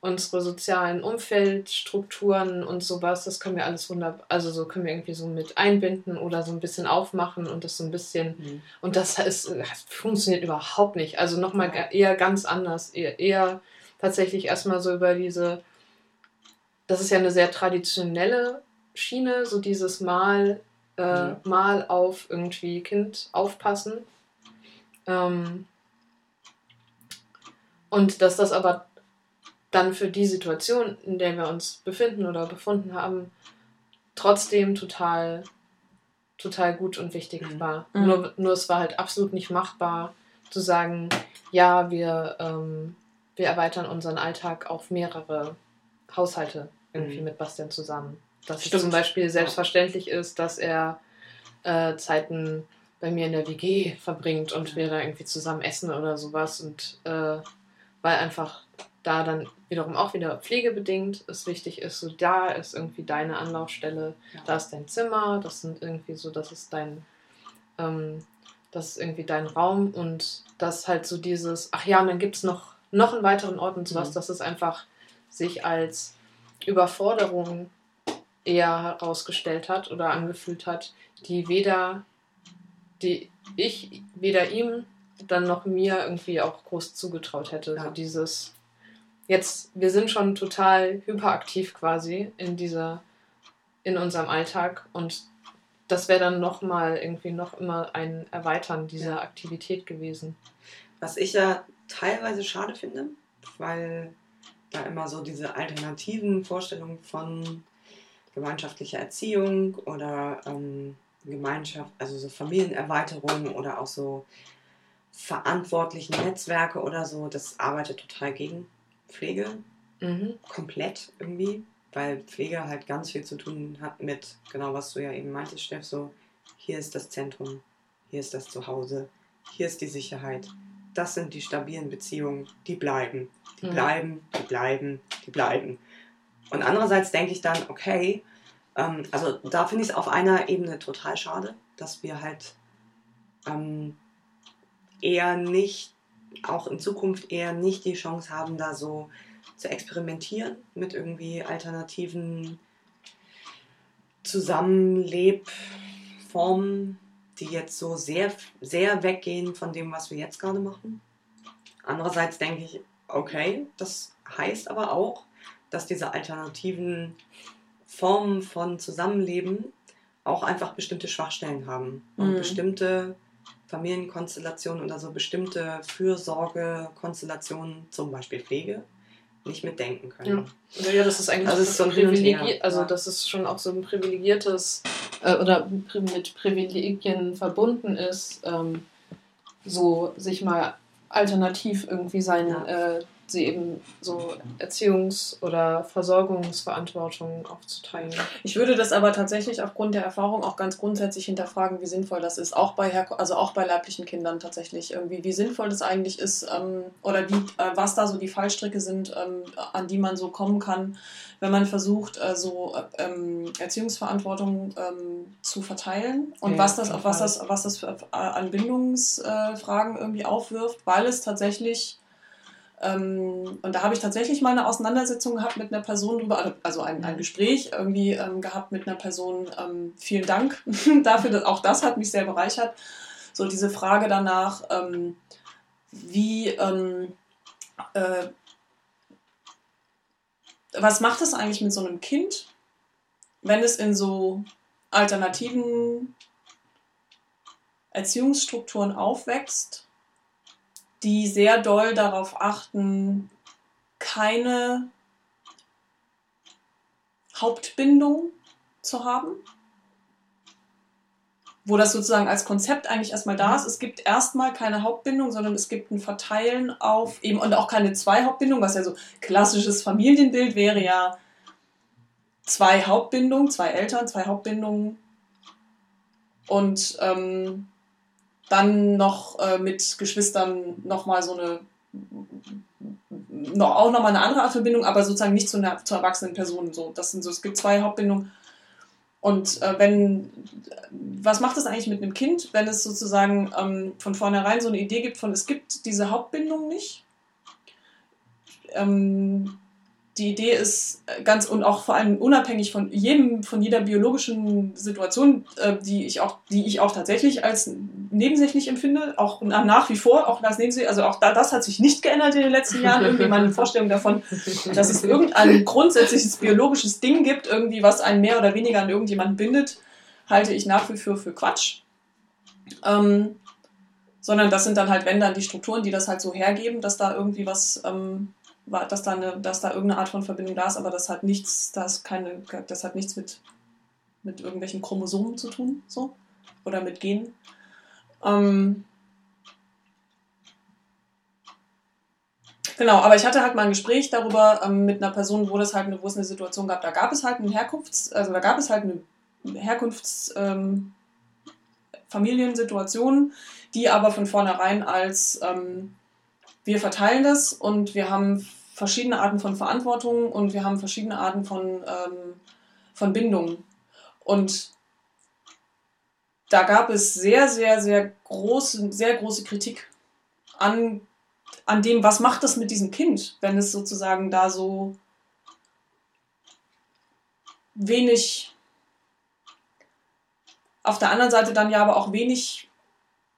C: unsere sozialen Umfeldstrukturen und sowas, das können wir alles wunderbar, also so können wir irgendwie so mit einbinden oder so ein bisschen aufmachen und das so ein bisschen
A: Mhm.
C: und das ist, das funktioniert überhaupt nicht. Also nochmal eher ganz anders. Eher, eher tatsächlich erstmal so über diese, das ist ja eine sehr traditionelle Schiene, so dieses Mal, äh,
A: Ja.
C: Mal auf irgendwie Kind aufpassen. Ähm, und dass das aber dann für die Situation, in der wir uns befinden oder befunden haben, trotzdem total, total gut und wichtig
A: Mhm.
C: war.
B: Mhm.
C: Nur, nur es war halt absolut nicht machbar zu sagen, ja, wir, ähm, wir erweitern unseren Alltag auf mehrere Haushalte irgendwie
A: Mhm.
C: mit Bastian zusammen. Dass es
A: Stimmt.
C: zum Beispiel selbstverständlich ist, dass er äh, Zeiten bei mir in der WG verbringt und wir da irgendwie zusammen essen oder sowas. Und äh, weil einfach da dann wiederum auch wieder pflegebedingt es wichtig ist, so da ist irgendwie deine Anlaufstelle,
A: Ja.
C: da ist dein Zimmer, das sind irgendwie so, das ist dein, ähm, das ist irgendwie dein Raum und das halt so dieses, ach ja, und dann gibt es noch, noch einen weiteren Ort und sowas,
A: Mhm.
C: dass es einfach sich als Überforderung eher herausgestellt hat oder angefühlt hat, die weder, die ich weder ihm dann noch mir irgendwie auch groß zugetraut hätte.
A: Ja.
C: So dieses, jetzt, wir sind schon total hyperaktiv quasi in dieser, in unserem Alltag und das wäre dann nochmal irgendwie noch immer ein Erweitern dieser
A: Ja.
C: Aktivität gewesen.
A: Was ich ja teilweise schade finde, weil da immer so diese alternativen Vorstellungen von gemeinschaftlicher Erziehung oder ähm, Gemeinschaft, also so Familienerweiterung oder auch so verantwortlichen Netzwerke oder so, das arbeitet total gegen Pflege,
C: Mhm.
A: komplett irgendwie, weil Pflege halt ganz viel zu tun hat mit, genau was du ja eben meintest, Steff, so hier ist das Zentrum, hier ist das Zuhause, hier ist die Sicherheit, das sind die stabilen Beziehungen, die bleiben, die
C: Mhm.
A: bleiben, die bleiben, die bleiben. Und andererseits denke ich dann, okay, ähm, also da finde ich es auf einer Ebene total schade, dass wir halt ähm, eher nicht, auch in Zukunft eher nicht die Chance haben, da so zu experimentieren mit irgendwie alternativen Zusammenlebformen, die jetzt so sehr, sehr weggehen von dem, was wir jetzt gerade machen. Andererseits denke ich, okay, das heißt aber auch, dass diese alternativen Formen von Zusammenleben auch einfach bestimmte Schwachstellen haben und
B: Mhm.
A: bestimmte Familienkonstellationen oder so bestimmte Fürsorgekonstellationen, zum Beispiel Pflege, nicht mitdenken können.
C: Ja. Ja, das ist eigentlich
A: Also es ist so ein
C: privilegiert, also dass es schon auch so ein privilegiertes äh, oder mit Privilegien verbunden ist, ähm, so sich mal alternativ irgendwie sein,
A: Ja.
C: äh, sie eben so Erziehungs- oder Versorgungsverantwortung aufzuteilen.
B: Ich würde das aber tatsächlich aufgrund der Erfahrung auch ganz grundsätzlich hinterfragen, wie sinnvoll das ist. Auch bei, Herko also auch bei leiblichen Kindern tatsächlich irgendwie, wie sinnvoll das eigentlich ist ähm, oder wie, äh, was da so die Fallstricke sind, ähm, an die man so kommen kann, wenn man versucht, äh, so äh, ähm, Erziehungsverantwortung ähm, zu verteilen und
A: Ja,
B: was das,
A: auf
B: was das, was das für äh, an Bindungsfragen irgendwie aufwirft, weil es tatsächlich ähm, und da habe ich tatsächlich mal eine Auseinandersetzung gehabt mit einer Person drüber, also ein, ein Gespräch irgendwie ähm, gehabt mit einer Person. Ähm, vielen Dank (laughs) dafür, dass, auch das hat mich sehr bereichert. So diese Frage danach, ähm, wie, ähm, äh, was macht es eigentlich mit so einem Kind, wenn es in so alternativen Erziehungsstrukturen aufwächst, die sehr doll darauf achten, keine Hauptbindung zu haben. Wo das sozusagen als Konzept eigentlich erstmal da ist. Es gibt erstmal keine Hauptbindung, sondern es gibt ein Verteilen auf eben und auch keine zwei Hauptbindungen, was ja so klassisches Familienbild wäre ja zwei Hauptbindungen, zwei Eltern, zwei Hauptbindungen und ähm, dann noch äh, mit Geschwistern nochmal so eine, noch, auch nochmal eine andere Art Verbindung, aber sozusagen nicht zu einer zu erwachsenen Person. So, das sind so, es gibt zwei Hauptbindungen. Und äh, wenn, was macht das eigentlich mit einem Kind, wenn es sozusagen ähm, von vornherein so eine Idee gibt von, es gibt diese Hauptbindung nicht? Ähm, die Idee ist äh, ganz und auch vor allem unabhängig von jedem, von jeder biologischen Situation, äh, die ich auch, die ich auch tatsächlich als nebensächlich empfinde, auch na- nach wie vor, auch als nebensächlich, also auch da, das hat sich nicht geändert in den letzten Jahren, irgendwie meine Vorstellung davon, (laughs) dass es irgendein grundsätzliches biologisches Ding gibt, irgendwie, was einen mehr oder weniger an irgendjemanden bindet, halte ich nach wie vor für Quatsch. Ähm, sondern das sind dann halt, wenn dann die Strukturen, die das halt so hergeben, dass da irgendwie was, ähm, war- dass da, eine, dass da irgendeine Art von Verbindung da ist, aber das hat nichts, das keine, das hat nichts mit, mit irgendwelchen Chromosomen zu tun, so, oder mit Genen. Ähm, Genau, aber ich hatte halt mal ein Gespräch darüber ähm, mit einer Person, wo das halt eine, wo es eine Situation gab. Da gab es halt eine Herkunfts-, also da gab es halt eine Herkunfts-, ähm, die aber von vornherein als ähm, wir verteilen das und wir haben verschiedene Arten von Verantwortung und wir haben verschiedene Arten von, ähm, von Bindungen. Und da gab es sehr, sehr, sehr große, sehr große Kritik an, an dem, was macht das mit diesem Kind, wenn es sozusagen da so wenig auf der anderen Seite dann ja aber auch wenig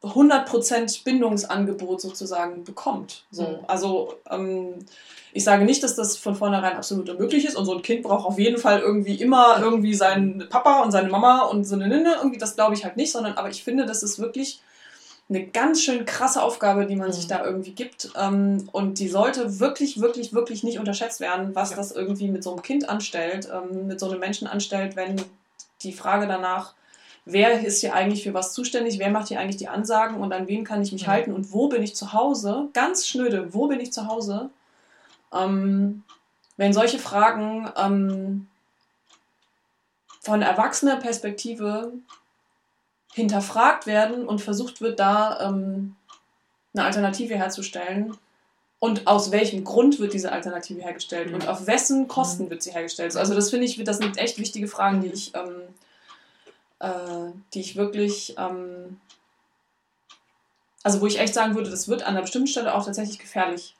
B: 100% Bindungsangebot sozusagen bekommt. So.
C: Mhm.
B: Also ähm, ich sage nicht, dass das von vornherein absolut unmöglich ist und so ein Kind braucht auf jeden Fall irgendwie immer irgendwie seinen Papa und seine Mama und so eine Nenne, irgendwie das glaube ich halt nicht, sondern aber ich finde, das ist wirklich eine ganz schön krasse Aufgabe, die man
C: Mhm.
B: sich da irgendwie gibt ähm, und die sollte wirklich, wirklich, wirklich nicht unterschätzt werden, was
C: Ja.
B: das irgendwie mit so einem Kind anstellt, ähm, mit so einem Menschen anstellt, wenn die Frage danach wer ist hier eigentlich für was zuständig, wer macht hier eigentlich die Ansagen und an wen kann ich mich
C: Mhm.
B: halten und wo bin ich zu Hause, ganz schnöde, wo bin ich zu Hause, ähm, wenn solche Fragen ähm, von erwachsener Perspektive hinterfragt werden und versucht wird, da ähm, eine Alternative herzustellen. Und aus welchem Grund wird diese Alternative hergestellt?
A: Mhm.
B: Und auf wessen Kosten
C: Mhm.
B: wird sie hergestellt? Also das finde ich, das sind echt wichtige Fragen, die ich, ähm, äh, die ich wirklich ähm, Also wo ich echt sagen würde, das wird an einer bestimmten Stelle auch tatsächlich gefährlich,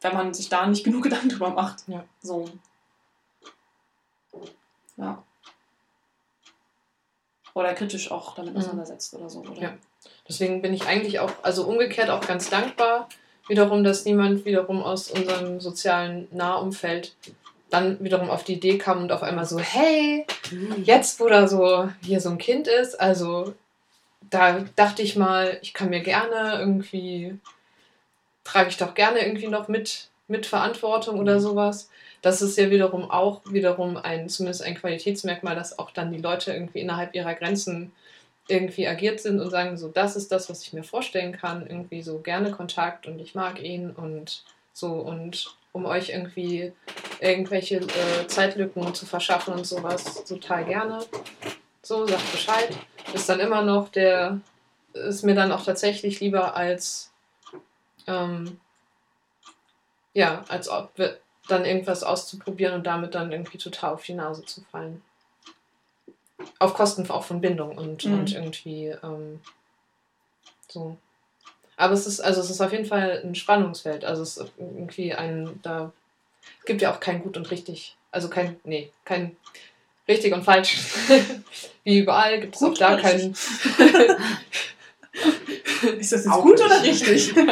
B: wenn man sich da nicht (laughs) genug Gedanken drüber macht.
C: Ja.
B: So. Ja. Oder kritisch auch damit
C: Mhm.
B: auseinandersetzt oder so. Oder?
C: Ja. Deswegen bin ich eigentlich auch, also umgekehrt auch ganz dankbar, wiederum, dass niemand wiederum aus unserem sozialen Nahumfeld dann wiederum auf die Idee kam und auf einmal so, hey, jetzt wo da so hier so ein Kind ist, also da dachte ich mal, ich kann mir gerne irgendwie, trage ich doch gerne irgendwie noch mit, mit Verantwortung oder sowas. Das ist ja wiederum auch wiederum ein, zumindest ein Qualitätsmerkmal, dass auch dann die Leute irgendwie innerhalb ihrer Grenzen irgendwie agiert sind und sagen, so, das ist das, was ich mir vorstellen kann, irgendwie so gerne Kontakt und ich mag ihn und so und um euch irgendwie irgendwelche äh, Zeitlücken zu verschaffen und sowas total gerne. So, sagt Bescheid. Ist dann immer noch der, ist mir dann auch tatsächlich lieber als, ähm, ja, als ob wir dann irgendwas auszuprobieren und damit dann irgendwie total auf die Nase zu fallen. Auf Kosten auch von Bindung und,
B: Mhm.
C: und irgendwie ähm, so. Aber es ist, also es ist auf jeden Fall ein Spannungsfeld. Also es ist irgendwie ein, da gibt ja auch kein gut und richtig. Also kein, nee, kein richtig und falsch. (laughs) Wie überall gibt es auch da kein. (laughs)
B: Ist das jetzt
A: Auch
B: gut oder richtig? (laughs)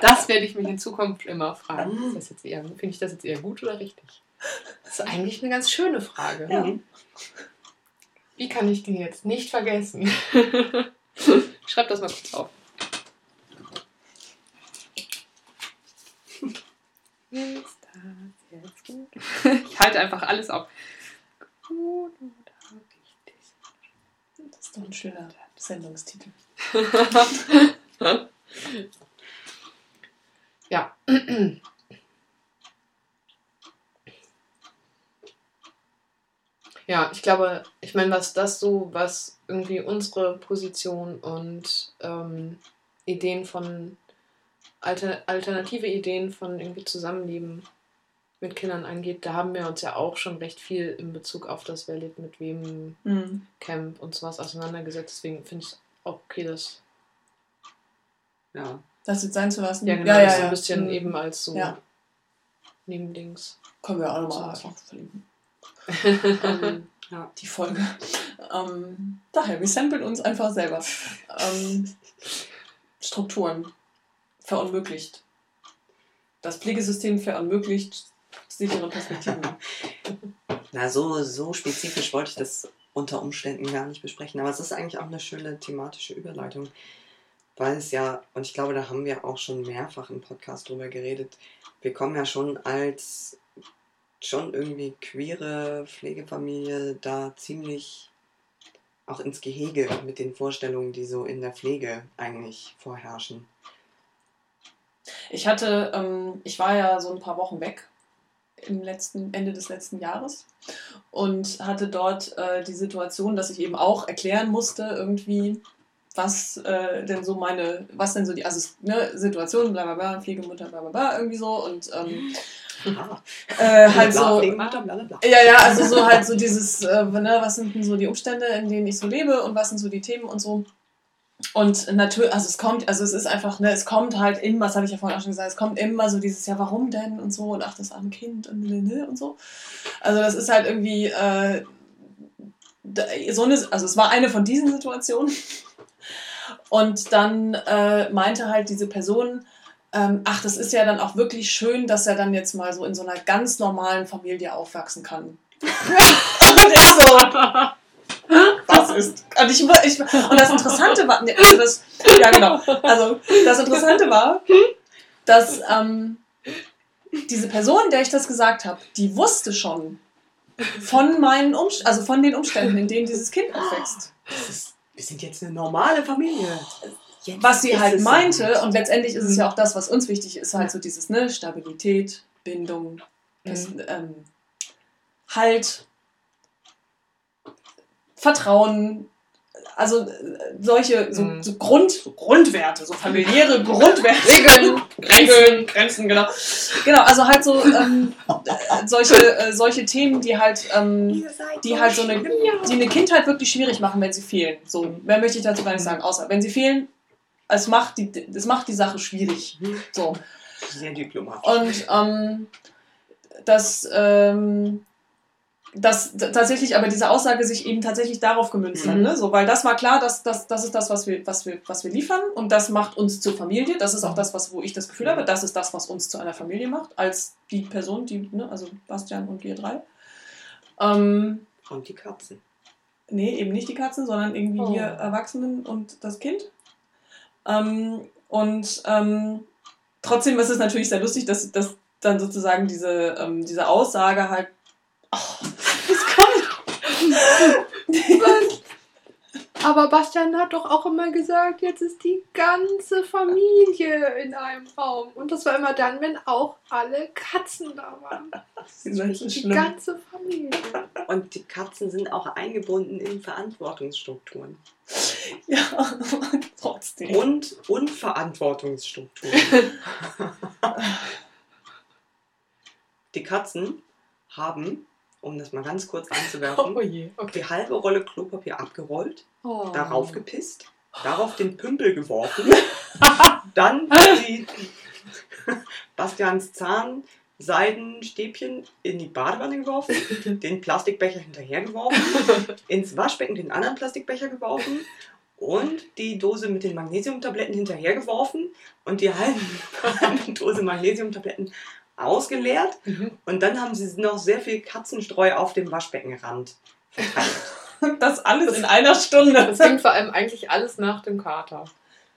C: Das werde ich mich in Zukunft immer fragen. Eher, finde ich das jetzt eher gut oder richtig? Das ist eigentlich eine ganz schöne Frage.
B: Ja.
C: Wie kann ich den jetzt nicht vergessen? Schreib das mal kurz auf. Ist das jetzt gut? Ich halte einfach alles auf. Gut oder richtig?
B: Das ist doch ein schöner Sendungstitel.
C: Ja. Ja, ich glaube, ich meine, was das so, was irgendwie unsere Position und ähm, Ideen von, alter, alternative Ideen von irgendwie Zusammenleben mit Kindern angeht, da haben wir uns ja auch schon recht viel in Bezug auf das Wer lebt mit wem
B: Mhm.
C: Camp und sowas auseinandergesetzt. Deswegen finde ich es auch okay, das
A: Ja.
B: Das jetzt sein zu lassen?
C: ja, genau,
B: ja, ja,
C: das so
B: ja.
C: ein bisschen
B: Mhm.
C: eben als so
B: Ja.
C: Nebendings.
B: Können wir auch nochmal
C: So.
B: einfach verlinken. (laughs)
A: ja.
B: Die Folge. Ähm, daher, wir samplen uns einfach selber. Ähm, Strukturen verunmöglicht. Das Pflegesystem verunmöglicht sichere Perspektiven. (laughs)
A: Na, so, so spezifisch wollte ich das unter Umständen gar nicht besprechen. Aber es ist eigentlich auch eine schöne thematische Überleitung. Weil es ja, und ich glaube, da haben wir auch schon mehrfach im Podcast drüber geredet, wir kommen ja schon als schon irgendwie queere Pflegefamilie da ziemlich auch ins Gehege mit den Vorstellungen, die so in der Pflege eigentlich vorherrschen.
B: Ich hatte, ähm, ich war ja so ein paar Wochen weg im letzten, Ende des letzten Jahres und hatte dort äh, die Situation, dass ich eben auch erklären musste, irgendwie, was äh, denn so meine, was denn so die, es- ne, Situation, bla bla bla, Pflegemutter, bla bla bla, irgendwie so und ähm, äh, halt so. Ja, ja, also so halt so dieses, äh, ne, was sind denn so die Umstände, in denen ich so lebe und was sind so die Themen und so. Und natürlich, also es kommt, also es ist einfach, ne, es kommt halt immer, das habe ich ja vorhin auch schon gesagt, es kommt immer so dieses, ja, warum denn und so und ach, das arme Kind und ne, ne, und so. Also das ist halt irgendwie, äh, so eine, also es war eine von diesen Situationen. Und dann äh, meinte halt diese Person, ähm, ach, das ist ja dann auch wirklich schön, dass er dann jetzt mal so in so einer ganz normalen Familie aufwachsen kann. (laughs) und ich so, was ist? Und, ich, ich, und das Interessante war, also das, ja genau, also das Interessante war, dass ähm, diese Person, der ich das gesagt habe, die wusste schon von meinen Umst also von den Umständen, in denen dieses Kind aufwächst.
A: Das ist, wir sind jetzt eine normale Familie. Jetzt
B: was sie halt meinte,
A: soweit.
B: und letztendlich ist es ja auch das, was uns wichtig ist, halt so dieses, ne, Stabilität, Bindung, das, ähm, Halt, Vertrauen, also äh, solche so,
C: Mhm.
B: so Grund, so Grundwerte, so familiäre (laughs) Grundwerte.
C: Regeln,
B: Regeln, Grenzen, genau. Genau, also halt so ähm, äh, solche, äh, solche Themen, die halt, ähm, die halt so eine, die eine Kindheit wirklich schwierig machen, wenn sie fehlen. So, mehr möchte ich dazu gar nicht sagen, außer wenn sie fehlen, es macht die, es macht die Sache schwierig. So.
A: Sehr diplomatisch.
B: Und ähm, das, ähm, dass tatsächlich aber diese Aussage sich eben tatsächlich darauf gemünzt hat.
C: Mhm.
B: Ne? So, weil das war klar, dass, dass, das ist das, was wir, was, wir, was wir liefern und das macht uns zur Familie. Das ist auch das, was, wo ich das Gefühl habe, das ist das, was uns zu einer Familie macht, als die Person, die, ne, also Bastian und wir drei. Ähm,
A: Und die Katzen.
B: Nee, eben nicht die Katzen, sondern irgendwie
C: Oh.
B: wir Erwachsenen und das Kind. Ähm, und ähm, trotzdem ist es natürlich sehr lustig, dass, dass dann sozusagen diese, ähm, diese Aussage halt. Oh, (laughs) es kommt. (laughs)
C: Aber Bastian hat doch auch immer gesagt, jetzt ist die ganze Familie in einem Raum. Und das war immer dann, wenn auch alle Katzen da waren. (laughs)
B: Das ist echt so
C: Die
B: schlimm.
C: ganze Familie.
A: Und die Katzen sind auch eingebunden in Verantwortungsstrukturen.
B: Ja, (laughs) trotzdem.
A: Und Unverantwortungsstrukturen. (laughs) die Katzen haben, um das mal ganz kurz (laughs) einzuwerfen,
C: je.
A: die halbe Rolle Klopapier abgerollt,
C: Oh.
A: darauf gepisst, darauf den Pümpel geworfen, (laughs) dann die (laughs) Bastians Zahn Seidenstäbchen in die Badewanne geworfen, den Plastikbecher hinterhergeworfen, ins Waschbecken den anderen Plastikbecher geworfen und die Dose mit den Magnesiumtabletten hinterhergeworfen und die halbe Dose Magnesiumtabletten ausgeleert
C: Mhm.
A: und dann haben sie noch sehr viel Katzenstreu auf dem Waschbeckenrand (laughs) verteilt.
B: Das alles in einer Stunde.
C: Das ging vor allem eigentlich alles nach dem Kater.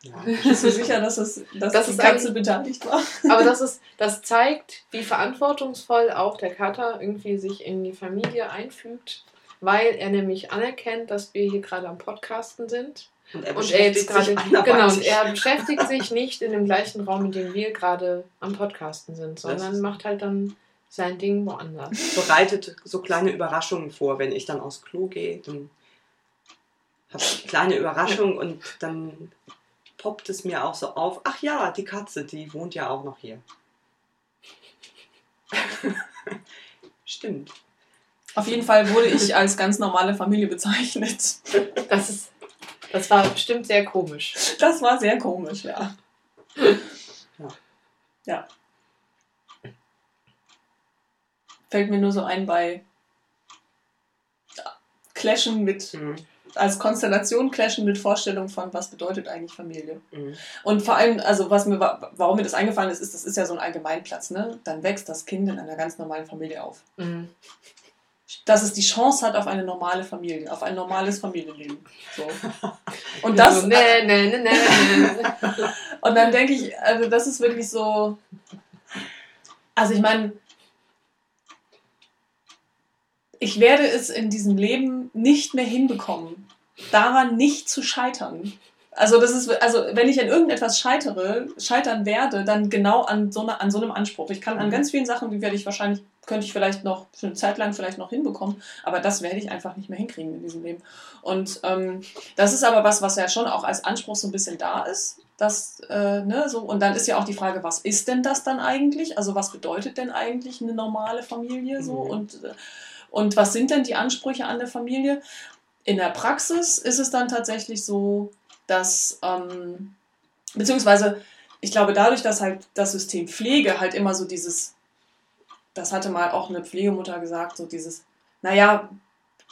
A: Ja. (laughs)
B: Bist du sicher, dass, es, dass
C: Das
B: die
C: ist
B: Katze beteiligt war?
C: Aber das (laughs) ist, das zeigt, wie verantwortungsvoll auch der Kater irgendwie sich in die Familie einfügt, weil er nämlich anerkennt, dass wir hier gerade am Podcasten sind.
A: Und er
C: Und er
A: beschäftigt
C: gerade.
A: sich (laughs)
C: Genau, und er beschäftigt sich nicht in dem gleichen Raum, in dem wir gerade am Podcasten sind, sondern macht halt dann sein Ding woanders.
A: bereitet so kleine Überraschungen vor. Wenn ich dann aufs Klo gehe, dann habe ich kleine Überraschungen und dann poppt es mir auch so auf. Ach ja, die Katze, die wohnt ja auch noch hier. (laughs) Stimmt.
B: Auf jeden Fall wurde ich als ganz normale Familie bezeichnet.
C: Das ist. Das war bestimmt sehr komisch.
B: Das war sehr komisch, ja.
A: Ja.
B: Ja. Fällt mir nur so ein bei Clashen mit,
A: Mhm.
B: als Konstellation Clashen mit Vorstellungen von, was bedeutet eigentlich Familie.
A: Mhm.
B: Und vor allem, also was mir, wa- warum mir das eingefallen ist, ist, das ist ja so ein Allgemeinplatz, ne? Dann wächst das Kind in einer ganz normalen Familie auf.
C: Mhm.
B: Dass es die Chance hat auf eine normale Familie, auf ein normales Familienleben. So. (laughs) Und das,
C: So, nee, nee, nee, nee, (laughs) nee.
B: Und dann denke ich, also das ist wirklich so. Also ich meine, ich werde es in diesem Leben nicht mehr hinbekommen, daran nicht zu scheitern. Also das ist, also wenn ich an irgendetwas scheitere, scheitern werde, dann genau an so, einer, an so einem Anspruch. Ich kann an ganz vielen Sachen, die werde ich wahrscheinlich, könnte ich vielleicht noch für eine Zeit lang vielleicht noch hinbekommen, aber das werde ich einfach nicht mehr hinkriegen in diesem Leben. Und ähm, das ist aber was, was ja schon auch als Anspruch so ein bisschen da ist. Das, äh, ne, so, und dann ist ja auch die Frage, was ist denn das dann eigentlich? Also was bedeutet denn eigentlich eine normale Familie so?
A: Mhm.
B: Und, äh, und was sind denn die Ansprüche an der Familie? In der Praxis ist es dann tatsächlich so, dass, ähm, beziehungsweise ich glaube, dadurch, dass halt das System Pflege halt immer so dieses, das hatte mal auch eine Pflegemutter gesagt, so dieses, naja,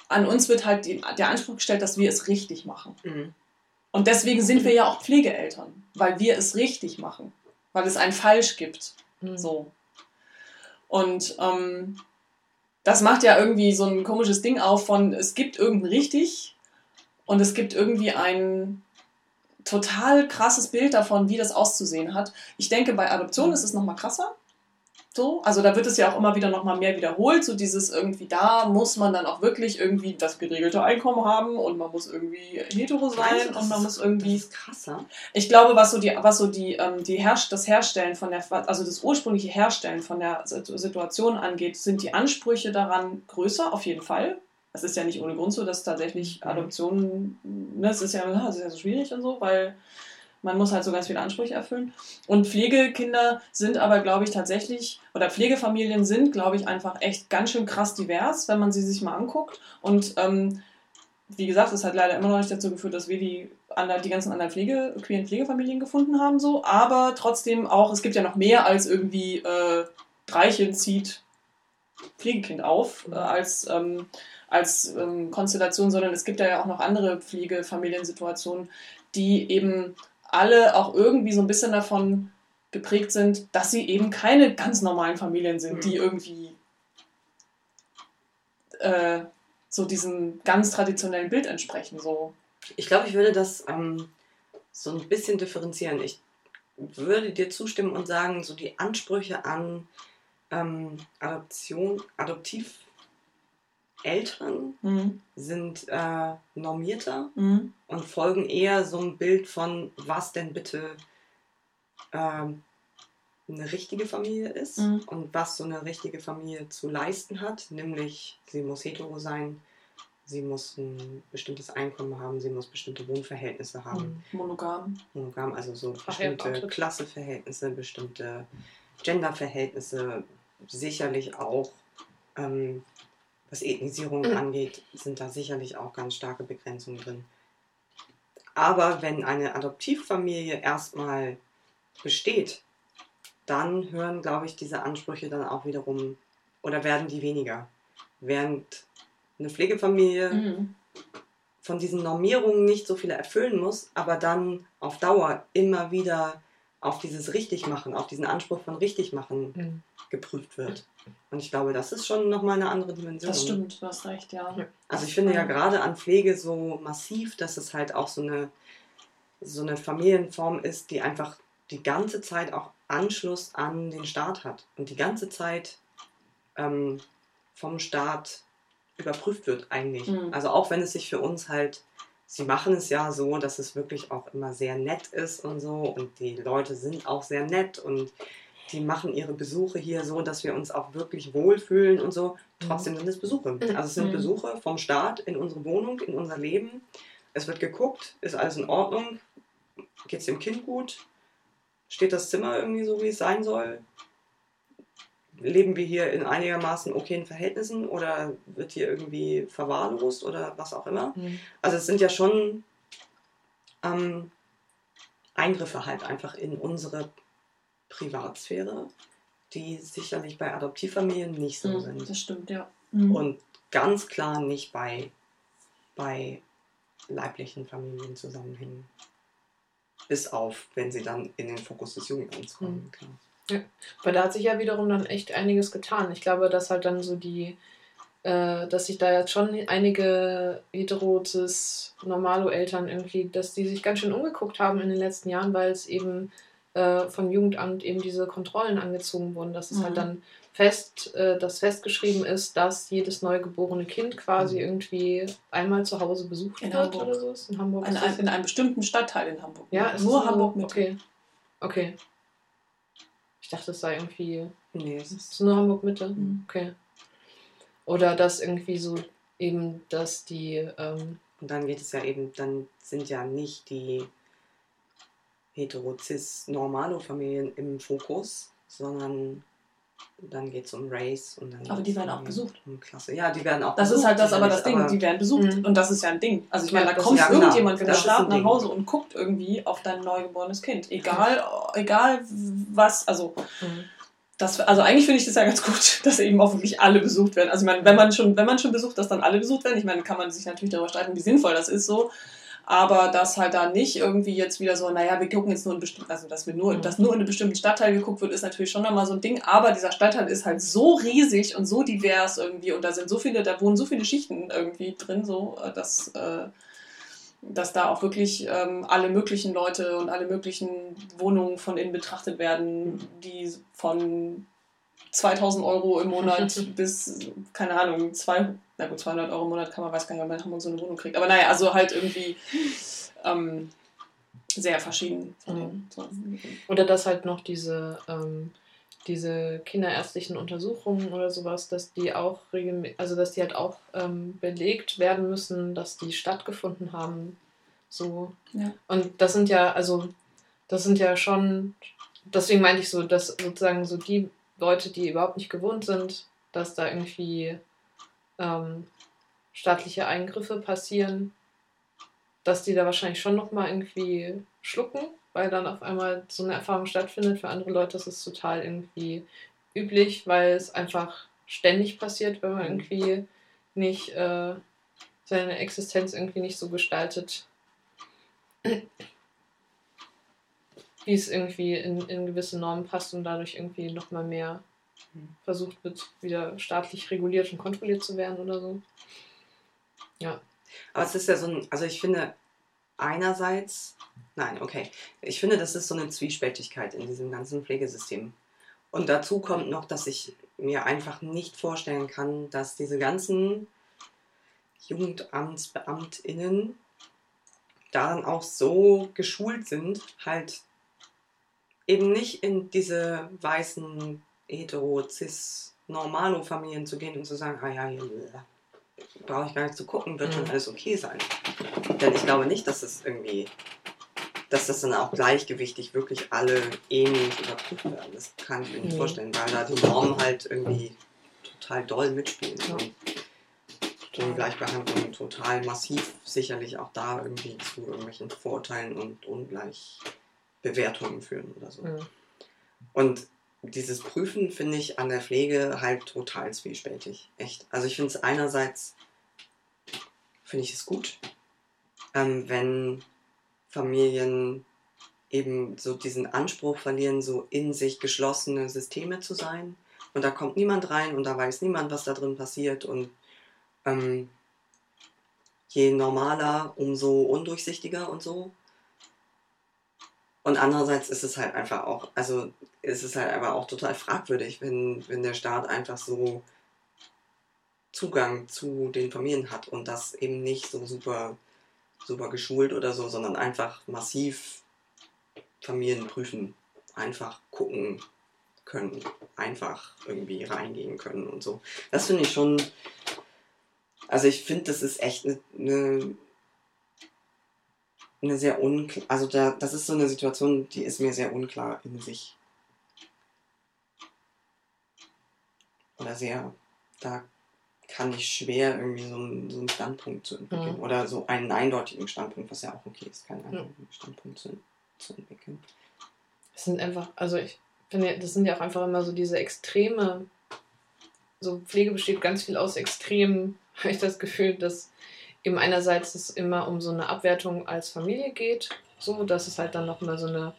B: an uns wird halt die, der Anspruch gestellt, dass wir es richtig machen.
A: Mhm.
B: Und deswegen sind wir ja auch Pflegeeltern, weil wir es richtig machen, weil es ein Falsch gibt.
C: Mhm.
B: So. Und ähm, das macht ja irgendwie so ein komisches Ding auf von, es gibt irgendein richtig und es gibt irgendwie ein total krasses Bild davon, wie das auszusehen hat. Ich denke, bei Adoption ist es nochmal krasser. So, also da wird es ja auch immer wieder nochmal mehr wiederholt, so dieses irgendwie, da muss man dann auch wirklich irgendwie das geregelte Einkommen haben und man muss irgendwie hetero sein und man muss irgendwie
A: Das ist krasser.
B: ich glaube, was so die, was so die, ähm, die Herst das Herstellen von der, also das ursprüngliche Herstellen von der Sit- Situation angeht, sind die Ansprüche daran größer, auf jeden Fall. Es ist ja nicht ohne Grund so, dass tatsächlich Adoptionen, ne, es ist ja, es ist ja so schwierig und so, weil man muss halt so ganz viele Ansprüche erfüllen. Und Pflegekinder sind aber, glaube ich, tatsächlich, oder Pflegefamilien sind, glaube ich, einfach echt ganz schön krass divers, wenn man sie sich mal anguckt. Und ähm, wie gesagt, es hat leider immer noch nicht dazu geführt, dass wir die, die ganzen anderen Pflege, queeren Pflegefamilien gefunden haben, so. Aber trotzdem auch, es gibt ja noch mehr als irgendwie äh, Dreichen zieht Pflegekind auf, äh, als, ähm, als ähm, Konstellation, sondern es gibt ja auch noch andere Pflegefamiliensituationen, die eben alle auch irgendwie so ein bisschen davon geprägt sind, dass sie eben keine ganz normalen Familien sind, mhm. die irgendwie äh, so diesem ganz traditionellen Bild entsprechen. So.
A: Ich glaube, ich würde das ähm, so ein bisschen differenzieren. Ich würde dir zustimmen und sagen, so die Ansprüche an ähm, Adoption, Adoptiv Eltern mhm. sind äh, normierter mhm. und folgen eher so ein Bild von, was denn bitte ähm, eine richtige Familie ist mhm. und was so eine richtige Familie zu leisten hat, nämlich sie muss hetero sein, sie muss ein bestimmtes Einkommen haben, sie muss bestimmte Wohnverhältnisse haben.
B: Mhm. Monogam.
A: Monogam, also so bestimmte Klasseverhältnisse, bestimmte Genderverhältnisse, sicherlich auch ähm, was Ethnisierung mhm. angeht, sind da sicherlich auch ganz starke Begrenzungen drin. Aber wenn eine Adoptivfamilie erstmal besteht, dann hören, glaube ich, diese Ansprüche dann auch wiederum oder werden die weniger. Während eine Pflegefamilie mhm. von diesen Normierungen nicht so viele erfüllen muss, aber dann auf Dauer immer wieder auf dieses Richtigmachen, auf diesen Anspruch von Richtigmachen mhm. Geprüft wird. Und ich glaube, das ist schon nochmal eine andere Dimension.
B: Das stimmt, du hast recht, ja.
A: Also ich finde ja gerade an Pflege so massiv, dass es halt auch so eine, so eine Familienform ist, die einfach die ganze Zeit auch Anschluss an den Staat hat und die ganze Zeit ähm, vom Staat überprüft wird eigentlich. Mhm. Also auch wenn es sich für uns halt sie machen es ja so, dass es wirklich auch immer sehr nett ist und so. Und die Leute sind auch sehr nett und die machen ihre Besuche hier so, dass wir uns auch wirklich wohlfühlen und so. Trotzdem sind es Besuche. Mhm. Also es sind mhm. Besuche vom Staat in unsere Wohnung, in unser Leben. Es wird geguckt, ist alles in Ordnung, geht es dem Kind gut, steht das Zimmer irgendwie so, wie es sein soll, leben wir hier in einigermaßen okayen Verhältnissen oder wird hier irgendwie verwahrlost oder was auch immer. Mhm. Also es sind ja schon ähm, Eingriffe halt einfach in unsere Privatsphäre, die sicherlich bei Adoptivfamilien nicht so
B: mhm,
A: sind.
B: Das stimmt, ja.
A: Mhm. Und ganz klar nicht bei, bei leiblichen Familienzusammenhängen. Bis auf, wenn sie dann in den Fokus des Jugendamts kommen. Mhm. Klar.
C: Ja, weil da hat sich ja wiederum dann echt einiges getan. Ich glaube, dass halt dann so die, äh, dass sich da jetzt schon einige heterotes Normalo-Eltern irgendwie, dass die sich ganz schön umgeguckt haben in den letzten Jahren, weil es eben äh, vom Jugendamt eben diese Kontrollen angezogen wurden, dass es halt mhm. halt dann fest, äh, dass festgeschrieben ist, dass jedes neugeborene Kind quasi mhm. irgendwie einmal zu Hause besucht in wird
B: Hamburg.
C: oder so.
B: In Hamburg. In, in, einem bestimmten Stadtteil in Hamburg.
C: Ja, nur Hamburg mit. Okay. Okay. Ich dachte, es sei irgendwie.
A: Nee, es
C: ist nur Hamburg Mitte. Mhm. Okay. Oder dass irgendwie so eben, dass die. Ähm
A: und dann geht es ja eben, dann sind ja nicht die hetero-cis-normalo-Familien im Fokus, sondern dann geht es um Race und dann.
B: Aber die werden auch besucht.
A: Um Klasse. Ja, die werden auch
B: das besucht. Das ist halt das aber das Ding, aber die werden besucht. Mhm. Und das ist ja ein Ding. Also ich meine, da kommt ja, irgendjemand von der Staat nach Hause und guckt irgendwie auf dein neugeborenes Kind. Egal, egal was, also. Mhm. Das, also eigentlich finde ich das ja ganz gut, (laughs) dass eben auch wirklich alle besucht werden. Also ich meine, wenn man schon, wenn man schon besucht, dass dann alle besucht werden. Ich meine, kann man sich natürlich darüber streiten, wie sinnvoll das ist so aber dass halt da nicht irgendwie jetzt wieder so, naja, wir gucken jetzt nur in bestimmten, also dass wir nur, mhm. dass nur in einem bestimmten Stadtteil geguckt wird, ist natürlich schon nochmal so ein Ding, aber dieser Stadtteil ist halt so riesig und so divers irgendwie und da sind so viele, da wohnen so viele Schichten irgendwie drin, so, äh, dass, äh, dass da auch wirklich ähm, alle möglichen Leute und alle möglichen Wohnungen von innen betrachtet werden, die von 2000 Euro im Monat (laughs) bis, keine Ahnung, 200 na gut, 200 Euro im Monat kann man, weiß gar nicht, ob man so eine Wohnung kriegt. Aber naja, also halt irgendwie ähm, sehr verschieden.
C: Mhm. Oder dass halt noch diese, ähm, diese kinderärztlichen Untersuchungen oder sowas, dass die auch regelmäßig, also dass die halt auch ähm, belegt werden müssen, dass die stattgefunden haben. So.
B: Ja.
C: Und das sind ja, also, das sind ja schon, deswegen meinte ich so, dass sozusagen so die Leute, die überhaupt nicht gewohnt sind, dass da irgendwie ähm, staatliche Eingriffe passieren, dass die da wahrscheinlich schon nochmal irgendwie schlucken, weil dann auf einmal so eine Erfahrung stattfindet. Für andere Leute ist es total irgendwie üblich, weil es einfach ständig passiert, wenn man irgendwie nicht äh, seine Existenz irgendwie nicht so gestaltet, wie es irgendwie in, in gewisse Normen passt und dadurch irgendwie nochmal mehr versucht wird, wieder staatlich reguliert und kontrolliert zu werden oder so. Ja.
A: Aber es ist ja so ein, also ich finde einerseits, nein, okay, ich finde, das ist so eine Zwiespältigkeit in diesem ganzen Pflegesystem. Und dazu kommt noch, dass ich mir einfach nicht vorstellen kann, dass diese ganzen JugendamtsbeamtInnen daran auch so geschult sind, halt eben nicht in diese weißen hetero, cis, normalo Familien zu gehen und zu sagen, ah ja, hier brauche ich gar nicht zu gucken, wird schon
C: Mhm.
A: alles okay sein. Denn ich glaube nicht, dass das irgendwie, dass das dann auch gleichgewichtig wirklich alle ähnlich überprüft werden. Das kann ich mir nicht vorstellen, weil da die Normen halt irgendwie total doll mitspielen.
C: Ja.
A: Und Gleichbehandlung total massiv sicherlich auch da irgendwie zu irgendwelchen Vorurteilen und Ungleichbewertungen führen oder so.
C: Mhm.
A: Und dieses Prüfen finde ich an der Pflege halt total zwiespältig. Echt. Also ich finde es einerseits, finde ich es gut, ähm, wenn Familien eben so diesen Anspruch verlieren, so in sich geschlossene Systeme zu sein. Und da kommt niemand rein und da weiß niemand, was da drin passiert. Und ähm, je normaler, umso undurchsichtiger und so. Und andererseits ist es halt einfach auch, also ist es halt einfach auch total fragwürdig, wenn, wenn der Staat einfach so Zugang zu den Familien hat und das eben nicht so super, super geschult oder so, sondern einfach massiv Familien prüfen, einfach gucken können, einfach irgendwie reingehen können und so. Das finde ich schon, also ich finde, das ist echt eine, eine eine sehr unklar, also da, das ist so eine Situation, die ist mir sehr unklar in sich. Oder sehr, da kann ich schwer irgendwie so einen, so einen Standpunkt zu entwickeln.
C: Mhm.
A: Oder so einen eindeutigen Standpunkt, was ja auch okay ist, keinen eindeutigen Standpunkt zu, zu entwickeln.
C: Es sind einfach, also ich finde, das sind ja auch einfach immer so diese Extreme. So Pflege besteht ganz viel aus Extremen, (laughs) habe ich das Gefühl, dass eben einerseits es immer um so eine Abwertung als Familie geht, so dass es halt dann nochmal so eine,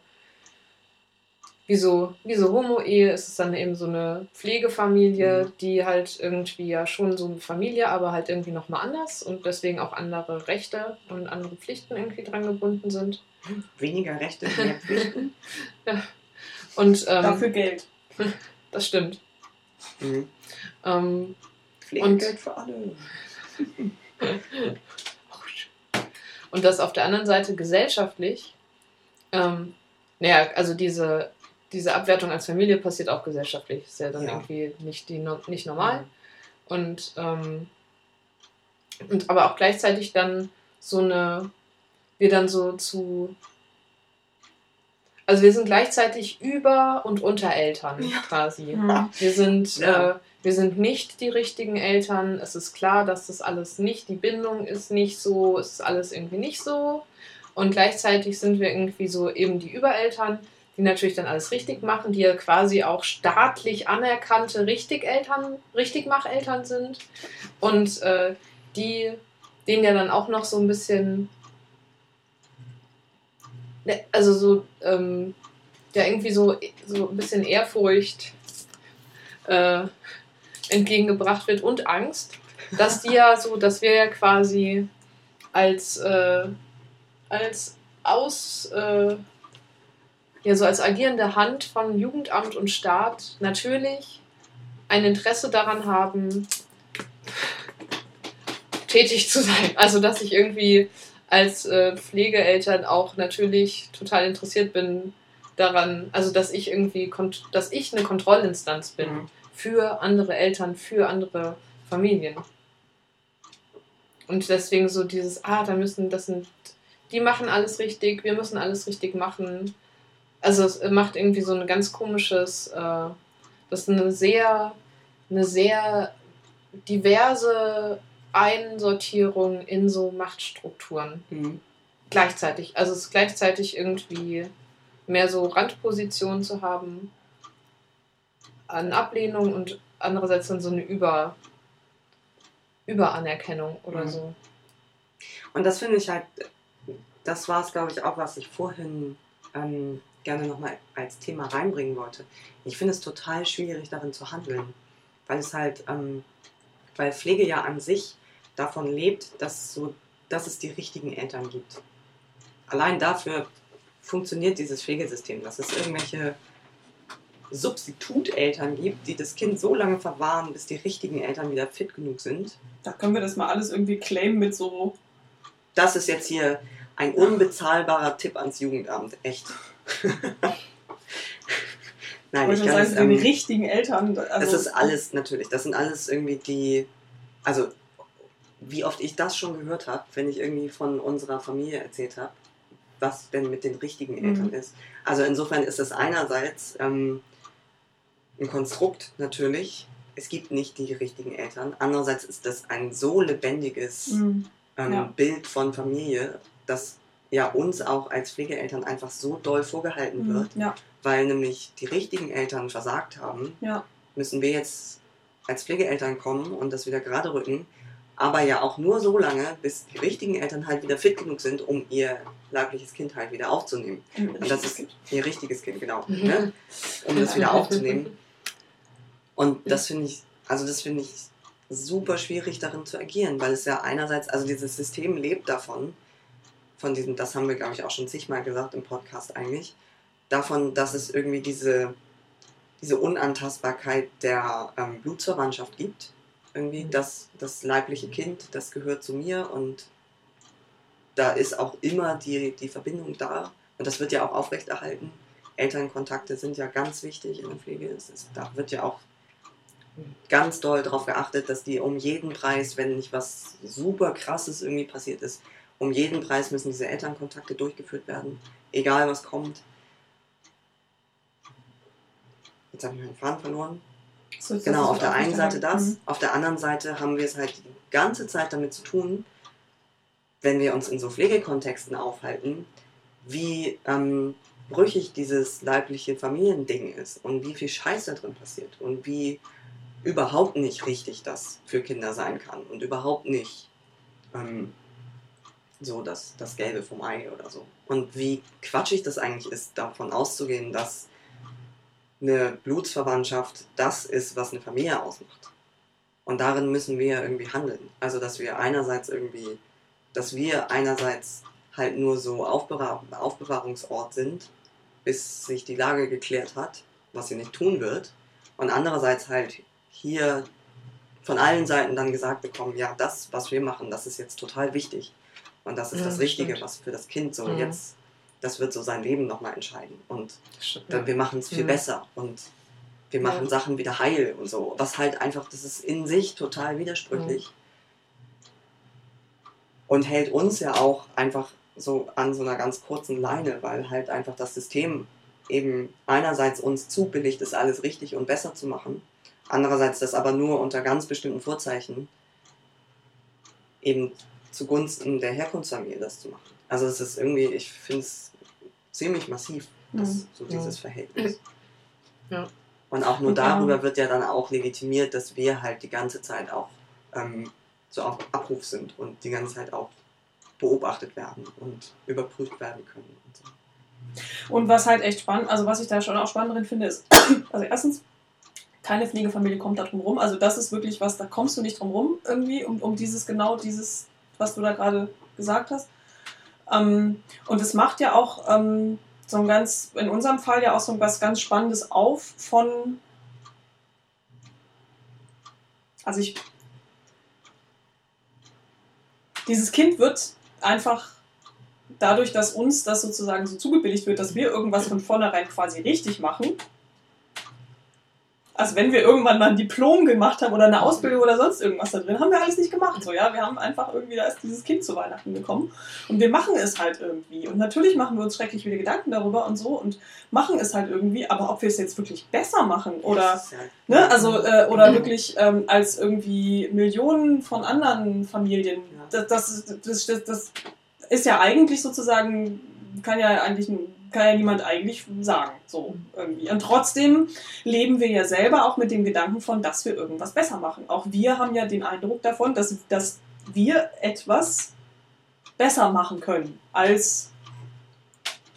C: wie so, wie so Homo-Ehe ist es dann eben so eine Pflegefamilie,
A: Mhm.
C: die halt irgendwie ja schon so eine Familie, aber halt irgendwie nochmal anders und deswegen auch andere Rechte und andere Pflichten irgendwie dran gebunden sind.
A: Weniger Rechte, mehr (laughs) Pflichten.
C: Und ähm,
B: Dafür Geld. (laughs)
C: das stimmt.
A: mhm.
C: Ähm,
A: Pflegegeld für alle.
C: Und das auf der anderen Seite gesellschaftlich, ähm, naja, also diese, diese Abwertung als Familie passiert auch gesellschaftlich. Ist ja dann
A: Ja.
C: irgendwie nicht, die, nicht normal. Und, ähm, und aber auch gleichzeitig dann so eine, wir dann so zu. Also wir sind gleichzeitig über und unter Eltern
A: Ja.
C: quasi.
B: Mhm.
C: Wir sind,
A: Ja.
C: äh, wir sind nicht die richtigen Eltern. Es ist klar, dass das alles nicht, die Bindung ist nicht so, es ist alles irgendwie nicht so. Und gleichzeitig sind wir irgendwie so eben die Übereltern, die natürlich dann alles richtig machen, die ja quasi auch staatlich anerkannte Richtigeltern, Richtigmacheltern sind. Und äh, die, denen ja dann auch noch so ein bisschen, ne, also so, ähm, ja irgendwie so, so ein bisschen Ehrfurcht äh, entgegengebracht wird und Angst, dass die ja so, dass wir ja quasi als, äh, als aus, äh, ja so als agierende Hand von Jugendamt und Staat natürlich ein Interesse daran haben, tätig zu sein. Also dass ich irgendwie als äh, Pflegeeltern auch natürlich total interessiert bin, daran, also dass ich irgendwie, dass ich eine Kontrollinstanz bin
A: Mhm.
C: Für andere Eltern, für andere Familien. Und deswegen so dieses, ah, da müssen, das sind, die machen alles richtig, wir müssen alles richtig machen. Also es macht irgendwie so ein ganz komisches, äh, das ist eine sehr, eine sehr diverse Einsortierung in so Machtstrukturen
A: Mhm.
C: gleichzeitig. Also es ist gleichzeitig irgendwie mehr so Randpositionen zu haben an Ablehnung und andererseits dann so eine Über, Überanerkennung oder
A: Mhm.
C: so.
A: Und das finde ich halt, das war es, glaube ich, auch, was ich vorhin ähm, gerne nochmal als Thema reinbringen wollte. Ich finde es total schwierig, darin zu handeln, weil es halt, ähm, weil Pflege ja an sich davon lebt, dass, so, dass es die richtigen Eltern gibt. Allein dafür funktioniert dieses Pflegesystem, dass es irgendwelche Substituteltern gibt, die das Kind so lange verwahren, bis die richtigen Eltern wieder fit genug sind.
B: Da können wir das mal alles irgendwie claimen mit so.
A: Das ist jetzt hier ein unbezahlbarer Tipp ans Jugendamt, echt. (laughs) Nein, ich kann
B: sagen,
A: es,
B: den
A: ähm,
B: richtigen Eltern. Also,
A: das ist alles natürlich, das sind alles irgendwie die, also wie oft ich das schon gehört habe, wenn ich irgendwie von unserer Familie erzählt habe, was denn mit den richtigen
B: Mhm.
A: Eltern ist. Also insofern ist es einerseits ähm, ein Konstrukt natürlich, es gibt nicht die richtigen Eltern. Andererseits ist das ein so lebendiges
B: Mhm.
A: ähm,
B: Ja.
A: Bild von Familie, das ja uns auch als Pflegeeltern einfach so doll vorgehalten
B: Mhm.
A: wird,
B: Ja,
A: weil nämlich die richtigen Eltern versagt haben,
B: ja.
A: müssen wir jetzt als Pflegeeltern kommen und das wieder gerade rücken. Aber ja auch nur so lange, bis die richtigen Eltern halt wieder fit genug sind, um ihr leibliches Kind halt wieder aufzunehmen. Und das ist ihr richtiges Kind, genau.
C: Mhm.
A: Ne? Um das wieder aufzunehmen. Und das finde ich, also das finde ich super schwierig darin zu agieren, weil es ja einerseits, also dieses System lebt davon, von diesem, das haben wir glaube ich auch schon zigmal gesagt im Podcast eigentlich, davon, dass es irgendwie diese, diese Unantastbarkeit der ähm, Blutsverwandtschaft gibt. Irgendwie,
C: Mhm.
A: dass das leibliche Kind, das gehört zu mir und da ist auch immer die, die Verbindung da und das wird ja auch aufrechterhalten. Elternkontakte sind ja ganz wichtig in der Pflege. Es ist, da wird ja auch ganz doll darauf geachtet, dass die um jeden Preis, wenn nicht was super krasses irgendwie passiert ist, um jeden Preis müssen diese Elternkontakte durchgeführt werden, egal was kommt. Jetzt habe ich meinen Faden verloren.
B: So,
A: Genau, auf der einen Seite das,
B: Mhm.
A: auf der anderen Seite haben wir es halt die ganze Zeit damit zu tun, wenn wir uns in so Pflegekontexten aufhalten, wie ähm, brüchig dieses leibliche Familiending ist und wie viel Scheiß da drin passiert und wie überhaupt nicht richtig das für Kinder sein kann und überhaupt nicht ähm, so das, das Gelbe vom Ei oder so. Und wie quatschig das eigentlich ist, davon auszugehen, dass eine Blutsverwandtschaft das ist, was eine Familie ausmacht. Und darin müssen wir irgendwie handeln. Also, dass wir einerseits irgendwie, dass wir einerseits halt nur so Aufbewahr Aufbewahrungsort sind, bis sich die Lage geklärt hat, was sie nicht tun wird. Und andererseits halt hier von allen Seiten dann gesagt bekommen, ja, das, was wir machen, das ist jetzt total wichtig. Und das ist
C: Ja,
A: das Richtige,
C: stimmt.
A: was für das Kind so
C: Mhm.
A: jetzt, das wird so sein Leben nochmal entscheiden. Und dann, wir machen es viel
C: Mhm.
A: besser und wir machen
C: Ja.
A: Sachen wieder heil und so. Was halt einfach, das ist in sich total widersprüchlich. Und hält uns ja auch einfach so an so einer ganz kurzen Leine, weil halt einfach das System eben einerseits uns zubilligt, ist alles richtig und besser zu machen, andererseits das aber nur unter ganz bestimmten Vorzeichen eben zugunsten der Herkunftsfamilie das zu machen. Also es ist irgendwie, ich finde es ziemlich massiv, das,
B: Mhm.
A: so dieses Verhältnis. (laughs)
C: Ja.
A: Und auch nur darüber wird ja dann auch legitimiert, dass wir halt die ganze Zeit auch ähm, so auf Abruf sind und die ganze Zeit auch beobachtet werden und überprüft werden können. Und so.
B: Und was halt echt spannend, also was ich da schon auch spannend drin finde, ist, (clears throat) also erstens, keine Pflegefamilie kommt da drum rum. Also das ist wirklich was, da kommst du nicht drum rum irgendwie, um, um dieses, genau dieses, was du da gerade gesagt hast. Ähm, und es macht ja auch ähm, so ein ganz, in unserem Fall ja auch so was ganz Spannendes auf von, also ich, dieses Kind wird einfach dadurch, dass uns das sozusagen so zugebilligt wird, dass wir irgendwas von vornherein quasi richtig machen, also wenn wir irgendwann mal ein Diplom gemacht haben oder eine Ausbildung oder sonst irgendwas da drin, haben wir alles nicht gemacht. So, ja, wir haben einfach irgendwie, da ist dieses Kind zu Weihnachten gekommen. Und wir machen es halt irgendwie. Und natürlich machen wir uns schrecklich viele Gedanken darüber und so und machen es halt irgendwie, aber ob wir es jetzt wirklich besser machen oder, ne, also, äh, oder wirklich ähm, als irgendwie Millionen von anderen Familien, das, das, das, das, das ist ja eigentlich sozusagen, kann ja eigentlich kann ja niemand eigentlich sagen. So irgendwie. Und trotzdem leben wir ja selber auch mit dem Gedanken von, dass wir irgendwas besser machen. Auch wir haben ja den Eindruck davon, dass, dass wir etwas besser machen können als.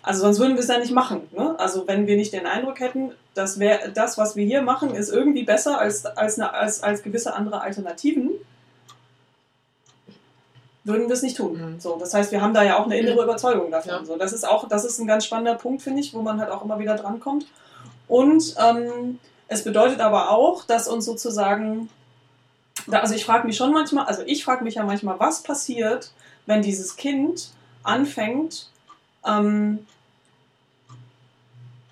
B: Also sonst würden wir es ja nicht machen. Ne? Also wenn wir nicht den Eindruck hätten, dass wir, das, was wir hier machen, ist irgendwie besser als, als, als, als gewisse andere Alternativen, würden wir es nicht tun. Mhm. So, das heißt, wir haben da ja auch eine innere Überzeugung davon. Ja. So, das ist auch, das ist ein ganz spannender Punkt, finde ich, wo man halt auch immer wieder drankommt. Und ähm, es bedeutet aber auch, dass uns sozusagen, da, also ich frage mich schon manchmal, also ich frage mich ja manchmal, was passiert, wenn dieses Kind anfängt, ähm,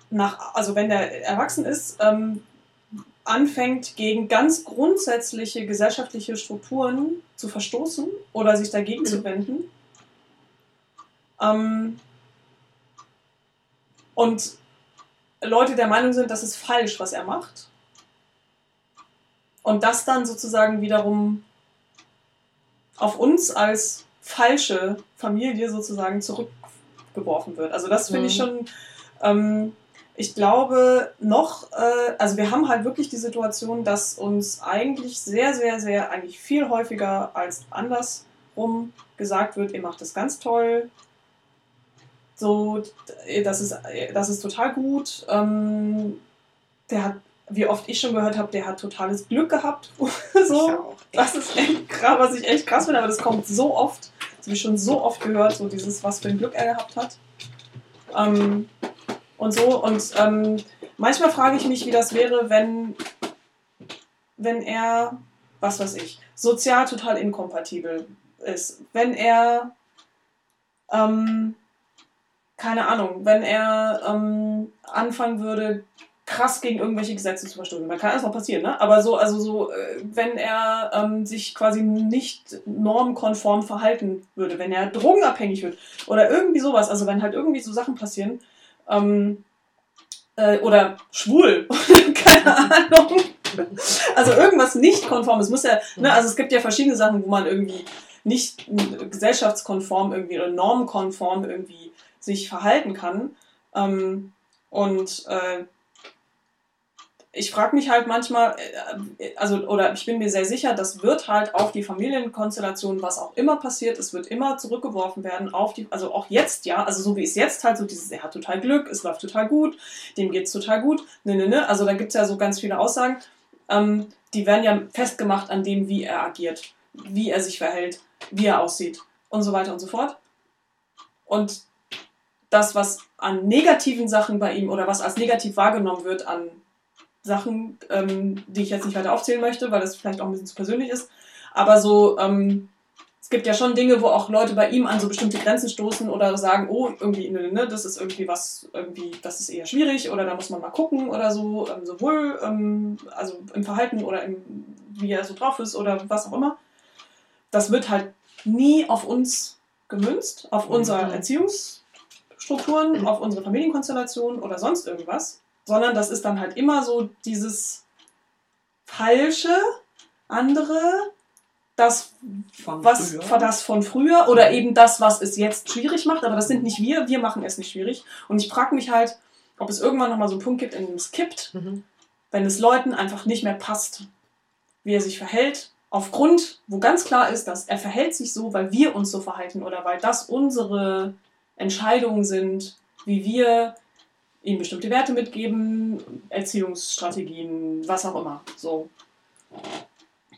B: nach, also wenn der erwachsen ist, ähm, anfängt, gegen ganz grundsätzliche gesellschaftliche Strukturen zu verstoßen oder sich dagegen mhm. zu wenden. Ähm, und Leute der Meinung sind, das ist falsch, was er macht. Und das dann sozusagen wiederum auf uns als falsche Familie sozusagen zurückgeworfen wird. Also das finde mhm. ich schon ähm, ich glaube noch, äh, also wir haben halt wirklich die Situation, dass uns eigentlich sehr, sehr, sehr, eigentlich viel häufiger als andersrum gesagt wird, ihr macht das ganz toll. So, das ist, das ist total gut. Ähm, der hat, wie oft ich schon gehört habe, der hat totales Glück gehabt. (laughs) so, das ist echt krass, was ich echt krass finde, aber das kommt so oft. Das habe ich schon so oft gehört, so dieses, was für ein Glück er gehabt hat. Ähm, und so. Und ähm, manchmal frage ich mich, wie das wäre, wenn, wenn er, was weiß ich, sozial total inkompatibel ist. Wenn er, ähm, keine Ahnung, wenn er ähm, anfangen würde, krass gegen irgendwelche Gesetze zu verstoßen. Man kann noch passieren, ne? Aber so, also so, äh, wenn er ähm, sich quasi nicht normkonform verhalten würde, wenn er drogenabhängig wird oder irgendwie sowas, also wenn halt irgendwie so Sachen passieren, ähm, äh, oder schwul, (laughs) keine Ahnung. Also irgendwas nicht konform. Es muss ja, ne, also es gibt ja verschiedene Sachen, wo man irgendwie nicht gesellschaftskonform irgendwie oder normkonform irgendwie sich verhalten kann. Ähm, und äh, ich frage mich halt manchmal, äh, also, oder ich bin mir sehr sicher, das wird halt auf die Familienkonstellation, was auch immer passiert, es wird immer zurückgeworfen werden auf die, also auch jetzt, ja, also so wie es jetzt halt so dieses, er hat total Glück, es läuft total gut, dem geht es total gut, ne, ne, ne, also da gibt es ja so ganz viele Aussagen, ähm, die werden ja festgemacht an dem, wie er agiert, wie er sich verhält, wie er aussieht und so weiter und so fort. Und das, was an negativen Sachen bei ihm oder was als negativ wahrgenommen wird an Sachen, ähm, die ich jetzt nicht weiter aufzählen möchte, weil das vielleicht auch ein bisschen zu persönlich ist. Aber so, ähm, es gibt ja schon Dinge, wo auch Leute bei ihm an so bestimmte Grenzen stoßen oder sagen, oh, irgendwie, ne, ne, das ist irgendwie was, irgendwie, das ist eher schwierig oder da muss man mal gucken oder so, ähm, sowohl ähm, also im Verhalten oder im, wie er so drauf ist oder was auch immer. Das wird halt nie auf uns gemünzt, auf unsere mhm. Erziehungsstrukturen, mhm. auf unsere Familienkonstellation oder sonst irgendwas, sondern das ist dann halt immer so dieses falsche, andere, das von was früher. das von früher oder eben das, was es jetzt schwierig macht, aber das sind nicht wir, wir machen es nicht schwierig. Und ich frage mich halt, ob es irgendwann nochmal so einen Punkt gibt, in dem es kippt, mhm. wenn es Leuten einfach nicht mehr passt, wie er sich verhält, aufgrund, wo ganz klar ist, dass er verhält sich so, weil wir uns so verhalten oder weil das unsere Entscheidungen sind, wie wir ihm bestimmte Werte mitgeben, Erziehungsstrategien, was auch immer. So.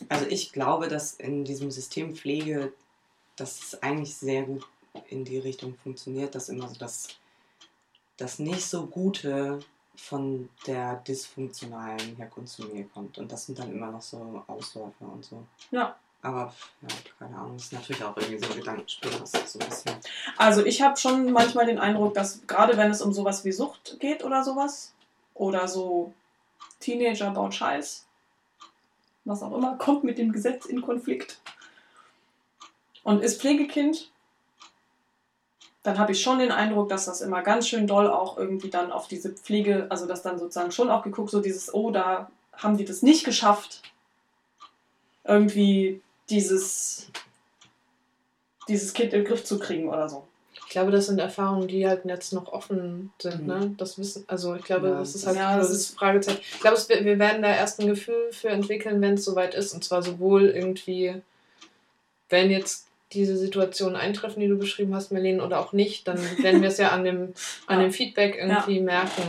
A: Also ich glaube, dass in diesem System Pflege das eigentlich sehr gut in die Richtung funktioniert, dass immer so das, das nicht so Gute von der dysfunktionalen Herkunftsfamilie kommt. Und das sind dann immer noch so Ausläufer und so.
B: Ja.
A: Aber ja, keine Ahnung, ist natürlich auch irgendwie so ein Gedankenspiel, so ein bisschen.
B: Also ich habe schon manchmal den Eindruck, dass gerade wenn es um sowas wie Sucht geht oder sowas, oder so Teenager baut Scheiß, was auch immer, kommt mit dem Gesetz in Konflikt und ist Pflegekind, dann habe ich schon den Eindruck, dass das immer ganz schön doll auch irgendwie dann auf diese Pflege, also dass dann sozusagen schon auch geguckt, so dieses, oh, da haben die das nicht geschafft, irgendwie dieses, dieses Kind in den Griff zu kriegen oder so.
C: Ich glaube, das sind Erfahrungen, die halt jetzt noch offen sind. Ne? Das wissen, also ich glaube,
A: Ja,
C: das ist halt
B: ja, das
C: das
B: ist-
C: Fragezeichen. Ich glaube, es, wir wir werden da erst ein Gefühl für entwickeln, wenn es soweit ist. Und zwar sowohl irgendwie, wenn jetzt diese Situationen eintreffen, die du beschrieben hast, Marlene, oder auch nicht, dann werden wir es ja an dem, an
B: Ja.
C: dem Feedback irgendwie merken.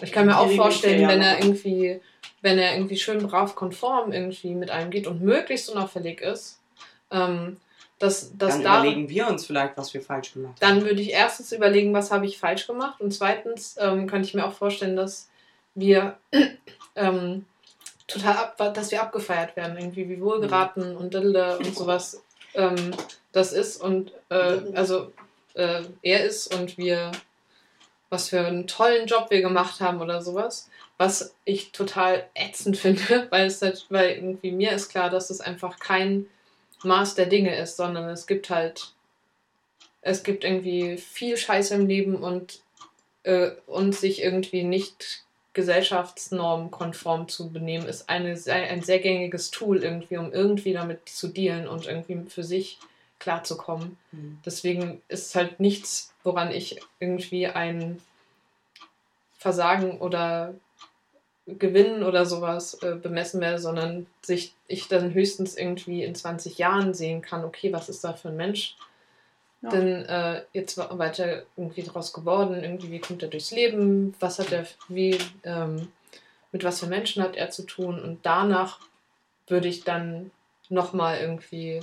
C: Ich kann mir auch vorstellen,
B: ja
C: wenn er irgendwie, wenn er irgendwie schön brav konform irgendwie mit einem geht und möglichst unauffällig ist, ähm, dass, dass
A: Dann
C: da
A: überlegen wir uns vielleicht, was wir falsch gemacht haben.
C: dann würde ich erstens überlegen, was habe ich falsch gemacht. Und zweitens ähm, kann ich mir auch vorstellen, dass wir (clears throat) ähm, total ab, dass wir abgefeiert werden, irgendwie wie wohlgeraten und Dilde und sowas ähm, das ist und äh, also äh, er ist und wir was für einen tollen Job wir gemacht haben oder sowas. Was ich total ätzend finde, (laughs) weil es halt, weil irgendwie mir ist klar, dass es einfach kein Maß der Dinge ist, sondern es gibt halt es gibt irgendwie viel Scheiße im Leben und, äh, und sich irgendwie nicht gesellschaftsnormkonform zu benehmen, ist eine, ein sehr gängiges Tool irgendwie, um irgendwie damit zu dealen und irgendwie für sich klarzukommen.
A: Mhm.
C: Deswegen ist es halt nichts, woran ich irgendwie ein Versagen oder Gewinnen oder sowas äh, bemessen werde, sondern sich ich dann höchstens irgendwie in 20 Jahren sehen kann, okay, was ist da für ein Mensch?
B: Ja.
C: Denn äh, jetzt weiter irgendwie draus geworden, irgendwie, wie kommt er durchs Leben, was hat er, wie, ähm, mit was für Menschen hat er zu tun und danach würde ich dann nochmal irgendwie,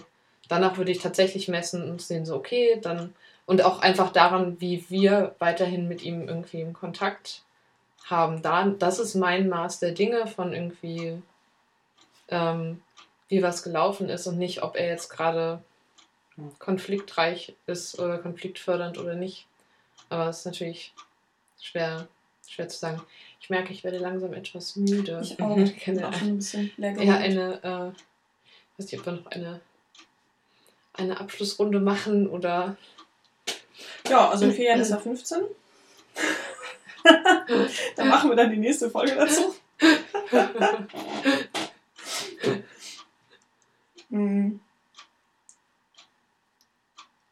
C: danach würde ich tatsächlich messen und sehen, so, okay, dann, und auch einfach daran, wie wir weiterhin mit ihm irgendwie im Kontakt haben. Da, das ist mein Maß der Dinge von irgendwie, ähm, wie was gelaufen ist und nicht, ob er jetzt gerade konfliktreich ist oder konfliktfördernd oder nicht. Aber es ist natürlich schwer, schwer zu sagen. Ich merke, ich werde langsam etwas müde.
B: Ich auch.
A: Mhm.
B: Ich bin auch schon ein bisschen leer
C: Ja, eine, äh, ich weiß nicht, ob wir noch eine, eine Abschlussrunde machen oder.
B: Ja, also in vier Jahren ist er 15. (laughs) (laughs) dann machen wir dann die nächste Folge dazu. (laughs) Hm.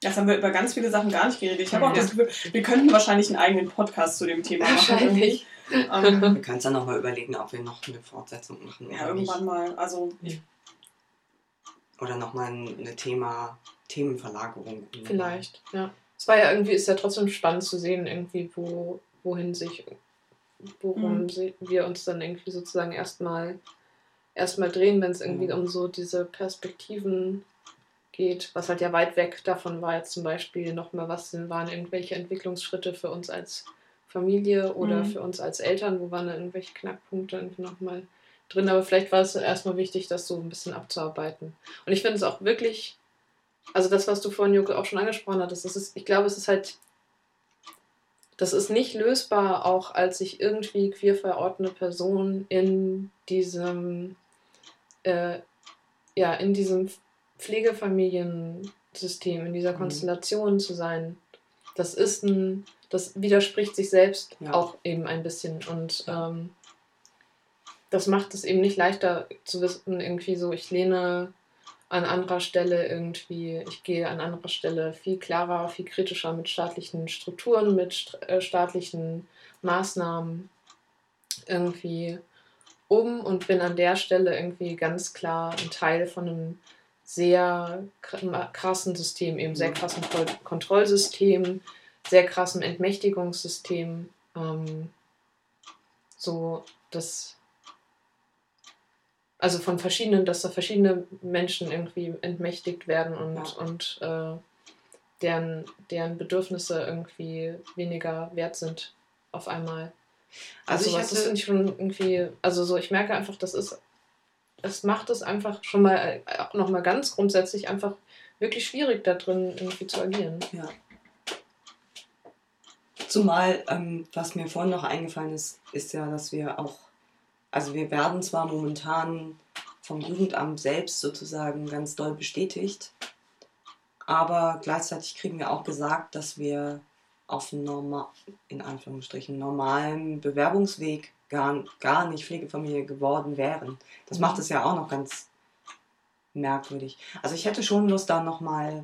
B: Jetzt haben wir über ganz viele Sachen gar nicht geredet. Ich habe auch
C: Ja.
B: das Gefühl, wir könnten wahrscheinlich einen eigenen Podcast zu dem Thema machen.
C: Wahrscheinlich.
B: Ähm, (laughs)
A: Wir können es dann nochmal überlegen, ob wir noch eine Fortsetzung machen
B: ja,
A: oder nicht.
B: irgendwann mal. Also,
A: Oder nochmal eine Thema, Themenverlagerung.
C: Vielleicht, ja. Es war ja irgendwie, ist ja trotzdem spannend zu sehen, irgendwie, wo, wohin sich, worum
B: Mhm.
C: wir uns dann irgendwie sozusagen erstmal erstmal drehen, wenn es irgendwie
A: Mhm.
C: um so diese Perspektiven geht, was halt ja weit weg davon war, jetzt zum Beispiel nochmal, was denn waren irgendwelche Entwicklungsschritte für uns als Familie oder
B: Mhm.
C: für uns als Eltern, wo waren da irgendwelche Knackpunkte irgendwie nochmal drin, aber vielleicht war es erstmal wichtig, das so ein bisschen abzuarbeiten. Und ich finde es auch wirklich, also das, was du vorhin, Joko, auch schon angesprochen hattest, das ist, ich glaube, es ist halt, das ist nicht lösbar, auch als sich irgendwie queer verortende Person in diesem, äh, ja, in diesem Pflegefamiliensystem, in dieser
A: Mhm.
C: Konstellation zu sein. Das ist ein, das widerspricht sich selbst
A: Ja.
C: auch eben ein bisschen und ähm, das macht es eben nicht leichter zu wissen, irgendwie so, ich lehne an anderer Stelle irgendwie, ich gehe an anderer Stelle viel klarer, viel kritischer mit staatlichen Strukturen, mit äh, staatlichen Maßnahmen irgendwie um und bin an der Stelle irgendwie ganz klar ein Teil von einem sehr kr- krassen System, eben sehr
A: Mhm.
C: krassen Kon Kontrollsystem, sehr krassen Entmächtigungssystem. Ähm, so, das also von verschiedenen, dass da verschiedene Menschen irgendwie entmächtigt werden und,
A: Ja.
C: und äh, deren, deren Bedürfnisse irgendwie weniger wert sind auf einmal.
A: Also ich
C: sowas, das
A: hatte-
C: finde ich schon irgendwie, also so, ich merke einfach, das ist es macht es einfach schon mal äh, nochmal ganz grundsätzlich einfach wirklich schwierig, da drin irgendwie zu agieren.
A: Ja. Zumal, ähm, was mir vorhin noch eingefallen ist, ist ja, dass wir auch, also wir werden zwar momentan vom Jugendamt selbst sozusagen ganz doll bestätigt, aber gleichzeitig kriegen wir auch gesagt, dass wir auf normal, in Anführungsstrichen, normalen Bewerbungsweg gar, gar nicht Pflegefamilie geworden wären. Das macht es ja auch noch ganz merkwürdig. Also ich hätte schon Lust, da nochmal,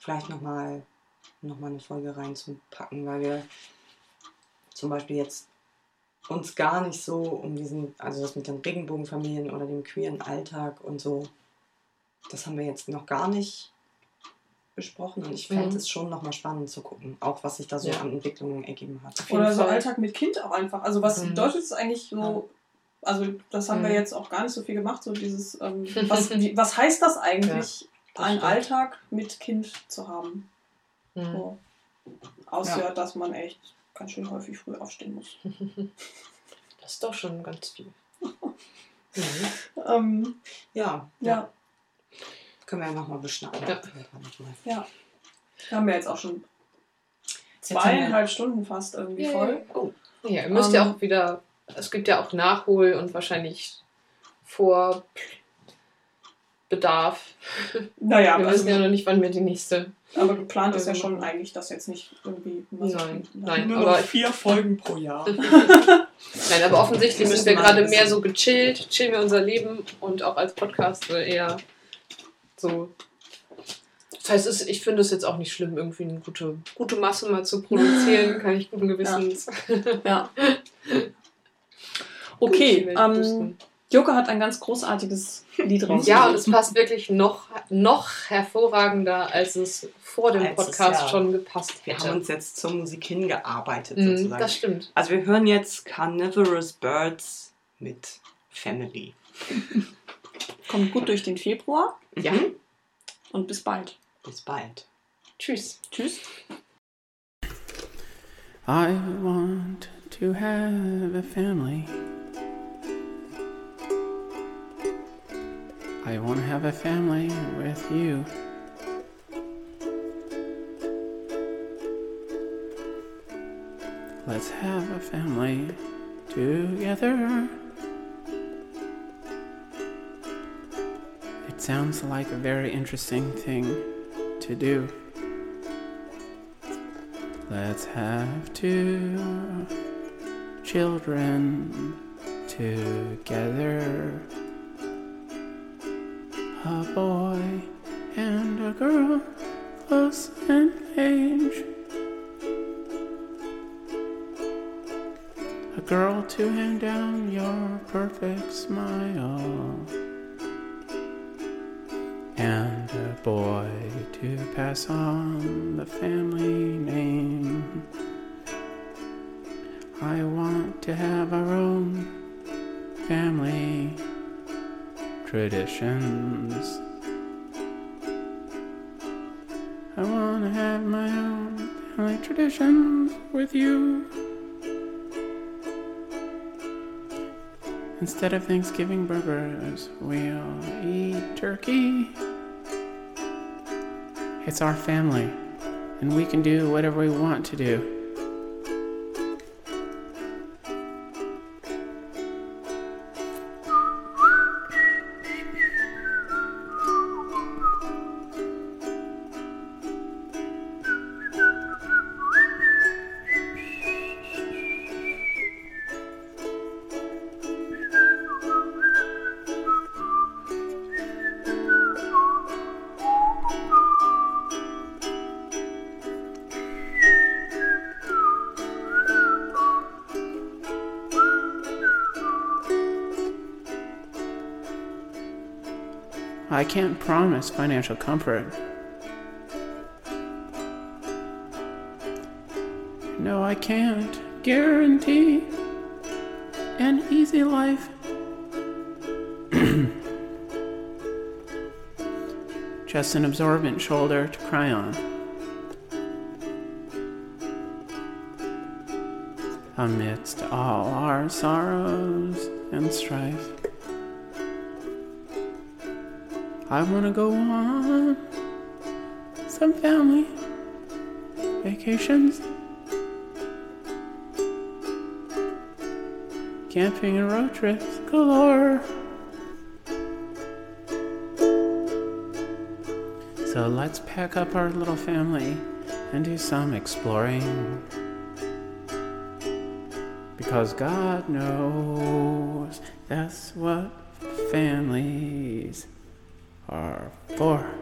A: vielleicht nochmal noch eine Folge reinzupacken, weil wir zum Beispiel jetzt uns gar nicht so um diesen, also das mit den Regenbogenfamilien oder dem queeren Alltag und so, das haben wir jetzt noch gar nicht besprochen und ich fände
C: Mhm.
A: es schon nochmal spannend zu gucken, auch was sich da so
C: Ja.
A: an Entwicklungen ergeben hat.
B: Oder so
C: Fall.
B: Alltag mit Kind auch einfach. Also was
C: Mhm.
B: bedeutet es eigentlich so, also das haben wir
C: Mhm.
B: jetzt auch gar nicht so viel gemacht, so dieses, ähm, (laughs) was, was heißt das eigentlich,
C: das
B: einen. Alltag mit Kind zu haben?
C: Mhm.
B: So. Außer,
A: Ja.
B: dass man echt ganz schön häufig früh aufstehen muss. (laughs)
C: Das ist doch schon ganz viel. Mhm. (laughs)
B: Ähm,
A: Ja,
B: ja.
A: können wir ja nochmal beschnacken.
C: Ja.
B: ja. Wir haben ja jetzt auch schon
A: wir-
B: zweieinhalb Stunden fast irgendwie
C: Yay.
B: voll.
A: Oh,
C: Ja, ihr müsst ja
B: Ähm,
C: auch wieder, es gibt ja auch Nachhol- und wahrscheinlich Vorbedarf.
B: Naja,
C: wir
B: also,
C: wissen ja noch nicht, wann wir die nächste.
B: Aber geplant ist ja
C: Ähm,
B: schon eigentlich, dass jetzt nicht irgendwie
C: Nein,
B: viel-
C: nein.
A: nur
C: aber-
A: noch vier Folgen pro Jahr.
C: Nein, aber (laughs) offensichtlich
A: müssen
C: wir gerade mehr so gechillt, chillen wir unser Leben und auch als Podcast so eher so. Das heißt, es, ich finde es jetzt auch nicht schlimm, irgendwie eine gute, gute Masse mal zu produzieren, (laughs) kann ich guten Gewissens.
B: Ja. (laughs)
C: durch
B: Okay, ähm,
C: pusten.
B: Joko hat ein ganz großartiges Lied rausgesucht.
C: Ja, und es passt wirklich noch, noch hervorragender, als es vor dem
A: Als es
C: Podcast
A: ja-
C: schon gepasst
A: Wir haben
C: hätte.
A: uns jetzt zur Musik hingearbeitet
C: Mhm,
A: sozusagen.
C: das stimmt.
A: Also wir hören jetzt Carnivorous Birds mit Family.
B: Kommt gut durch den Februar
C: Ja.
B: Und bis bald.
A: Bis bald.
C: Tschüss.
B: Tschüss.
D: I want to have a family. I want to have a family with you. Let's have a family together. It sounds like a very interesting thing to do. Let's have two children together. A boy and a girl close in age. A girl to hand down your perfect smile. And a boy to pass on the family name. I want to have our own family traditions. I want to have my own family traditions with you. Instead of Thanksgiving burgers, we'll eat turkey. It's our family, and we can do whatever we want to do. I can't promise financial comfort. No, I can't guarantee an easy life. (clears throat) Just an absorbent shoulder to cry on. Amidst all our sorrows and strife. I want to go on some family vacations. Camping and road trips galore. So let's pack up our little family and do some exploring. Because God knows that's what families are for.